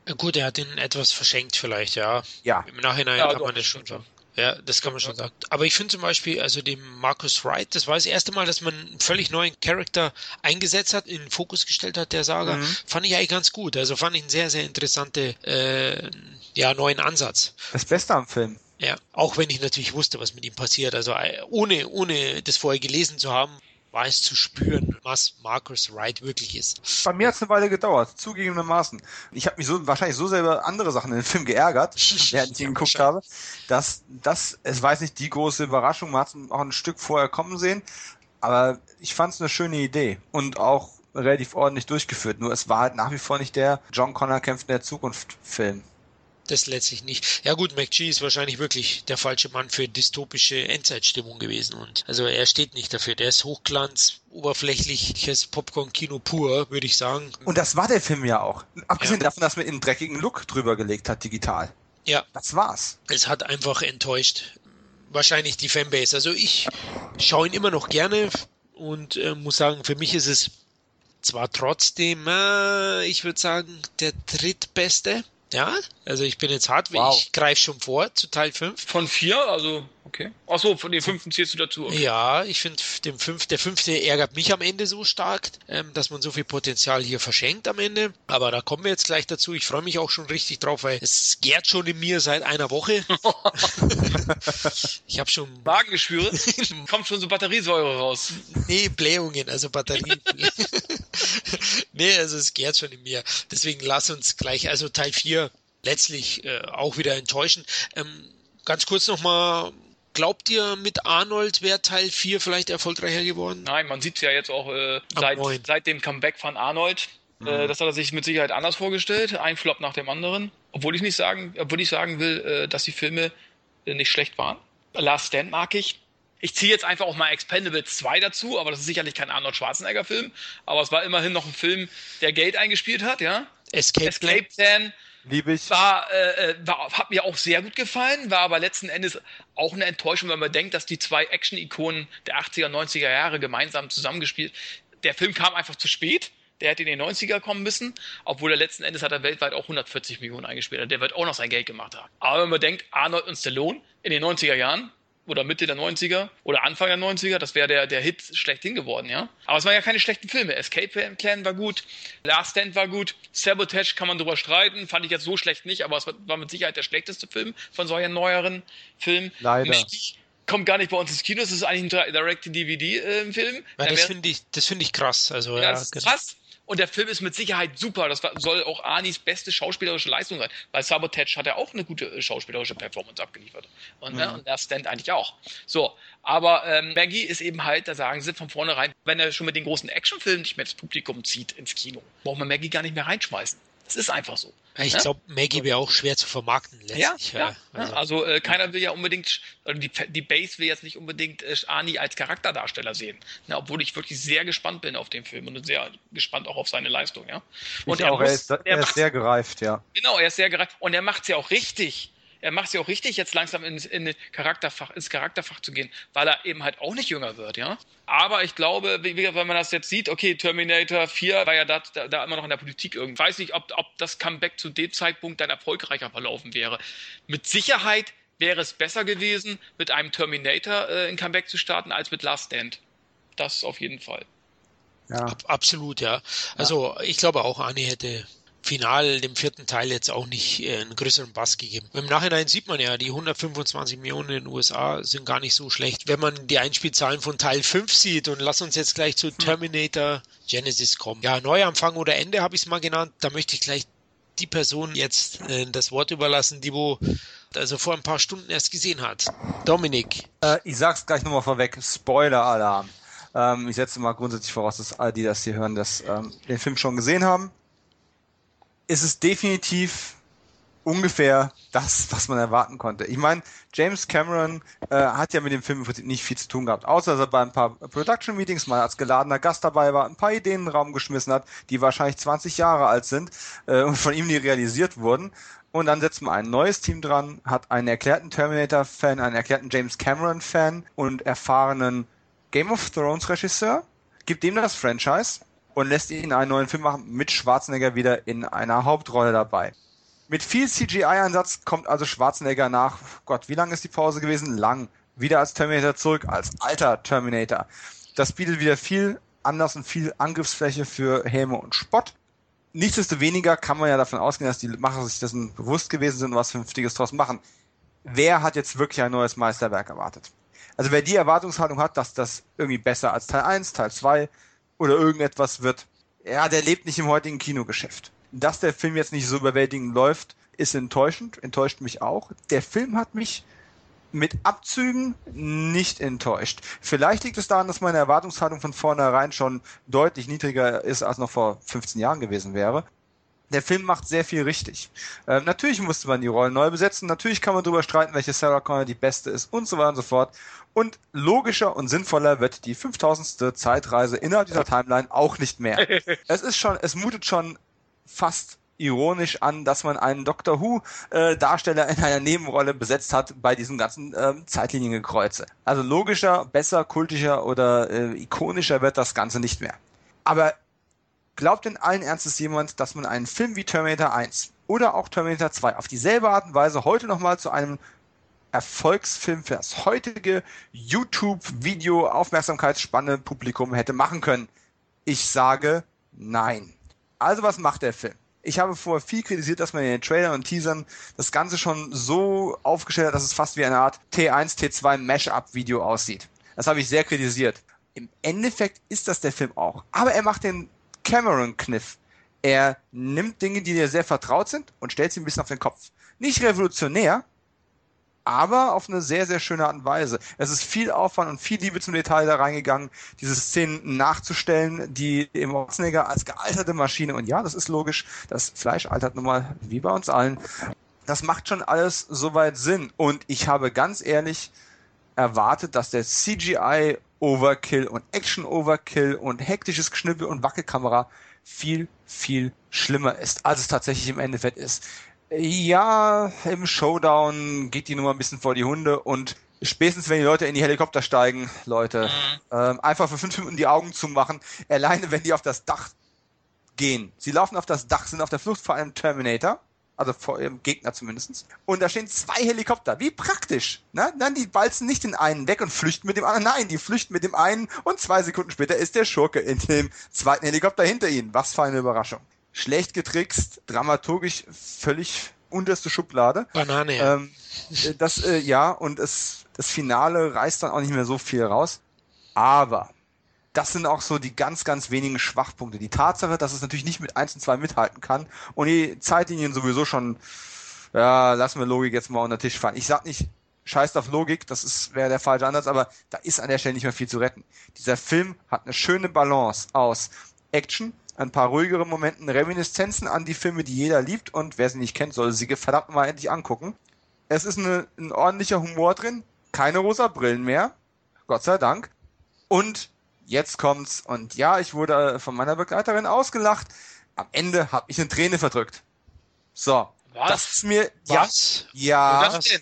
Äh, Gut, er hat ihn etwas verschenkt vielleicht, ja. Ja, Im Nachhinein Ja, kann doch, man das schon sagen. Ja, das kann man schon sagen. Aber ich finde zum Beispiel, also dem Marcus Wright, das war das erste Mal, dass man einen völlig neuen Charakter eingesetzt hat, in den Fokus gestellt hat, der Saga. Mhm. Fand ich eigentlich ganz gut. Also fand ich einen sehr, sehr interessante, äh, ja, neuen Ansatz. das Beste am Film. Ja, auch wenn ich natürlich wusste, was mit ihm passiert. Also äh, ohne, ohne das vorher gelesen zu haben, war es zu spüren, was Marcus Wright wirklich ist. Bei mir hat es eine Weile gedauert, zugegebenermaßen. Ich habe mich so wahrscheinlich so selber andere Sachen in dem Film geärgert, (laughs) während ich ihn geguckt habe, dass das, es weiß nicht, die große Überraschung, man hat es auch ein Stück vorher kommen sehen, aber ich fand es eine schöne Idee und auch relativ ordentlich durchgeführt. Nur es war halt nach wie vor nicht der John Connor kämpft in der Zukunft Film. Das letztlich nicht. Ja gut, McGee ist wahrscheinlich wirklich der falsche Mann für dystopische Endzeitstimmung gewesen. Und also er steht nicht dafür. Der ist Hochglanz, oberflächliches Popcorn-Kino pur, würde ich sagen. Und das war der Film ja auch. Abgesehen Ja. davon, dass man einen dreckigen Look drüber gelegt hat, digital. Ja, Das war's. es hat einfach enttäuscht. Wahrscheinlich die Fanbase. Also ich schaue ihn immer noch gerne und äh, muss sagen, für mich ist es zwar trotzdem, äh, ich würde sagen, der drittbeste. Ja, also ich bin jetzt hart, Wow. ich greife schon vor zu Teil 5. Von vier, also, okay. Achso, von den fünften zählst du dazu. Okay. Ja, ich finde, fünf, der fünfte ärgert mich am Ende so stark, ähm, dass man so viel Potenzial hier verschenkt am Ende. Aber da kommen wir jetzt gleich dazu. Ich freue mich auch schon richtig drauf, weil es gärt schon in mir seit einer Woche. (laughs) ich habe schon Magengeschwüre, (laughs) kommt schon so Batteriesäure raus. nee, Blähungen, also Batterien. (laughs) nee, also es gärt schon in mir. Deswegen lass uns gleich, also Teil 4 letztlich äh, auch wieder enttäuschend. Ähm, ganz kurz nochmal, glaubt ihr, mit Arnold wäre Teil 4 vielleicht erfolgreicher geworden? Nein, man sieht es ja jetzt auch äh, seit, seit dem Comeback von Arnold. Mhm. Äh, das hat er sich mit Sicherheit anders vorgestellt, ein Flop nach dem anderen. Obwohl ich nicht sagen, obwohl ich sagen will, äh, dass die Filme äh, nicht schlecht waren. Last Stand mag ich. Ich ziehe jetzt einfach auch mal Expendables 2 dazu, aber das ist sicherlich kein Arnold Schwarzenegger-Film. Aber es war immerhin noch ein Film, der Geld eingespielt hat, ja. Escape, Escape Plan. Liebe ich. War, äh, äh, war, hat mir auch sehr gut gefallen, war aber letzten Endes auch eine Enttäuschung, wenn man denkt, dass die zwei Action-Ikonen der 80er, 90er Jahre gemeinsam zusammengespielt. Der Film kam einfach zu spät. Der hätte in den 90er kommen müssen, obwohl er letzten Endes hat er weltweit auch 140 Millionen eingespielt. Der wird auch noch sein Geld gemacht haben. Aber wenn man denkt, Arnold und Stallone in den 90er Jahren, oder Mitte der 90er oder Anfang der 90er. Das wäre der, der Hit schlechthin geworden, ja. Aber es waren ja keine schlechten Filme. Escape Plan war gut, Last Stand war gut, Sabotage kann man drüber streiten, fand ich jetzt so schlecht nicht, aber es war mit Sicherheit der schlechteste Film von solchen neueren Filmen. Leider. kommt gar nicht bei uns ins Kino, das ist eigentlich ein Direct-DVD-Film. Äh, das finde ich, das ich krass. Also, ja, ja das ist genau. krass. Und der Film ist mit Sicherheit super. Das soll auch Anis beste schauspielerische Leistung sein. Weil Sabotage hat er auch eine gute äh, schauspielerische Performance abgeliefert. Und, ne, mhm. und der Stand eigentlich auch. So, aber ähm, Maggie ist eben halt, da sagen sie von vornherein, wenn er schon mit den großen Actionfilmen nicht mehr das Publikum zieht ins Kino, braucht man Maggie gar nicht mehr reinschmeißen. Das ist einfach so. Ich ne? glaube, Maggie wäre auch schwer zu vermarkten letztlich. Ja, ja. Also, also äh, keiner will ja unbedingt, die, die Base will jetzt nicht unbedingt äh, Arnie als Charakterdarsteller sehen. Ne? Obwohl ich wirklich sehr gespannt bin auf den Film und sehr gespannt auch auf seine Leistung. Ja? Und er, auch, muss, er, ist, er, er ist sehr gereift, ja. Genau, er ist sehr gereift und er macht es ja auch richtig er macht es ja auch richtig, jetzt langsam ins, in Charakterfach, ins Charakterfach zu gehen, weil er eben halt auch nicht jünger wird, ja. Aber ich glaube, wie, wenn man das jetzt sieht, okay, Terminator 4 war ja da, da, da immer noch in der Politik irgendwie. Ich weiß nicht, ob, ob das Comeback zu dem Zeitpunkt dann erfolgreicher verlaufen wäre. Mit Sicherheit wäre es besser gewesen, mit einem Terminator äh, ein Comeback zu starten, als mit Last Stand. Das auf jeden Fall. Ja. Ab, absolut, ja. Also ja. ich glaube auch, Annie hätte final dem vierten Teil jetzt auch nicht äh, einen größeren Bass gegeben. Im Nachhinein sieht man ja, die 125 Millionen in den USA sind gar nicht so schlecht. Wenn man die Einspielzahlen von Teil 5 sieht und lass uns jetzt gleich zu hm. Terminator Genesis kommen. Ja, Neuanfang oder Ende habe ich es mal genannt. Da möchte ich gleich die Person jetzt äh, das Wort überlassen, die wo also vor ein paar Stunden erst gesehen hat. Dominik. Äh, ich sag's gleich nochmal vorweg. Spoiler-Alarm. Ähm, ich setze mal grundsätzlich voraus, dass alle, die das hier hören, das, ähm, den Film schon gesehen haben ist es definitiv ungefähr das, was man erwarten konnte. Ich meine, James Cameron äh, hat ja mit dem Film nicht viel zu tun gehabt, außer dass er bei ein paar Production Meetings mal als geladener Gast dabei war, ein paar Ideen in den Raum geschmissen hat, die wahrscheinlich 20 Jahre alt sind äh, und von ihm nie realisiert wurden. Und dann setzt man ein neues Team dran, hat einen erklärten Terminator-Fan, einen erklärten James Cameron-Fan und erfahrenen Game of Thrones-Regisseur, gibt dem das Franchise und lässt ihn einen neuen Film machen mit Schwarzenegger wieder in einer Hauptrolle dabei. Mit viel CGI-Einsatz kommt also Schwarzenegger nach, Gott, wie lange ist die Pause gewesen? Lang. Wieder als Terminator zurück, als alter Terminator. Das bietet wieder viel Anlass und viel Angriffsfläche für Häme und Spott. Nichtsdestoweniger kann man ja davon ausgehen, dass die Macher sich dessen bewusst gewesen sind und was Vernünftiges draus machen. Wer hat jetzt wirklich ein neues Meisterwerk erwartet? Also wer die Erwartungshaltung hat, dass das irgendwie besser als Teil 1, Teil 2, oder irgendetwas wird. Ja, der lebt nicht im heutigen Kinogeschäft. Dass der Film jetzt nicht so überwältigend läuft, ist enttäuschend, enttäuscht mich auch. Der Film hat mich mit Abzügen nicht enttäuscht. Vielleicht liegt es daran, dass meine Erwartungshaltung von vornherein schon deutlich niedriger ist, als noch vor 15 Jahren gewesen wäre der Film macht sehr viel richtig. Ähm, natürlich musste man die Rollen neu besetzen, natürlich kann man darüber streiten, welche Sarah Connor die beste ist und so weiter und so fort. Und logischer und sinnvoller wird die 5000. Zeitreise innerhalb dieser Timeline auch nicht mehr. (laughs) es ist schon, es mutet schon fast ironisch an, dass man einen Doctor Who äh, Darsteller in einer Nebenrolle besetzt hat bei diesem ganzen ähm, Zeitliniengekreuze. Also logischer, besser, kultischer oder äh, ikonischer wird das Ganze nicht mehr. Aber Glaubt denn allen Ernstes jemand, dass man einen Film wie Terminator 1 oder auch Terminator 2 auf dieselbe Art und Weise heute nochmal zu einem Erfolgsfilm für das heutige YouTube-Video-Aufmerksamkeitsspanne Publikum hätte machen können? Ich sage nein. Also was macht der Film? Ich habe vorher viel kritisiert, dass man in den Trailern und Teasern das Ganze schon so aufgestellt hat, dass es fast wie eine Art T1, T2 Mash-up-Video aussieht. Das habe ich sehr kritisiert. Im Endeffekt ist das der Film auch. Aber er macht den Cameron-Kniff. Er nimmt Dinge, die dir sehr vertraut sind und stellt sie ein bisschen auf den Kopf. Nicht revolutionär, aber auf eine sehr, sehr schöne Art und Weise. Es ist viel Aufwand und viel Liebe zum Detail da reingegangen, diese Szenen nachzustellen, die im Schwarzenegger als gealterte Maschine, und ja, das ist logisch, das Fleisch altert nun mal wie bei uns allen. Das macht schon alles soweit Sinn. Und ich habe ganz ehrlich erwartet, dass der CGI Overkill und Action Overkill und hektisches Geschnippel und Wackelkamera viel, viel schlimmer ist, als es tatsächlich im Endeffekt ist. Ja, im Showdown geht die Nummer ein bisschen vor die Hunde und spätestens wenn die Leute in die Helikopter steigen, Leute, mhm. ähm, einfach für fünf Minuten die Augen zu machen, alleine wenn die auf das Dach gehen. Sie laufen auf das Dach, sind auf der Flucht vor einem Terminator, also vor ihrem Gegner zumindestens. Und da stehen zwei Helikopter. Wie praktisch. Ne? Nein, die balzen nicht den einen weg und flüchten mit dem anderen. Nein, die flüchten mit dem einen und zwei Sekunden später ist der Schurke in dem zweiten Helikopter hinter ihnen. Was für eine Überraschung schlecht getrickst, dramaturgisch völlig unterste Schublade. Banane. Ja. Ähm, äh, das, äh, ja, und es, das Finale reißt dann auch nicht mehr so viel raus. Aber das sind auch so die ganz, ganz wenigen Schwachpunkte. Die Tatsache, dass es natürlich nicht mit 1 und 2 mithalten kann und die Zeitlinien sowieso schon, ja, lassen wir Logik jetzt mal unter den Tisch fallen. Ich sag nicht, scheißt auf Logik, das wäre der falsche Ansatz, aber da ist an der Stelle nicht mehr viel zu retten. Dieser Film hat eine schöne Balance aus Action, ein paar ruhigere Momenten, Reminiszenzen an die Filme, die jeder liebt und wer sie nicht kennt, soll sie verdammt mal endlich angucken. Es ist eine, ein ordentlicher Humor drin, keine rosa Brillen mehr, Gott sei Dank. Und jetzt kommt's und ja, ich wurde von meiner Begleiterin ausgelacht. Am Ende habe ich eine Träne verdrückt. So, Was? das ist mir Was? ja Was ja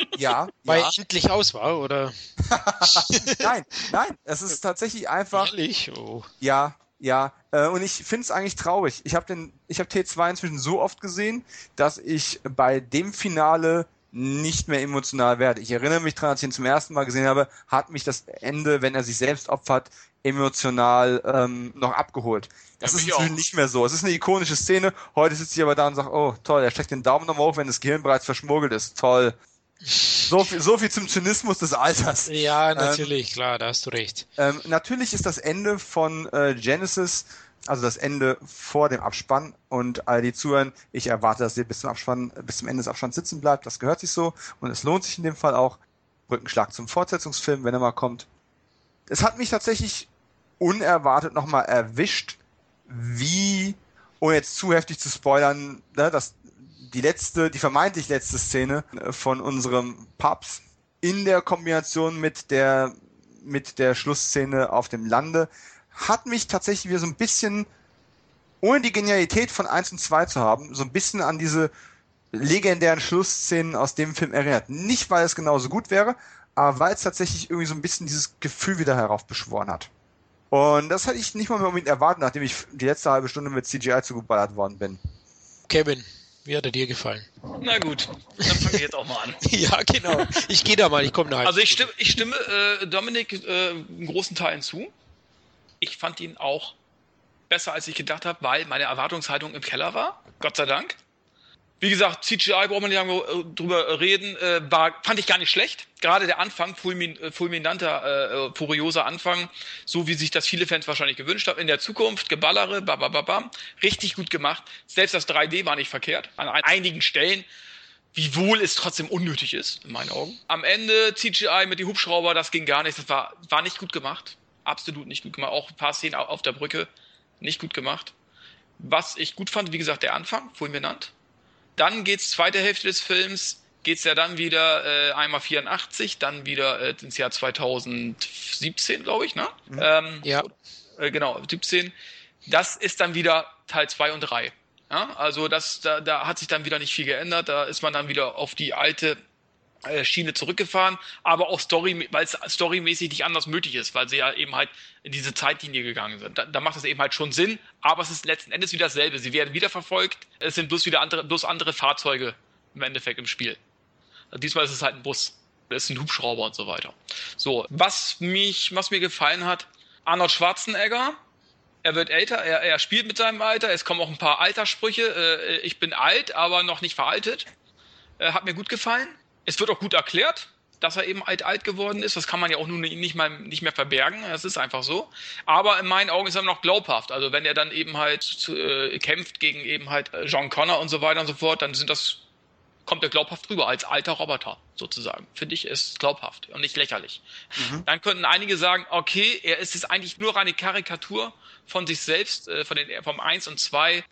(laughs) ja, Weil ja. endlich aus war, oder? (laughs) nein, nein, es ist tatsächlich einfach Ehrlich? Oh. ja, ja, äh, und ich finde es eigentlich traurig. Ich habe den, ich habe T2 inzwischen so oft gesehen, dass ich bei dem Finale nicht mehr emotional werde. Ich erinnere mich daran, als ich ihn zum ersten Mal gesehen habe, hat mich das Ende, wenn er sich selbst opfert, emotional ähm, noch abgeholt. Das Ja, ist inzwischen nicht mehr so. Es ist eine ikonische Szene. Heute sitze ich aber da und sage, oh toll, er steckt den Daumen nochmal hoch, wenn das Gehirn bereits verschmuggelt ist. Toll. So viel, so viel zum Zynismus des Alters. Ja, natürlich, klar, da hast du recht. Ähm, natürlich ist das Ende von äh, Genesis, also das Ende vor dem Abspann und all die zuhören, ich erwarte, dass ihr bis zum Abspann, bis zum Ende des Abspanns sitzen bleibt. Das gehört sich so und es lohnt sich in dem Fall auch. Brückenschlag zum Fortsetzungsfilm, wenn er mal kommt. Es hat mich tatsächlich unerwartet nochmal erwischt, wie, ohne jetzt zu heftig zu spoilern, ne, dass die letzte, die vermeintlich letzte Szene äh, von unserem Papst in der Kombination mit der mit der Schlussszene auf dem Lande hat mich tatsächlich wieder so ein bisschen, ohne die Genialität von 1 und 2 zu haben, so ein bisschen an diese legendären Schlussszenen aus dem Film erinnert. Nicht, weil es genauso gut wäre, aber weil es tatsächlich irgendwie so ein bisschen dieses Gefühl wieder heraufbeschworen hat. Und das hatte ich nicht mal mehr unbedingt erwartet, nachdem ich die letzte halbe Stunde mit CGI zugeballert worden bin. Kevin, wie hat er dir gefallen? Na gut, dann fange ich jetzt auch mal an. (laughs) ja, genau. Ich gehe da mal, ich komme da Also ich stimme, ich stimme äh, Dominik äh, in großen Teilen zu. Ich fand ihn auch besser, als ich gedacht habe, weil meine Erwartungshaltung im Keller war. Gott sei Dank. Wie gesagt, CGI braucht man nicht lange äh, drüber reden, äh, war, fand ich gar nicht schlecht. Gerade der Anfang, fulmin, äh, fulminanter, äh, furioser Anfang, so wie sich das viele Fans wahrscheinlich gewünscht haben. In der Zukunft, Geballere, babababam, richtig gut gemacht. Selbst das 3D war nicht verkehrt. An ein- einigen Stellen, wiewohl es trotzdem unnötig ist, in meinen Augen. Am Ende CGI mit den Hubschrauber, das ging gar nicht. Das war, war nicht gut gemacht. Absolut nicht gut gemacht. Auch ein paar Szenen au- auf der Brücke, nicht gut gemacht. Was ich gut fand, wie gesagt, der Anfang, fulminant. Dann geht's zweite Hälfte des Films, geht's ja dann wieder äh, einmal 84, dann wieder äh, ins Jahr 2017, glaube ich, ne? Ähm, Ja. äh, genau, 17. Das ist dann wieder Teil 2 und 3. Ja, also das, da, da hat sich dann wieder nicht viel geändert. Da ist man dann wieder auf die alte Schiene zurückgefahren, aber auch Story, weil es storymäßig nicht anders möglich ist, weil sie ja eben halt in diese Zeitlinie gegangen sind. Da, da macht es eben halt schon Sinn, aber es ist letzten Endes wieder dasselbe. Sie werden wieder verfolgt, es sind bloß wieder andere, bloß andere Fahrzeuge im Endeffekt im Spiel. Also diesmal ist es halt ein Bus, es ist ein Hubschrauber und so weiter. So, was mich, was mir gefallen hat, Arnold Schwarzenegger, er wird älter, er, er spielt mit seinem Alter, es kommen auch ein paar Alterssprüche. Äh, ich bin alt, aber noch nicht veraltet. Äh, hat mir gut gefallen. Es wird auch gut erklärt. dass er eben alt alt geworden ist. Das kann man ja auch nun nicht mal nicht mehr verbergen. Das ist einfach so. Aber in meinen Augen ist er noch glaubhaft. Also wenn er dann eben halt äh, kämpft gegen eben halt äh, John Connor und so weiter und so fort, dann sind das kommt er glaubhaft rüber als alter Roboter sozusagen. Finde ich ist glaubhaft und nicht lächerlich. Mhm. Dann könnten einige sagen, okay, er ist jetzt eigentlich nur eine Karikatur von sich selbst, äh, von den vom 1 und 2.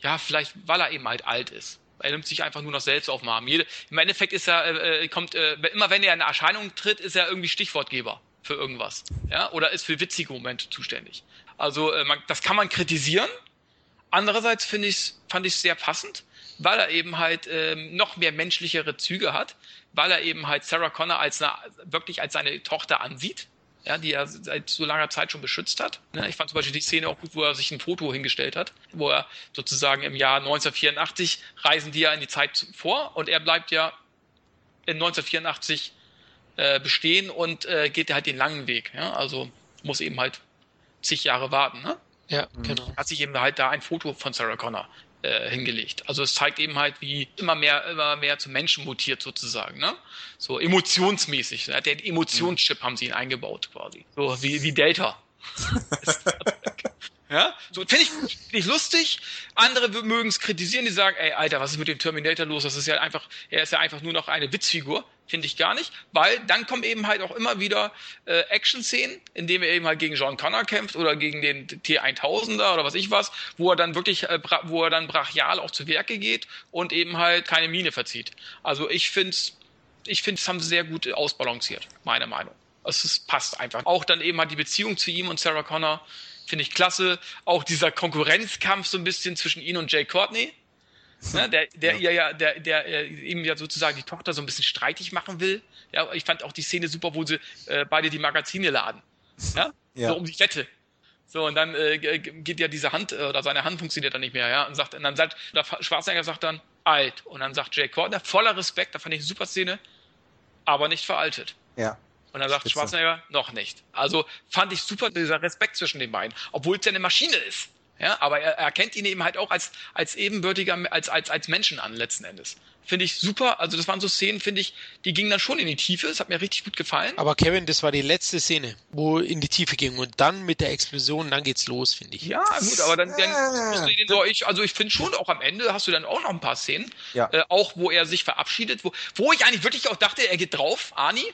Ja, vielleicht weil er eben halt alt ist. Er nimmt sich einfach nur noch selbst auf den Arm. Jede, Im Endeffekt ist er, äh, äh, kommt, äh, immer wenn er in Erscheinung tritt, ist er irgendwie Stichwortgeber für irgendwas. Ja, oder ist für witzige Momente zuständig. Also, äh, man, das kann man kritisieren. Andererseits finde ich, fand ich es sehr passend, weil er eben halt ähm, noch mehr menschlichere Züge hat, weil er eben halt Sarah Connor als eine, wirklich als seine Tochter ansieht ja, die er seit so langer Zeit schon beschützt hat. Ne, ich fand zum Beispiel die Szene auch gut, wo er sich ein Foto hingestellt hat, wo er sozusagen im Jahr 1984 reisen die ja in die Zeit vor und er bleibt ja in 1984 äh, bestehen und äh, geht halt den langen Weg. Ja? Also muss eben halt zig Jahre warten. Ne? Ja, genau. Hat sich eben halt da ein Foto von Sarah Connor äh, hingelegt. Also es zeigt eben halt, wie immer mehr, immer mehr zum Menschen mutiert sozusagen, ne? So emotionsmäßig. Ne? Der Emotionschip haben sie ihn eingebaut quasi. So wie, wie Delta. (laughs) Ja, so finde ich, find ich lustig. Andere mögen es kritisieren, die sagen, ey, Alter, was ist mit dem Terminator los? Das ist ja einfach, er ist ja einfach nur noch eine Witzfigur. Finde ich gar nicht, weil dann kommen eben halt auch immer wieder äh, Action-Szenen, in denen er eben halt gegen John Connor kämpft oder gegen den T1000er oder was ich was, wo er dann wirklich, äh, wo er dann brachial auch zu Werke geht und eben halt keine Mine verzieht. Also ich finde ich finde, es haben sie sehr gut ausbalanciert, meiner Meinung. Es passt einfach. Auch dann eben halt die Beziehung zu ihm und Sarah Connor Finde ich klasse. Auch dieser Konkurrenzkampf so ein bisschen zwischen ihn und Jay Courtney. Ne, (laughs) der, der ja. ja, der, der äh, ihm ja sozusagen die Tochter so ein bisschen streitig machen will. Ja, ich fand auch die Szene super, wo sie äh, beide die Magazine laden. (laughs) Ja? ja. So um die Wette. So, und dann äh, geht ja diese Hand, äh, oder seine Hand funktioniert dann nicht mehr, ja. Und sagt, und dann sagt, der Schwarzenegger sagt dann, alt. Und dann sagt Jay Courtney, voller Respekt, da fand ich eine super Szene, aber nicht veraltet. Ja. Und dann sagt Spitze. Schwarzenegger, noch nicht. Also fand ich super dieser Respekt zwischen den beiden, obwohl es ja eine Maschine ist. Ja, aber er, er kennt ihn eben halt auch als, als ebenbürtiger, als, als, als Menschen an, letzten Endes. Finde ich super. Also, das waren so Szenen, finde ich, die gingen dann schon in die Tiefe. Es hat mir richtig gut gefallen. Aber Kevin, das war die letzte Szene, wo in die Tiefe ging. Und dann mit der Explosion, dann geht's los, finde ich. Ja, gut, aber dann, dann den so, ich, also ich finde schon, auch am Ende hast du dann auch noch ein paar Szenen. Ja. Äh, auch wo er sich verabschiedet, wo, wo ich eigentlich wirklich auch dachte, er geht drauf, Ani,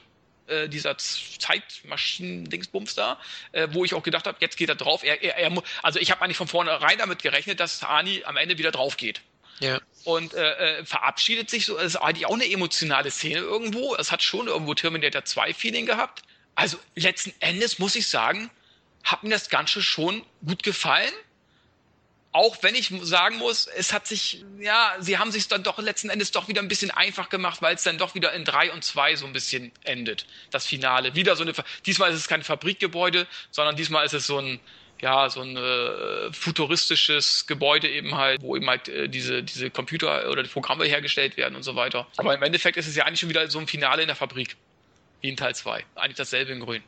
äh, dieser Zeitmaschinen-Dingsbums da, äh, wo ich auch gedacht habe, jetzt geht er drauf. Er, er, er, also ich habe eigentlich von vornherein damit gerechnet, dass Hani am Ende wieder drauf geht. Ja. Und äh, äh, verabschiedet sich so. Das ist eigentlich auch eine emotionale Szene irgendwo. Es hat schon irgendwo Terminator 2 Feeling gehabt. Also letzten Endes muss ich sagen, hat mir das Ganze schon gut gefallen auch wenn ich sagen muss, es hat sich, ja, sie haben sich dann doch letzten Endes doch wieder ein bisschen einfach gemacht, weil es dann doch wieder in drei und zwei so ein bisschen endet, das Finale. Wieder so eine, diesmal ist es kein Fabrikgebäude, sondern diesmal ist es so ein, ja, so ein äh, futuristisches Gebäude eben halt, wo eben halt äh, diese, diese Computer oder die Programme hergestellt werden und so weiter. Aber im Endeffekt ist es ja eigentlich schon wieder so ein Finale in der Fabrik, wie in Teil zwei Eigentlich dasselbe in grün.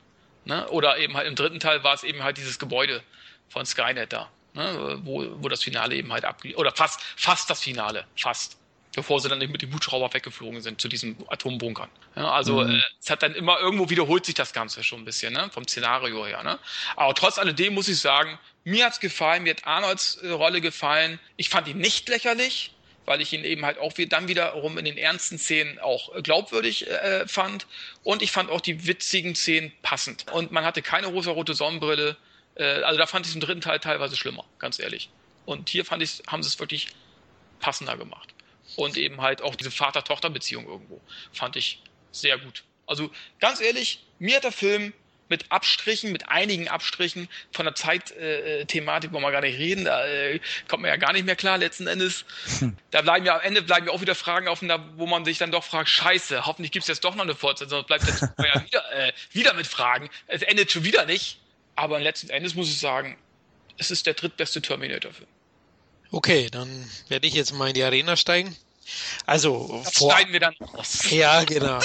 Ne? Oder eben halt im dritten Teil war es eben halt dieses Gebäude von Skynet da ne, wo, wo das Finale eben halt ab oder fast fast das Finale, fast bevor sie dann mit dem Hubschrauber weggeflogen sind zu diesem Atombunkern. Ja, also mhm. äh, es hat dann immer irgendwo wiederholt sich das Ganze schon ein bisschen, ne? vom Szenario her. Ne? Aber trotz alledem muss ich sagen, mir hat's gefallen, mir hat Arnolds äh, Rolle gefallen. Ich fand ihn nicht lächerlich, weil ich ihn eben halt auch dann wiederum in den ernsten Szenen auch glaubwürdig äh, fand. Und ich fand auch die witzigen Szenen passend. Und man hatte keine rosa-rote Sonnenbrille. Äh, also da fand ich es im dritten Teil teilweise schlimmer, ganz ehrlich. Und hier fand ich, haben sie es wirklich passender gemacht. Und eben halt auch diese Vater-Tochter-Beziehung irgendwo fand ich sehr gut. Also ganz ehrlich, mir hat der Film mit Abstrichen, mit einigen Abstrichen von der Zeitthematik, äh, wollen wir gar nicht reden, da äh, kommt man ja gar nicht mehr klar letzten Endes. Hm. Da bleiben ja am Ende bleiben ja auch wieder Fragen offen, wo man sich dann doch fragt, scheiße, hoffentlich gibt es jetzt doch noch eine Fortsetzung, sonst bleibt jetzt ja (laughs) wieder, äh, wieder mit Fragen. Es endet schon wieder nicht. Aber letzten Endes muss ich sagen, es ist der drittbeste Terminator-Film. Okay, dann werde ich jetzt mal in die Arena steigen. Also, das vor... schneiden wir dann aus. Ja, genau.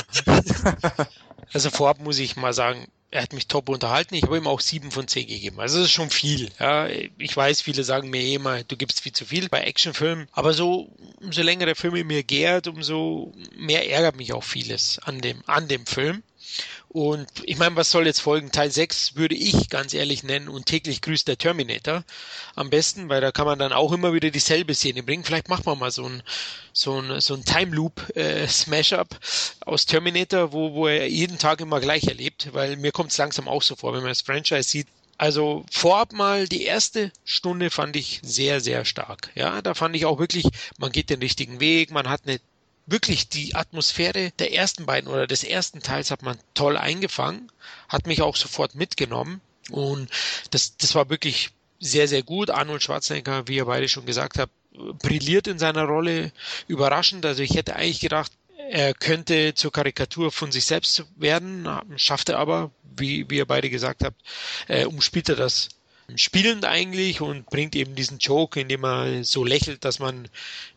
(laughs) also vorab muss ich mal sagen, er hat mich top unterhalten. Ich habe ihm auch sieben von zehn gegeben. Also das ist schon viel. Ja. Ich weiß, viele sagen mir eh immer, du gibst viel zu viel bei Actionfilmen. Aber so, umso länger der Film in mir gärt, umso mehr ärgert mich auch vieles an dem, an dem Film. Und ich meine, was soll jetzt folgen? Teil 6 würde ich ganz ehrlich nennen und täglich grüßt der Terminator am besten, weil da kann man dann auch immer wieder dieselbe Szene bringen. Vielleicht macht man mal so ein, so ein, so ein Time Loop äh, Smash-Up aus Terminator, wo, wo er jeden Tag immer gleich erlebt, weil mir kommt es langsam auch so vor, wenn man das Franchise sieht, also vorab mal die erste Stunde fand ich sehr, sehr stark. Ja, da fand ich auch wirklich, man geht den richtigen Weg, man hat eine wirklich die Atmosphäre der ersten beiden oder des ersten Teils hat man toll eingefangen, hat mich auch sofort mitgenommen und das, das war wirklich sehr, sehr gut. Arnold Schwarzenegger, wie ihr beide schon gesagt habt, brilliert in seiner Rolle, überraschend. Also ich hätte eigentlich gedacht, er könnte zur Karikatur von sich selbst werden, schafft er aber, wie, wie ihr beide gesagt habt, äh, umspielt er das spielend eigentlich und bringt eben diesen Joke, indem er so lächelt, dass man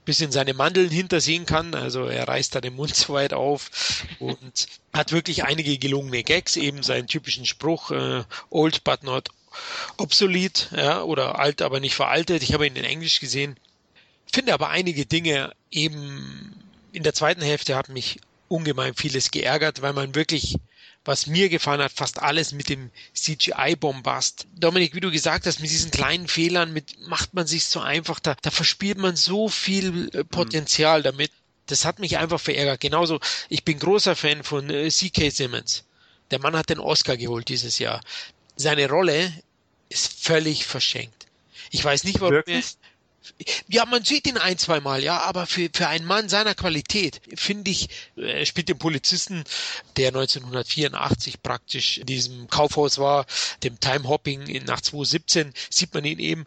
bis in seine Mandeln hintersehen kann. Also er reißt da den Mund (laughs) so weit auf und hat wirklich einige gelungene Gags, eben seinen typischen Spruch, äh, old but not obsolete, ja, oder alt, aber nicht veraltet. Ich habe ihn in Englisch gesehen. Finde aber einige Dinge eben in der zweiten Hälfte hat mich ungemein vieles geärgert, weil man wirklich was mir gefallen hat, fast alles mit dem CGI-Bombast. Dominik, wie du gesagt hast, mit diesen kleinen Fehlern mit, macht man sich so einfach, da, da verspielt man so viel äh, Potenzial mhm. damit. Das hat mich einfach verärgert. Genauso, ich bin großer Fan von äh, C.K. Simmons. Der Mann hat den Oscar geholt dieses Jahr. Seine Rolle ist völlig verschenkt. Ich weiß nicht, warum er, ja, man sieht ihn ein, zwei Mal, ja, aber für, für einen Mann seiner Qualität, finde ich, er spielt den Polizisten, der 1984 praktisch in diesem Kaufhaus war, dem Time-Hopping nach 2017, sieht man ihn eben,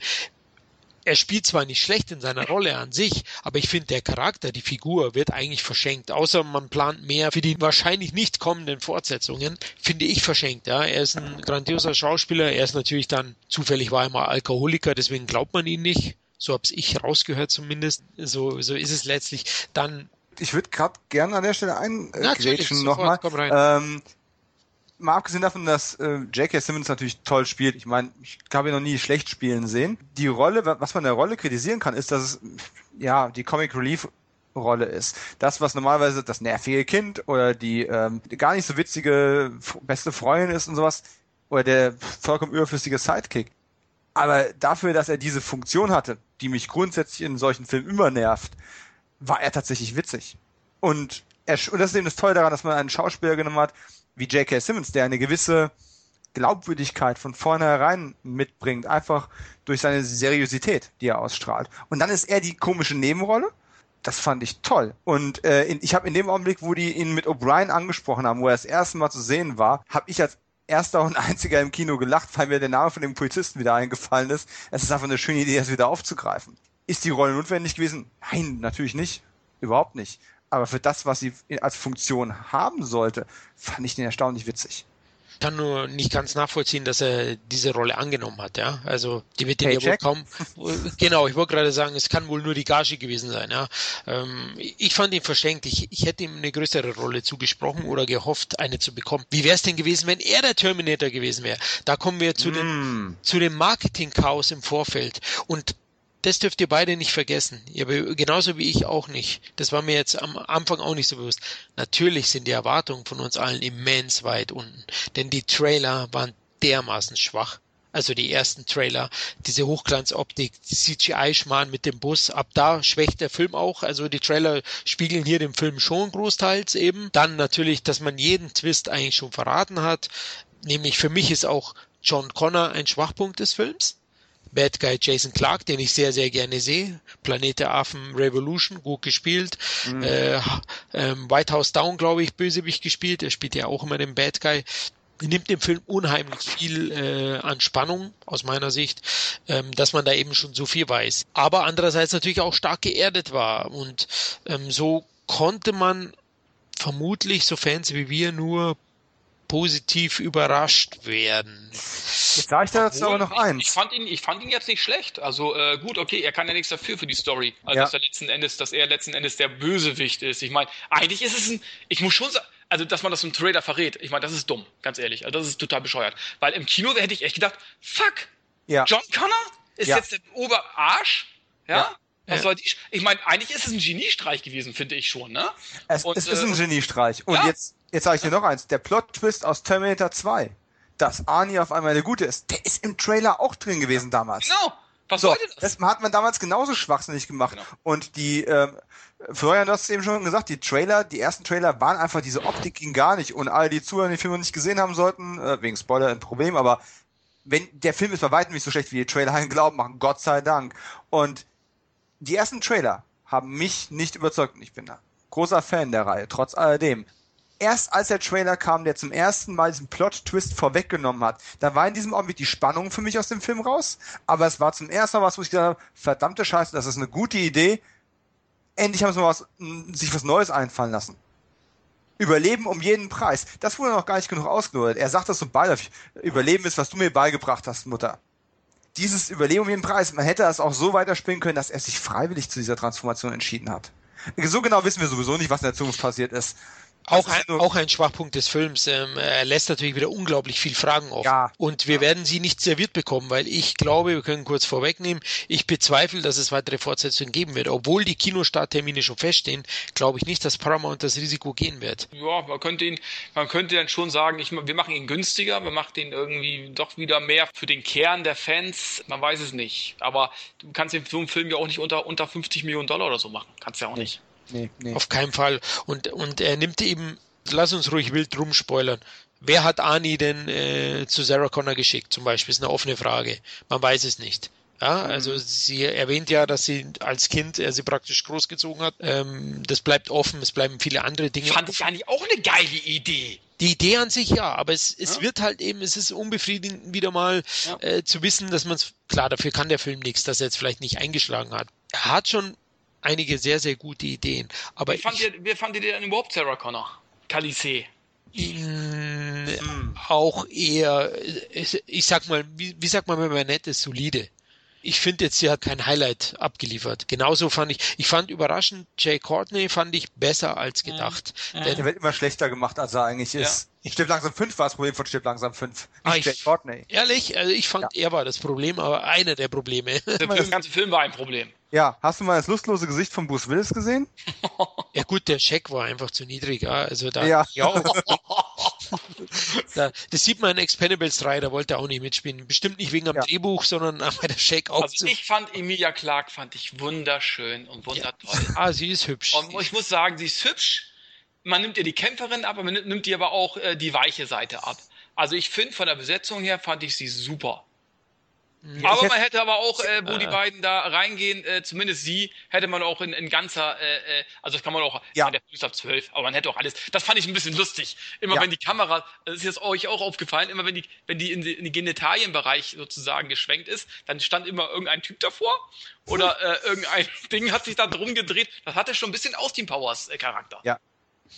er spielt zwar nicht schlecht in seiner Rolle an sich, aber ich finde, der Charakter, die Figur wird eigentlich verschenkt. Außer man plant mehr für die wahrscheinlich nicht kommenden Fortsetzungen, finde ich verschenkt. Ja, er ist ein grandioser Schauspieler. Er ist natürlich dann zufällig war er mal Alkoholiker, deswegen glaubt man ihn nicht so habe ich rausgehört zumindest. So, so ist es letztlich. Dann. Ich würde gerade gerne an der Stelle eingrätschen nochmal. Ähm, mal abgesehen davon, dass äh, J.K. Simmons natürlich toll spielt, ich meine, ich habe ihn noch nie schlecht spielen sehen. Die Rolle, was man der Rolle kritisieren kann, ist, dass es ja die Comic Relief Rolle ist. Das, was normalerweise das nervige Kind oder die ähm, gar nicht so witzige beste Freundin ist und sowas, oder der vollkommen überflüssige Sidekick. Aber dafür, dass er diese Funktion hatte, die mich grundsätzlich in solchen Filmen immer nervt, war er tatsächlich witzig. Und, er, und das ist eben das Tolle daran, dass man einen Schauspieler genommen hat, wie J.K. Simmons, der eine gewisse Glaubwürdigkeit von vornherein mitbringt, einfach durch seine Seriosität, die er ausstrahlt. Und dann ist er die komische Nebenrolle. Das fand ich toll. Und äh, in, ich habe in dem Augenblick, wo die ihn mit O'Brien angesprochen haben, wo er das erste Mal zu sehen war, habe ich als erster und (laughs) einziger im Kino gelacht, weil mir der Name von dem Polizisten wieder eingefallen ist. Es ist einfach eine schöne Idee, das wieder aufzugreifen. Ist die Rolle notwendig gewesen? Nein, natürlich nicht. Überhaupt nicht. Aber für das, was sie als Funktion haben sollte, fand ich den erstaunlich witzig kann nur nicht ganz nachvollziehen, dass er diese Rolle angenommen hat, ja. Also die wird den ja wohl kaum. Genau, ich wollte gerade sagen, es kann wohl nur die Gage gewesen sein, ja. Ähm, ich fand ihn verschenkt. Ich, ich hätte ihm eine größere Rolle zugesprochen oder gehofft, eine zu bekommen. Wie wäre es denn gewesen, wenn er der Terminator gewesen wäre? Da kommen wir zu mm. dem zu dem Marketing-Chaos im Vorfeld. Und das dürft ihr beide nicht vergessen. Ihr, genauso wie ich auch nicht. Das war mir jetzt am Anfang auch nicht so bewusst. Natürlich sind die Erwartungen von uns allen immens weit unten. Denn die Trailer waren dermaßen schwach. Also die ersten Trailer, diese Hochglanzoptik, die CGI-Schmarrn mit dem Bus, ab da schwächt der Film auch. Also die Trailer spiegeln hier den Film schon großteils eben. Dann natürlich, dass man jeden Twist eigentlich schon verraten hat. Nämlich für mich ist auch John Connor ein Schwachpunkt des Films Bad Guy Jason Clark, den ich sehr, sehr gerne sehe. Planet der Affen Revolution, gut gespielt. Mhm. Äh, ähm, White House Down, glaube ich, Bösewicht gespielt. Er spielt ja auch immer den Bad Guy. Nimmt dem Film unheimlich viel äh, an Spannung aus meiner Sicht, ähm, dass man da eben schon so viel weiß. Aber andererseits natürlich auch stark geerdet war. Und ähm, so konnte man vermutlich, so Fans wie wir, nur positiv überrascht werden. Jetzt sage ich dazu aber noch eins. Ich, ich, fand ihn, ich fand ihn jetzt nicht schlecht. Also äh, gut, okay, er kann ja nichts dafür für die Story. Also ja. dass er letzten Endes, dass er letzten Endes der Bösewicht ist. Ich meine, eigentlich ist es ein, ich muss schon sagen, also dass man das im Trailer verrät, ich meine, das ist dumm, ganz ehrlich. Also das ist total bescheuert. Weil im Kino hätte ich echt gedacht, fuck, Ja. John Connor ist Ja. jetzt der Oberarsch? Ja? Ja. Was Ja. soll die? Ich meine, eigentlich ist es ein Geniestreich gewesen, finde ich schon, ne? Es, Und, es ist ein äh, Geniestreich. Und ja. jetzt, jetzt sage ich dir noch eins. Der Plot-Twist aus Terminator 2, dass Arnie auf einmal der Gute ist, der ist im Trailer auch drin gewesen damals. Genau. Was So, das? das hat man damals genauso schwachsinnig gemacht. Genau. Und die, ähm, Florian, du hast es eben schon gesagt, die Trailer, die ersten Trailer waren einfach, diese Optik ging gar nicht. Und alle, die Zuhörer, die den Film noch nicht gesehen haben sollten, äh, wegen Spoiler ein Problem, aber wenn, der Film ist bei weitem nicht so schlecht, wie die Trailer einen glauben machen, Gott sei Dank. Und die ersten Trailer haben mich nicht überzeugt. Und ich bin ein großer Fan der Reihe, trotz alledem. Erst als der Trailer kam, der zum ersten Mal diesen Plot-Twist vorweggenommen hat, da war in diesem Augenblick die Spannung für mich aus dem Film raus. Aber es war zum ersten Mal was, wo ich gesagt habe, verdammte Scheiße, das ist eine gute Idee. Endlich haben sie mal was, sich was Neues einfallen lassen. Überleben um jeden Preis. Das wurde noch gar nicht genug ausgenutzt. Er sagt das so beiläufig. Überleben ist, was du mir beigebracht hast, Mutter. Dieses Überleben um jeden Preis, man hätte das auch so weiterspielen können, dass er sich freiwillig zu dieser Transformation entschieden hat. So genau wissen wir sowieso nicht, was in der Zukunft passiert ist. Auch ein, auch ein Schwachpunkt des Films. Ähm, er lässt natürlich wieder unglaublich viel Fragen offen. Ja. Und wir werden sie nicht serviert bekommen, weil ich glaube, wir können kurz vorwegnehmen, ich bezweifle, dass es weitere Fortsetzungen geben wird. Obwohl die Kinostarttermine schon feststehen, glaube ich nicht, dass Paramount das Risiko gehen wird. Ja, man könnte ihn, man könnte dann schon sagen, ich, wir machen ihn günstiger, wir machen ihn irgendwie doch wieder mehr für den Kern der Fans. Man weiß es nicht. Aber du kannst den so einen Film ja auch nicht unter, unter 50 Millionen Dollar oder so machen. Kannst ja auch nicht. Nee, nee. Auf keinen Fall. Und, und er nimmt eben, lass uns ruhig wild drum spoilern. Wer hat Ani denn äh, zu Sarah Connor geschickt, zum Beispiel? Ist eine offene Frage. Man weiß es nicht. Ja, also sie erwähnt ja, dass sie als Kind er sie praktisch großgezogen hat. Ähm, das bleibt offen, es bleiben viele andere Dinge. Fand ich eigentlich auch eine geile Idee. Die Idee an sich ja, aber es, es Ja. wird halt eben, es ist unbefriedigend wieder mal Ja. äh, zu wissen, dass man es, klar, dafür kann der Film nichts, dass er jetzt vielleicht nicht eingeschlagen hat. Er hat schon einige sehr, sehr gute Ideen, aber Wie fand ich, ihr, wie fandet ihr denn überhaupt Sarah Connor? Kalise. ihn Hm. auch eher, ich, ich sag mal, wie, wie sagt man, wenn man nett ist, solide. Ich finde jetzt, sie hat kein Highlight abgeliefert. Genauso fand ich, ich fand überraschend, Jay Courtney fand ich besser als gedacht. Der, Der wird immer schlechter gemacht, als er eigentlich ist. Stirb langsam 5 war das Problem von Stirb langsam 5. Ah, Nicht ich- Jay Courtney. ehrlich, also ich fand, er war das Problem, aber einer der Probleme. Der Film, (laughs) ganze Film war ein Problem. Ja, hast du mal das lustlose Gesicht von Bruce Willis gesehen? (laughs) Ja gut, der Scheck war einfach zu niedrig, ja. Also da, Ja. (laughs) da das sieht man in Expendables 3, da wollte er auch nicht mitspielen. Bestimmt nicht wegen am Ja. Drehbuch, sondern (laughs) weil der Scheck auch Also zu. ich fand Emilia Clarke fand ich wunderschön und wundertoll. ah, sie ist hübsch. Und ich muss sagen, sie ist hübsch. Man nimmt ihr die Kämpferin ab, aber man nimmt- nimmt ihr aber auch äh, die weiche Seite ab. Also ich finde, von der Besetzung her fand ich sie super. Ja, aber man hätte- aber auch, äh, wo die Äh. beiden da reingehen, äh, zumindest sie, hätte man auch in, in ganzer, äh, äh, also das kann man auch, Ja. der ist ab 12, aber man hätte auch alles, das fand ich ein bisschen lustig. Immer Ja. wenn die Kamera, das ist jetzt euch auch aufgefallen, immer wenn die, wenn die in, die, in den Genitalienbereich sozusagen geschwenkt ist, dann stand immer irgendein Typ davor oder äh, irgendein (laughs) Ding hat sich da drum gedreht. Das hatte schon ein bisschen Austin Powers äh, Charakter. Ja.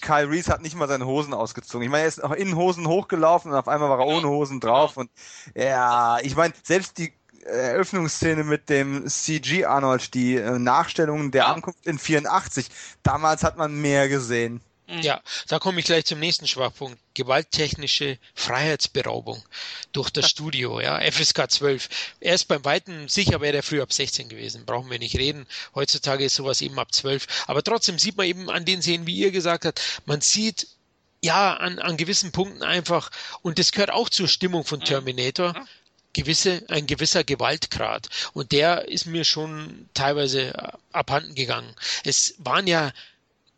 Kyle Reese hat nicht mal seine Hosen ausgezogen. Ich meine, er ist auch in Hosen hochgelaufen und auf einmal war er ohne Hosen drauf. Und ja, ich meine, selbst die Eröffnungsszene mit dem CG Arnold, die äh, Nachstellungen der. Ankunft in 84, damals hat man mehr gesehen. Ja, da komme ich gleich zum nächsten Schwachpunkt. Gewalttechnische Freiheitsberaubung durch das Studio, ja, FSK 12. Er ist beim Weiten sicher, wäre er früher ab 16 gewesen, brauchen wir nicht reden. Heutzutage ist sowas eben ab 12. Aber trotzdem sieht man eben an den Szenen, wie ihr gesagt habt, man sieht ja an, an gewissen Punkten einfach, und das gehört auch zur Stimmung von Terminator, gewisse, ein gewisser Gewaltgrad. Und der ist mir schon teilweise abhanden gegangen. Es waren ja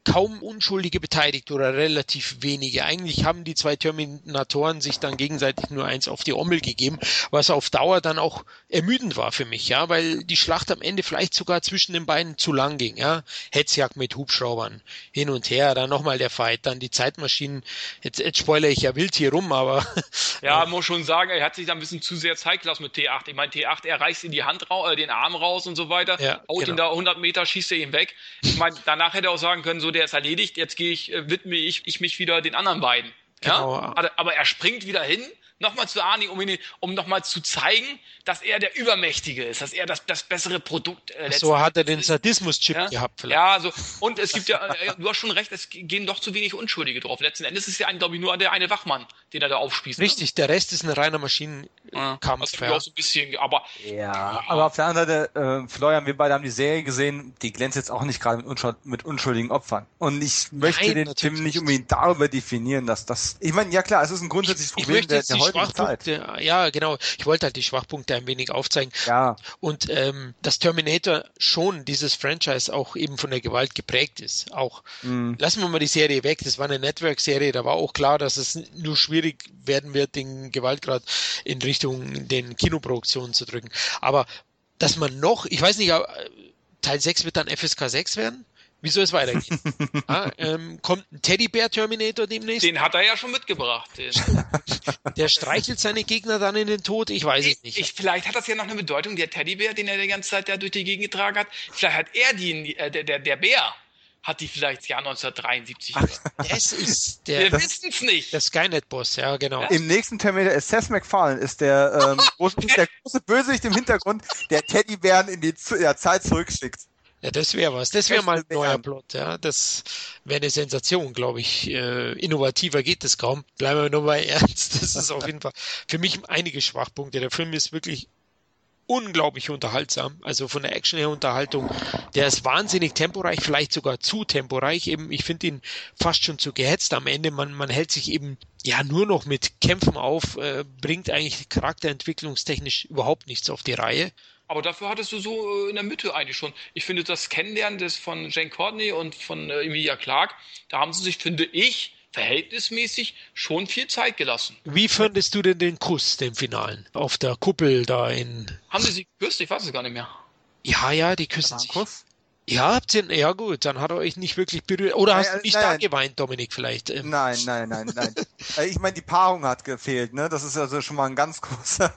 kaum Unschuldige beteiligt oder relativ wenige. Eigentlich haben die zwei Terminatoren sich dann gegenseitig nur eins auf die Ommel gegeben, was auf Dauer dann auch ermüdend war für mich, ja, weil die Schlacht am Ende vielleicht sogar zwischen den beiden zu lang ging, ja. Hetzjagd mit Hubschraubern, hin und her, dann nochmal der Fight, dann die Zeitmaschinen. Jetzt, jetzt spoilere ich ja wild hier rum, aber (laughs) Ja, muss schon sagen, er hat sich da ein bisschen zu sehr Zeit gelassen mit T8. Ich meine, T8, er reißt ihm die Hand raus, äh, den Arm raus und so weiter, Ja, haut ihn genau. da 100 Meter, schießt er ihn weg. Ich meine, danach hätte er auch sagen können, so, der ist erledigt, jetzt gehe ich, äh, widme ich, ich mich wieder den anderen beiden. Genau. Ja? Aber er springt wieder hin, nochmal zu Arnie, um, ihn, um nochmal zu zeigen, dass er der Übermächtige ist, dass er das, das bessere Produkt äh, So hat er den Sadismus-Chip ja? gehabt vielleicht. Ja, so, und es gibt ja, äh, du hast schon recht, es gehen doch zu wenig Unschuldige drauf. Letzten Endes ist es ja, glaube ich, nur der eine Wachmann, den er da aufspießt. Ne? Richtig, ne? der Rest ist ein reiner Maschinenkampf. Ja, also ja. auch so ein bisschen, aber... Ja, ja, aber auf der anderen Seite, äh, Florian, wir beide haben die Serie gesehen, die glänzt jetzt auch nicht gerade mit, unschuld, mit unschuldigen Opfern. Und ich möchte Nein, den Film nicht unbedingt darüber definieren, dass das... Ich meine, ja klar, es ist ein grundsätzliches ich, Problem ich der, der heutigen Zeit. Ja, genau. Ich wollte halt die Schwachpunkte ein wenig aufzeigen. Ja. Und ähm, dass Terminator schon dieses Franchise auch eben von der Gewalt geprägt ist. Auch mhm. lassen wir mal die Serie weg. Das war eine Network-Serie. Da war auch klar, dass es nur schwierig werden wird, den Gewaltgrad in Richtung den Kinoproduktionen zu drücken. Aber dass man noch, ich weiß nicht, Teil 6 wird dann FSK 6 werden? Wie soll es weitergehen? (laughs) ah, ähm, kommt ein Teddybär-Terminator demnächst? Den hat er ja schon mitgebracht. (laughs) Der streichelt seine Gegner dann in den Tod? Ich weiß ich, es nicht. Ich, vielleicht hat das ja noch eine Bedeutung, der Teddybär, den er die ganze Zeit da durch die Gegend getragen hat. Vielleicht hat er die, äh, der, der, der Bär, hat die vielleicht das Jahr 1973. Ach, das ist der. Wir wissen es nicht. Der Skynet-Boss, ja, genau. Ja? Im nächsten Terminator ist Seth MacFarlane, ist der, ähm, (laughs) große, der große Bösewicht im Hintergrund, der Teddybären in die ja, Zeit zurückschickt. Ja, das wäre was. Das wäre mal ein neuer Plot. Ja, das wäre eine Sensation, glaube ich. Äh, innovativer geht es kaum. Bleiben wir nur mal (laughs) ernst. Das ist auf jeden Fall für mich einige Schwachpunkte. Der Film ist wirklich unglaublich unterhaltsam. Also von der Action her Unterhaltung. Der ist wahnsinnig temporeich, vielleicht sogar zu temporeich. Eben, ich finde ihn fast schon zu gehetzt am Ende. Man, man hält sich eben ja nur noch mit Kämpfen auf, äh, bringt eigentlich charakterentwicklungstechnisch überhaupt nichts auf die Reihe. Aber dafür hattest du so äh, in der Mitte eigentlich schon. Ich finde das Kennenlernen des von Jane Courtney und von äh, Emilia Clark, da haben sie sich, finde ich, verhältnismäßig schon viel Zeit gelassen. Wie fandest du denn den Kuss, den Finalen? Auf der Kuppel da in. Haben sie sich geküsst? Ich weiß es gar nicht mehr. Ja, ja, die küssen sich. Kuss? Ja, habt ihr, ja gut, dann hat er euch nicht wirklich berührt. Oder nein, hast du nicht nein, da geweint, Dominik, vielleicht? Ähm. Nein, nein, nein, nein. (laughs) Äh, ich meine, die Paarung hat gefehlt, ne? Das ist also schon mal ein ganz großer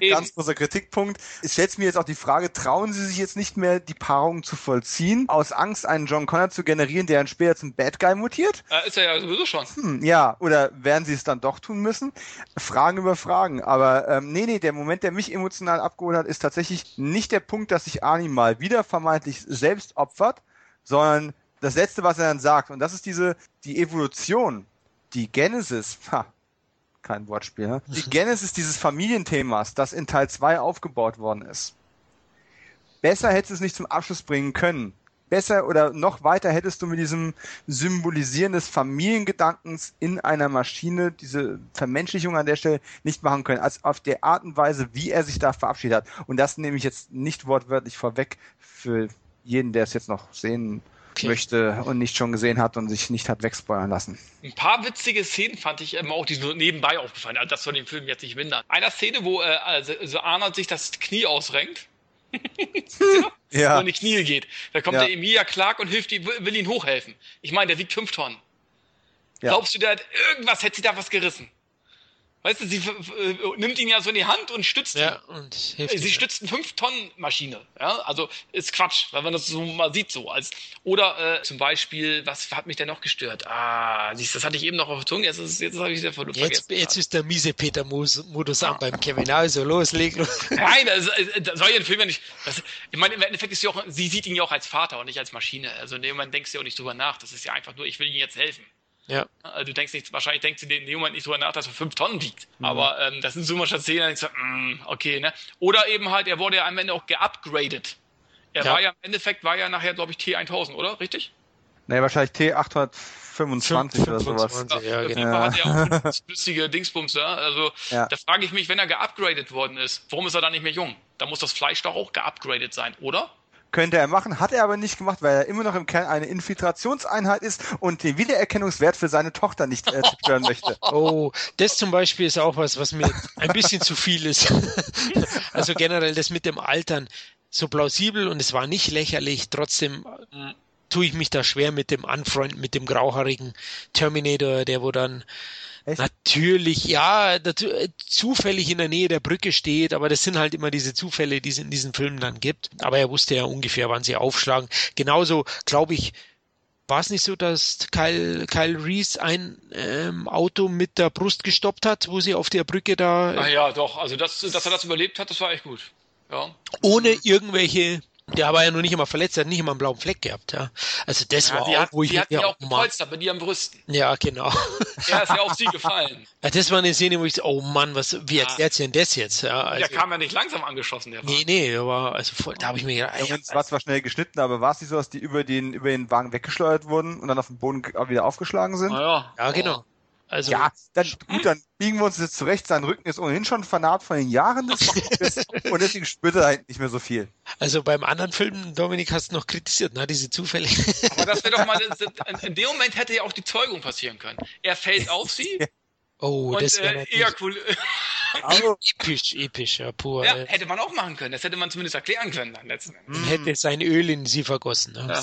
Eben. Ganz großer Kritikpunkt. Ich stelle mir jetzt auch die Frage, trauen Sie sich jetzt nicht mehr, die Paarung zu vollziehen, aus Angst, einen John Connor zu generieren, der dann später zum Bad Guy mutiert? Äh, ist er ja sowieso schon. Hm, ja, oder werden Sie es dann doch tun müssen? Fragen über Fragen. Aber ähm, nee, nee, der Moment, der mich emotional abgeholt hat, ist tatsächlich nicht der Punkt, dass sich Arnie mal wieder vermeintlich selbst opfert, sondern das Letzte, was er dann sagt. Und das ist diese, die Evolution, die Genesis, ha, kein Wortspiel. Ne? Die Genesis dieses Familienthemas, das in Teil 2 aufgebaut worden ist. Besser hättest du es nicht zum Abschluss bringen können. Besser oder noch weiter hättest du mit diesem Symbolisieren des Familiengedankens in einer Maschine diese Vermenschlichung an der Stelle nicht machen können, als auf der Art und Weise, wie er sich da verabschiedet hat. Und das nehme ich jetzt nicht wortwörtlich vorweg für jeden, der es jetzt noch sehen okay. möchte und nicht schon gesehen hat und sich nicht hat wegspoilern lassen. Ein paar witzige Szenen fand ich immer auch, die so nebenbei aufgefallen. Also das soll den Film jetzt nicht mindern. Einer Szene, wo äh, also, also Arnold sich das Knie ausrenkt. (laughs) ja. Und in die Knie geht. Da kommt ja. der Emilia Clark und hilft ihm, will ihn hochhelfen. Ich meine, der wiegt fünf Tonnen. Ja. Glaubst du, der hat irgendwas, hätte sie da was gerissen? Weißt du, sie äh, nimmt ihn ja so in die Hand und stützt ja, ihn. Und hilft sie stützt eine 5-Tonnen-Maschine. Ja? Also ist Quatsch, weil man das so mal sieht so. Als, oder äh, zum Beispiel, was hat mich denn noch gestört? Ah, siehst, das hatte ich eben noch auf der Zunge, jetzt, ist, jetzt habe ich es ja vergessen. Jetzt, jetzt ist der miese Peter-Modus an beim Kevin. Also los, leg los. Nein, das, das soll ja den Film ja nicht... Das, ich meine, im Endeffekt ist sie auch, sie sieht ihn ja auch als Vater und nicht als Maschine. Also in dem Moment denkst du ja auch nicht drüber nach. Das ist ja einfach nur, ich will ihm jetzt helfen. Ja. Also du denkst nicht, wahrscheinlich denkst du in dem Moment nicht drüber nach, dass er fünf Tonnen wiegt. Mhm. Aber ähm, das sind so manchmal Szenen, so, mm, okay, ne? Oder eben halt, er wurde ja am Ende auch geupgradet. Er ja. war ja im Endeffekt, war ja nachher, glaube ich, T1000, oder? Richtig? Nee, wahrscheinlich T825 oder sowas. Ja, ja genau. Ja. hat er auch (laughs) flüssige Dingsbums da. Also ja. da frage ich mich, wenn er geupgradet worden ist, warum ist er dann nicht mehr jung? Da muss das Fleisch doch auch geupgradet sein, oder? Könnte er machen, hat er aber nicht gemacht, weil er immer noch im Kern eine Infiltrationseinheit ist und den Wiedererkennungswert für seine Tochter nicht äh, zerstören möchte. (laughs) Oh, das zum Beispiel ist auch was, was mir ein bisschen zu viel ist. (laughs) also generell das mit dem Altern so plausibel und es war nicht lächerlich, trotzdem tue ich mich da schwer mit dem Anfreunden, mit dem grauhaarigen Terminator, der wo dann Echt? Natürlich, ja, zufällig in der Nähe der Brücke steht, aber das sind halt immer diese Zufälle, die es in diesen Filmen dann gibt. Aber er wusste ja ungefähr, wann sie aufschlagen. Genauso, glaube ich, War es nicht so, dass Kyle, Kyle Reese ein ähm, Auto mit der Brust gestoppt hat, wo sie auf der Brücke da. Ah ja, doch. Also, das, dass er das überlebt hat, das war echt gut. Ja. Ohne irgendwelche. Der war ja noch nicht immer verletzt, der hat nicht immer einen blauen Fleck gehabt, ja. Also das ja, war die auch, hat, wo ich die hat ja, ja auch oh Mann. gepolstert mit ihren Brüsten. Ja, genau. (laughs) Er ist ja auf sie gefallen. Ja, das war eine Szene, wo ich so, oh Mann, was, wie Ja. erklärt sie denn das jetzt? Ja, also, der kam ja nicht langsam angeschossen, der nee, nee, der war, also voll, da habe ich mir gedacht, Ja, ja, es war zwar schnell geschnitten, aber war es nicht so, dass die über den, über den Wagen weggeschleudert wurden und dann auf den Boden wieder aufgeschlagen sind? Naja. ja, genau. Also, Ja, dann, gut, dann biegen wir uns jetzt zurecht. Sein Rücken ist ohnehin schon vernarbt von den Jahren des (laughs) und deswegen spürt er halt nicht mehr so viel. also beim anderen Film, Dominik, hast du noch kritisiert, ne, diese Zufälle. Aber das wäre doch mal, (laughs) in dem Moment hätte ja auch die Zeugung passieren können. Er fällt auf sie (laughs) Oh, das und wäre äh, ejakul Also, (laughs) episch, episch, ja, pur. ja, hätte man auch machen können. Das hätte man zumindest erklären können dann letzten Endes. und hätte sein Öl in sie vergossen. Ne? Ja.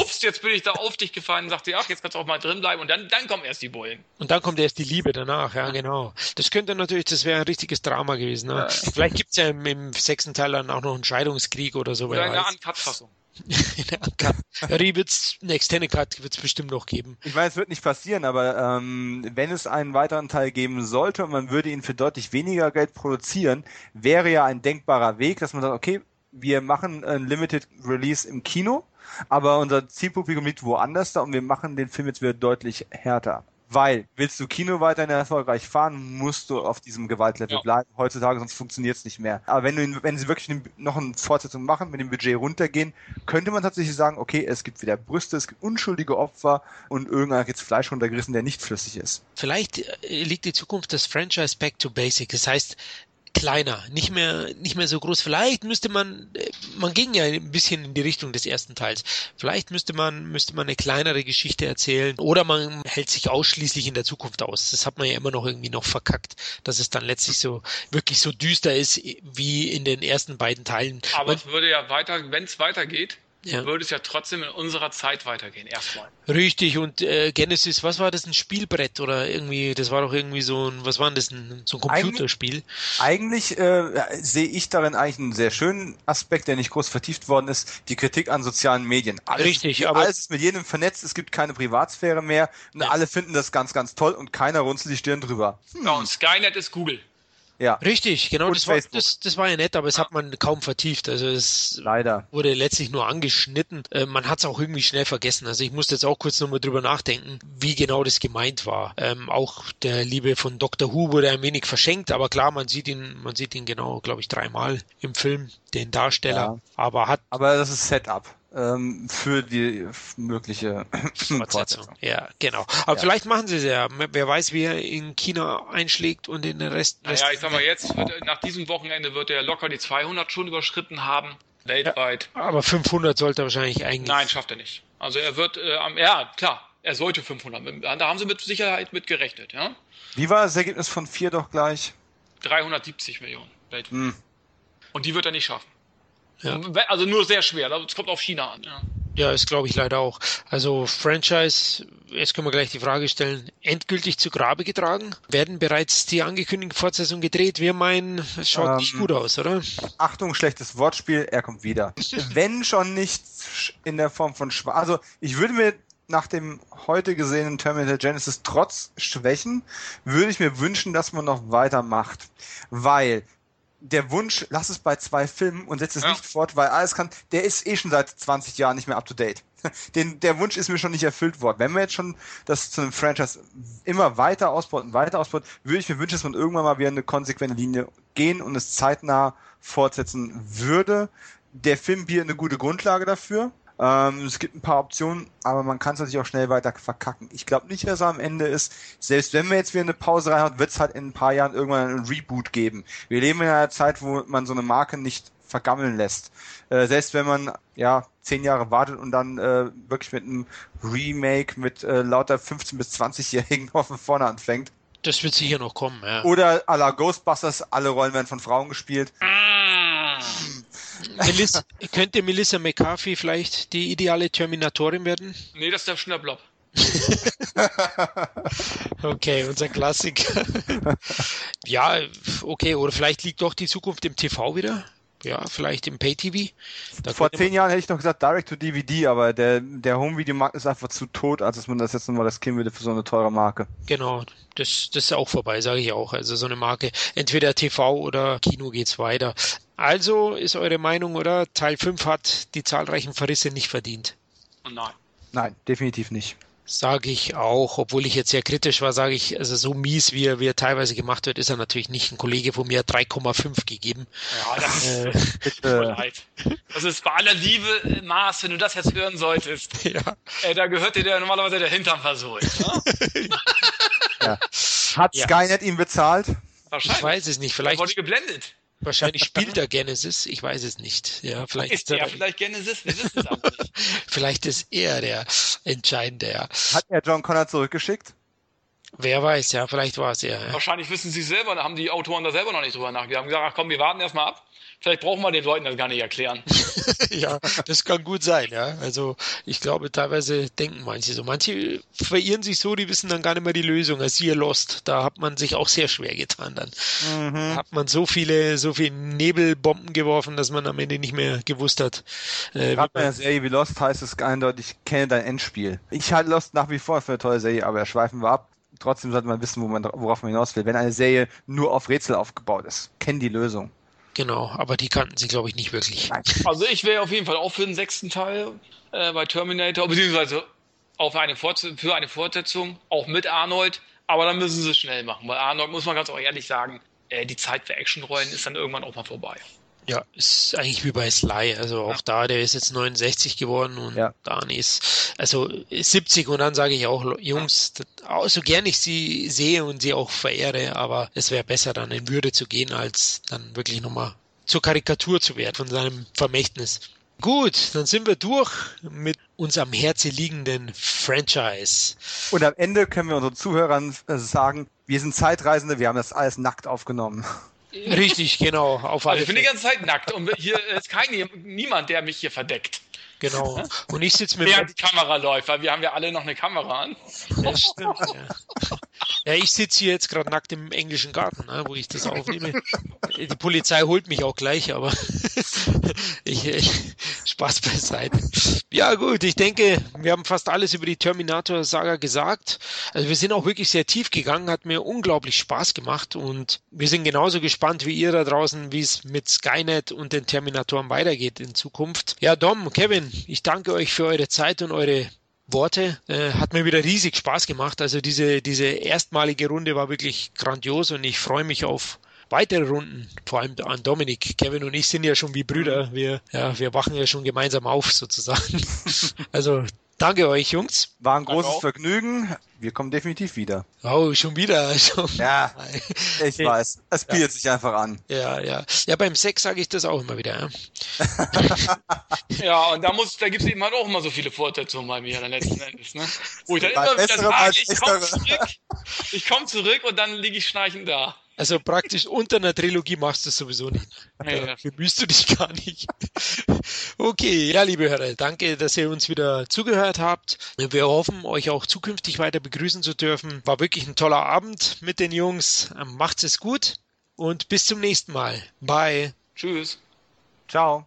Ups, jetzt bin ich da auf dich gefallen und sagte, ach, jetzt kannst du auch mal drin bleiben und dann, dann kommen erst die Bullen. Und dann kommt erst die Liebe danach, ja, genau. Das könnte natürlich, das wäre ein richtiges Drama gewesen. Ne? Vielleicht gibt's ja im, im sechsten Teil dann auch noch einen Scheidungskrieg oder so. Oder wer in In der. Ja, die wird's, eine Extended Cut wird's bestimmt noch geben. ich meine, es wird nicht passieren, aber ähm, wenn es einen weiteren Teil geben sollte und man würde ihn für deutlich weniger Geld produzieren, wäre ja ein denkbarer Weg, dass man sagt, okay, wir machen ein Limited Release im Kino, aber unser Zielpublikum liegt woanders da und wir machen den Film jetzt wieder deutlich härter. Weil, willst du Kino weiterhin erfolgreich fahren, musst du auf diesem Gewaltlevel Ja. bleiben. Heutzutage, sonst funktioniert es nicht mehr. Aber wenn, du, wenn sie wirklich noch eine Fortsetzung machen, mit dem Budget runtergehen, könnte man tatsächlich sagen, okay, es gibt wieder Brüste, es gibt unschuldige Opfer und irgendeiner jetzt Fleisch runtergerissen, der nicht flüssig ist. Vielleicht äh, liegt die Zukunft des Franchise back to basic. Das heißt, kleiner, nicht mehr, nicht mehr so groß. Vielleicht müsste man, äh, man ging ja ein bisschen in die Richtung des ersten Teils. Vielleicht müsste man, müsste man eine kleinere Geschichte erzählen oder man hält sich ausschließlich in der Zukunft aus. Das hat man ja immer noch irgendwie noch verkackt, dass es dann letztlich so, wirklich so düster ist wie in den ersten beiden Teilen. Aber Man, es würde ja weiter, wenn es weitergeht, Ja. würde es ja trotzdem in unserer Zeit weitergehen, erstmal. richtig, und äh, Genesis, was war das, ein Spielbrett oder irgendwie, das war doch irgendwie so ein, was war denn das, ein, so ein Eigentlich- Computerspiel? Eigentlich äh, sehe ich darin eigentlich einen sehr schönen Aspekt, der nicht groß vertieft worden ist, die Kritik an sozialen Medien. Alles, Richtig, aber- alles ist mit jedem vernetzt, es gibt keine Privatsphäre mehr und Ja. alle finden das ganz, ganz toll und keiner runzelt die Stirn drüber. Ja, und Skynet ist Google. Ja, Richtig, genau, das war, das, das war ja nett, aber es hat man kaum vertieft. Also es leider. wurde letztlich nur angeschnitten. Äh, man hat es auch irgendwie schnell vergessen. Also ich musste jetzt auch kurz nochmal drüber nachdenken, wie genau das gemeint war. Ähm, auch der Liebe von Dr. Who wurde ein wenig verschenkt, aber klar, man sieht ihn, man sieht ihn genau, glaube ich, dreimal im Film, den Darsteller. Ja. Aber hat Aber das ist Setup ähm, für die mögliche (clears throat) Fortsetzung. Ja, genau. Aber Ja. vielleicht machen sie es ja. Wer weiß, wie er in China einschlägt und in den Rest. Naja, ich sag mal, jetzt, wird, nach diesem Wochenende wird er locker die 200 schon überschritten haben, weltweit. aber 500 sollte er wahrscheinlich eigentlich. Nein, schafft er nicht. Also er wird, äh, am, ja, klar, er sollte 500. Da haben sie mit Sicherheit mit gerechnet, ja. Wie war das Ergebnis von vier doch gleich? 370 Millionen weltweit. Hm. Und die wird er nicht schaffen. Ja. Also nur sehr schwer. Es kommt auf China an. Ja. Ja, das glaube ich leider auch. Also Franchise, jetzt können wir gleich die Frage stellen, endgültig zu Grabe getragen? Werden bereits die angekündigten Fortsetzungen gedreht? Wir meinen, es schaut Ähm, nicht gut aus, oder? Achtung, schlechtes Wortspiel, er kommt wieder. (laughs) Wenn schon nicht in der Form von Schwa Also ich würde mir nach dem heute gesehenen Terminator Genesis trotz Schwächen, würde ich mir wünschen, dass man noch weitermacht. Weil der Wunsch, lass es bei zwei Filmen und setz es Ja. nicht fort, weil alles kann, der ist eh schon seit 20 Jahren nicht mehr up to date. (laughs) Den, der Wunsch ist mir schon nicht erfüllt worden. Wenn wir jetzt schon das zu einem Franchise immer weiter ausbaut und weiter ausbaut, würde ich mir wünschen, dass man irgendwann mal wieder eine konsequente Linie gehen und es zeitnah fortsetzen würde. Der Film bietet eine gute Grundlage dafür. Ähm, es gibt ein paar Optionen, aber man kann es natürlich auch schnell weiter verkacken. Ich glaube nicht, dass er am Ende ist. Selbst wenn wir jetzt wieder eine Pause reinhauen, wird es halt in ein paar Jahren irgendwann einen Reboot geben. Wir leben in einer Zeit, wo man so eine Marke nicht vergammeln lässt. Äh, selbst wenn man ja zehn Jahre wartet und dann äh, wirklich mit einem Remake mit äh, lauter 15 bis 20-Jährigen von vorne anfängt. Das wird sicher noch kommen, ja. Oder à la Ghostbusters, alle Rollen werden von Frauen gespielt. Melissa, könnte Melissa McCarthy vielleicht die ideale Terminatorin werden? Nee, das ist der Schöner Blob. (laughs) Okay, unser Klassiker. ja, okay, oder vielleicht liegt doch die Zukunft im TV wieder. ja, vielleicht im Pay-TV. Vor zehn Jahren hätte ich noch gesagt Direct to DVD, aber der, der Home-Video-Markt ist einfach zu tot, als dass man das jetzt nochmal das Kind würde für so eine teure Marke. Genau, das, das ist auch vorbei, sage ich auch. Also so eine Marke, entweder TV oder Kino geht's weiter. Also ist eure Meinung, oder? Teil 5 hat die zahlreichen Verrisse nicht verdient. Nein. Nein, definitiv nicht. Sage ich auch, obwohl ich jetzt sehr kritisch war, sage ich, also so mies, wie er, wie er teilweise gemacht wird, ist er natürlich nicht. Ein Kollege von mir hat 3,5 gegeben. Ja, das ist, äh, bitte. leid. Das ist bei aller Liebe, Maß, wenn du das jetzt hören solltest. (laughs) Ja. Äh, da gehört dir der, normalerweise der Hintern versohlt. Ne? (laughs) ja. Hat ja. Skynet ihm bezahlt? Wahrscheinlich. Ich weiß es nicht. Vielleicht. Er wurde geblendet. Wahrscheinlich (laughs) spielt er Genesis, ich weiß es nicht. Ja, vielleicht ist er vielleicht Genesis, wir wissen es aber nicht. (laughs) vielleicht ist er der Entscheidende, ja. Hat er John Connor zurückgeschickt? Wer weiß, ja, vielleicht war es er. Ja. Wahrscheinlich wissen sie selber, da haben die Autoren da selber noch nicht drüber nachgedacht. haben gesagt, ach komm, wir warten erstmal ab. Vielleicht brauchen wir den Leuten das gar nicht erklären. (laughs) ja, das kann gut sein, ja. Also ich glaube, teilweise denken manche so. Manche verirren sich so, die wissen dann gar nicht mehr die Lösung. Als ihr Lost, da hat man sich auch sehr schwer getan dann. Mhm. Hat man so viele, so viele Nebelbomben geworfen, dass man am Ende nicht mehr gewusst hat. Äh, Gerade bei einer Serie wie Lost heißt es eindeutig, kenne dein Endspiel. Ich halte Lost nach wie vor für eine tolle Serie, aber schweifen wir ab trotzdem sollte man wissen, wo man, worauf man hinaus will. Wenn eine Serie nur auf Rätsel aufgebaut ist, kenn die Lösung. Genau, aber die kannten sie, glaube ich, nicht wirklich. Also ich wäre auf jeden Fall auch für den sechsten Teil äh, bei Terminator, beziehungsweise auf eine für eine Fortsetzung, auch mit Arnold, aber dann müssen sie es schnell machen, weil Arnold, muss man ganz auch ehrlich sagen, äh, die Zeit für Actionrollen ist dann irgendwann auch mal vorbei. Ja, ist eigentlich wie bei Sly. Also auch da, der ist jetzt 69 geworden und ja. Dani ist also 70 und dann sage ich auch, Jungs, so gern ich sie sehe und sie auch verehre, aber es wäre besser dann in Würde zu gehen, als dann wirklich nochmal zur Karikatur zu werden von seinem Vermächtnis. Gut, dann sind wir durch mit uns am Herzen liegenden Franchise. Und am Ende können wir unseren Zuhörern sagen, wir sind Zeitreisende, wir haben das alles nackt aufgenommen. Richtig, genau. Auf also ich bin die ganze Zeit nackt und hier ist kein, niemand, der mich hier verdeckt. Genau. Und ich sitze mit. Während die Kamera läuft, weil wir haben ja alle noch eine Kamera an. Ja, stimmt. Ja, ja ich sitze hier jetzt gerade nackt im englischen Garten, ne, wo ich das aufnehme. Die Polizei holt mich auch gleich, aber (laughs) ich, ich, Spaß beiseite. Ja gut, ich denke, wir haben fast alles über die Terminator-Saga gesagt. Also wir sind auch wirklich sehr tief gegangen, hat mir unglaublich Spaß gemacht und wir sind genauso gespannt wie ihr da draußen, wie es mit Skynet und den Terminatoren weitergeht in Zukunft. Ja, Dom, Kevin, ich danke euch für eure Zeit und eure Worte. Äh, hat mir wieder riesig Spaß gemacht. Also diese, diese erstmalige Runde war wirklich grandios und ich freue mich auf weitere Runden, vor allem an Dominik. Kevin und ich sind ja schon wie Brüder. Wir, ja, wir wachen ja schon gemeinsam auf sozusagen. (laughs) also Danke euch, Jungs. War ein großes Vergnügen. Wir kommen definitiv wieder. Oh, schon wieder. Schon. Ja, (laughs) ich weiß. Es bietet ja. sich einfach an. Ja, ja. Ja, beim Sex sage ich das auch immer wieder. Ja, (laughs) ja und da muss, da gibt es eben halt auch immer so viele Fortsetzungen bei mir dann letzten Endes, ne? (laughs) Wo ich dann immer wieder sage, ich komme zurück, ich komme zurück und dann liege ich schnarchend da. Also praktisch unter einer Trilogie machst du es sowieso nicht. Ja, Bemühst du dich (laughs) gar nicht. Okay, ja, liebe Hörer, danke, dass ihr uns wieder zugehört habt. Wir hoffen, euch auch zukünftig weiter begrüßen zu dürfen. War wirklich ein toller Abend mit den Jungs. Macht's es gut und bis zum nächsten Mal. Bye. Tschüss. Ciao.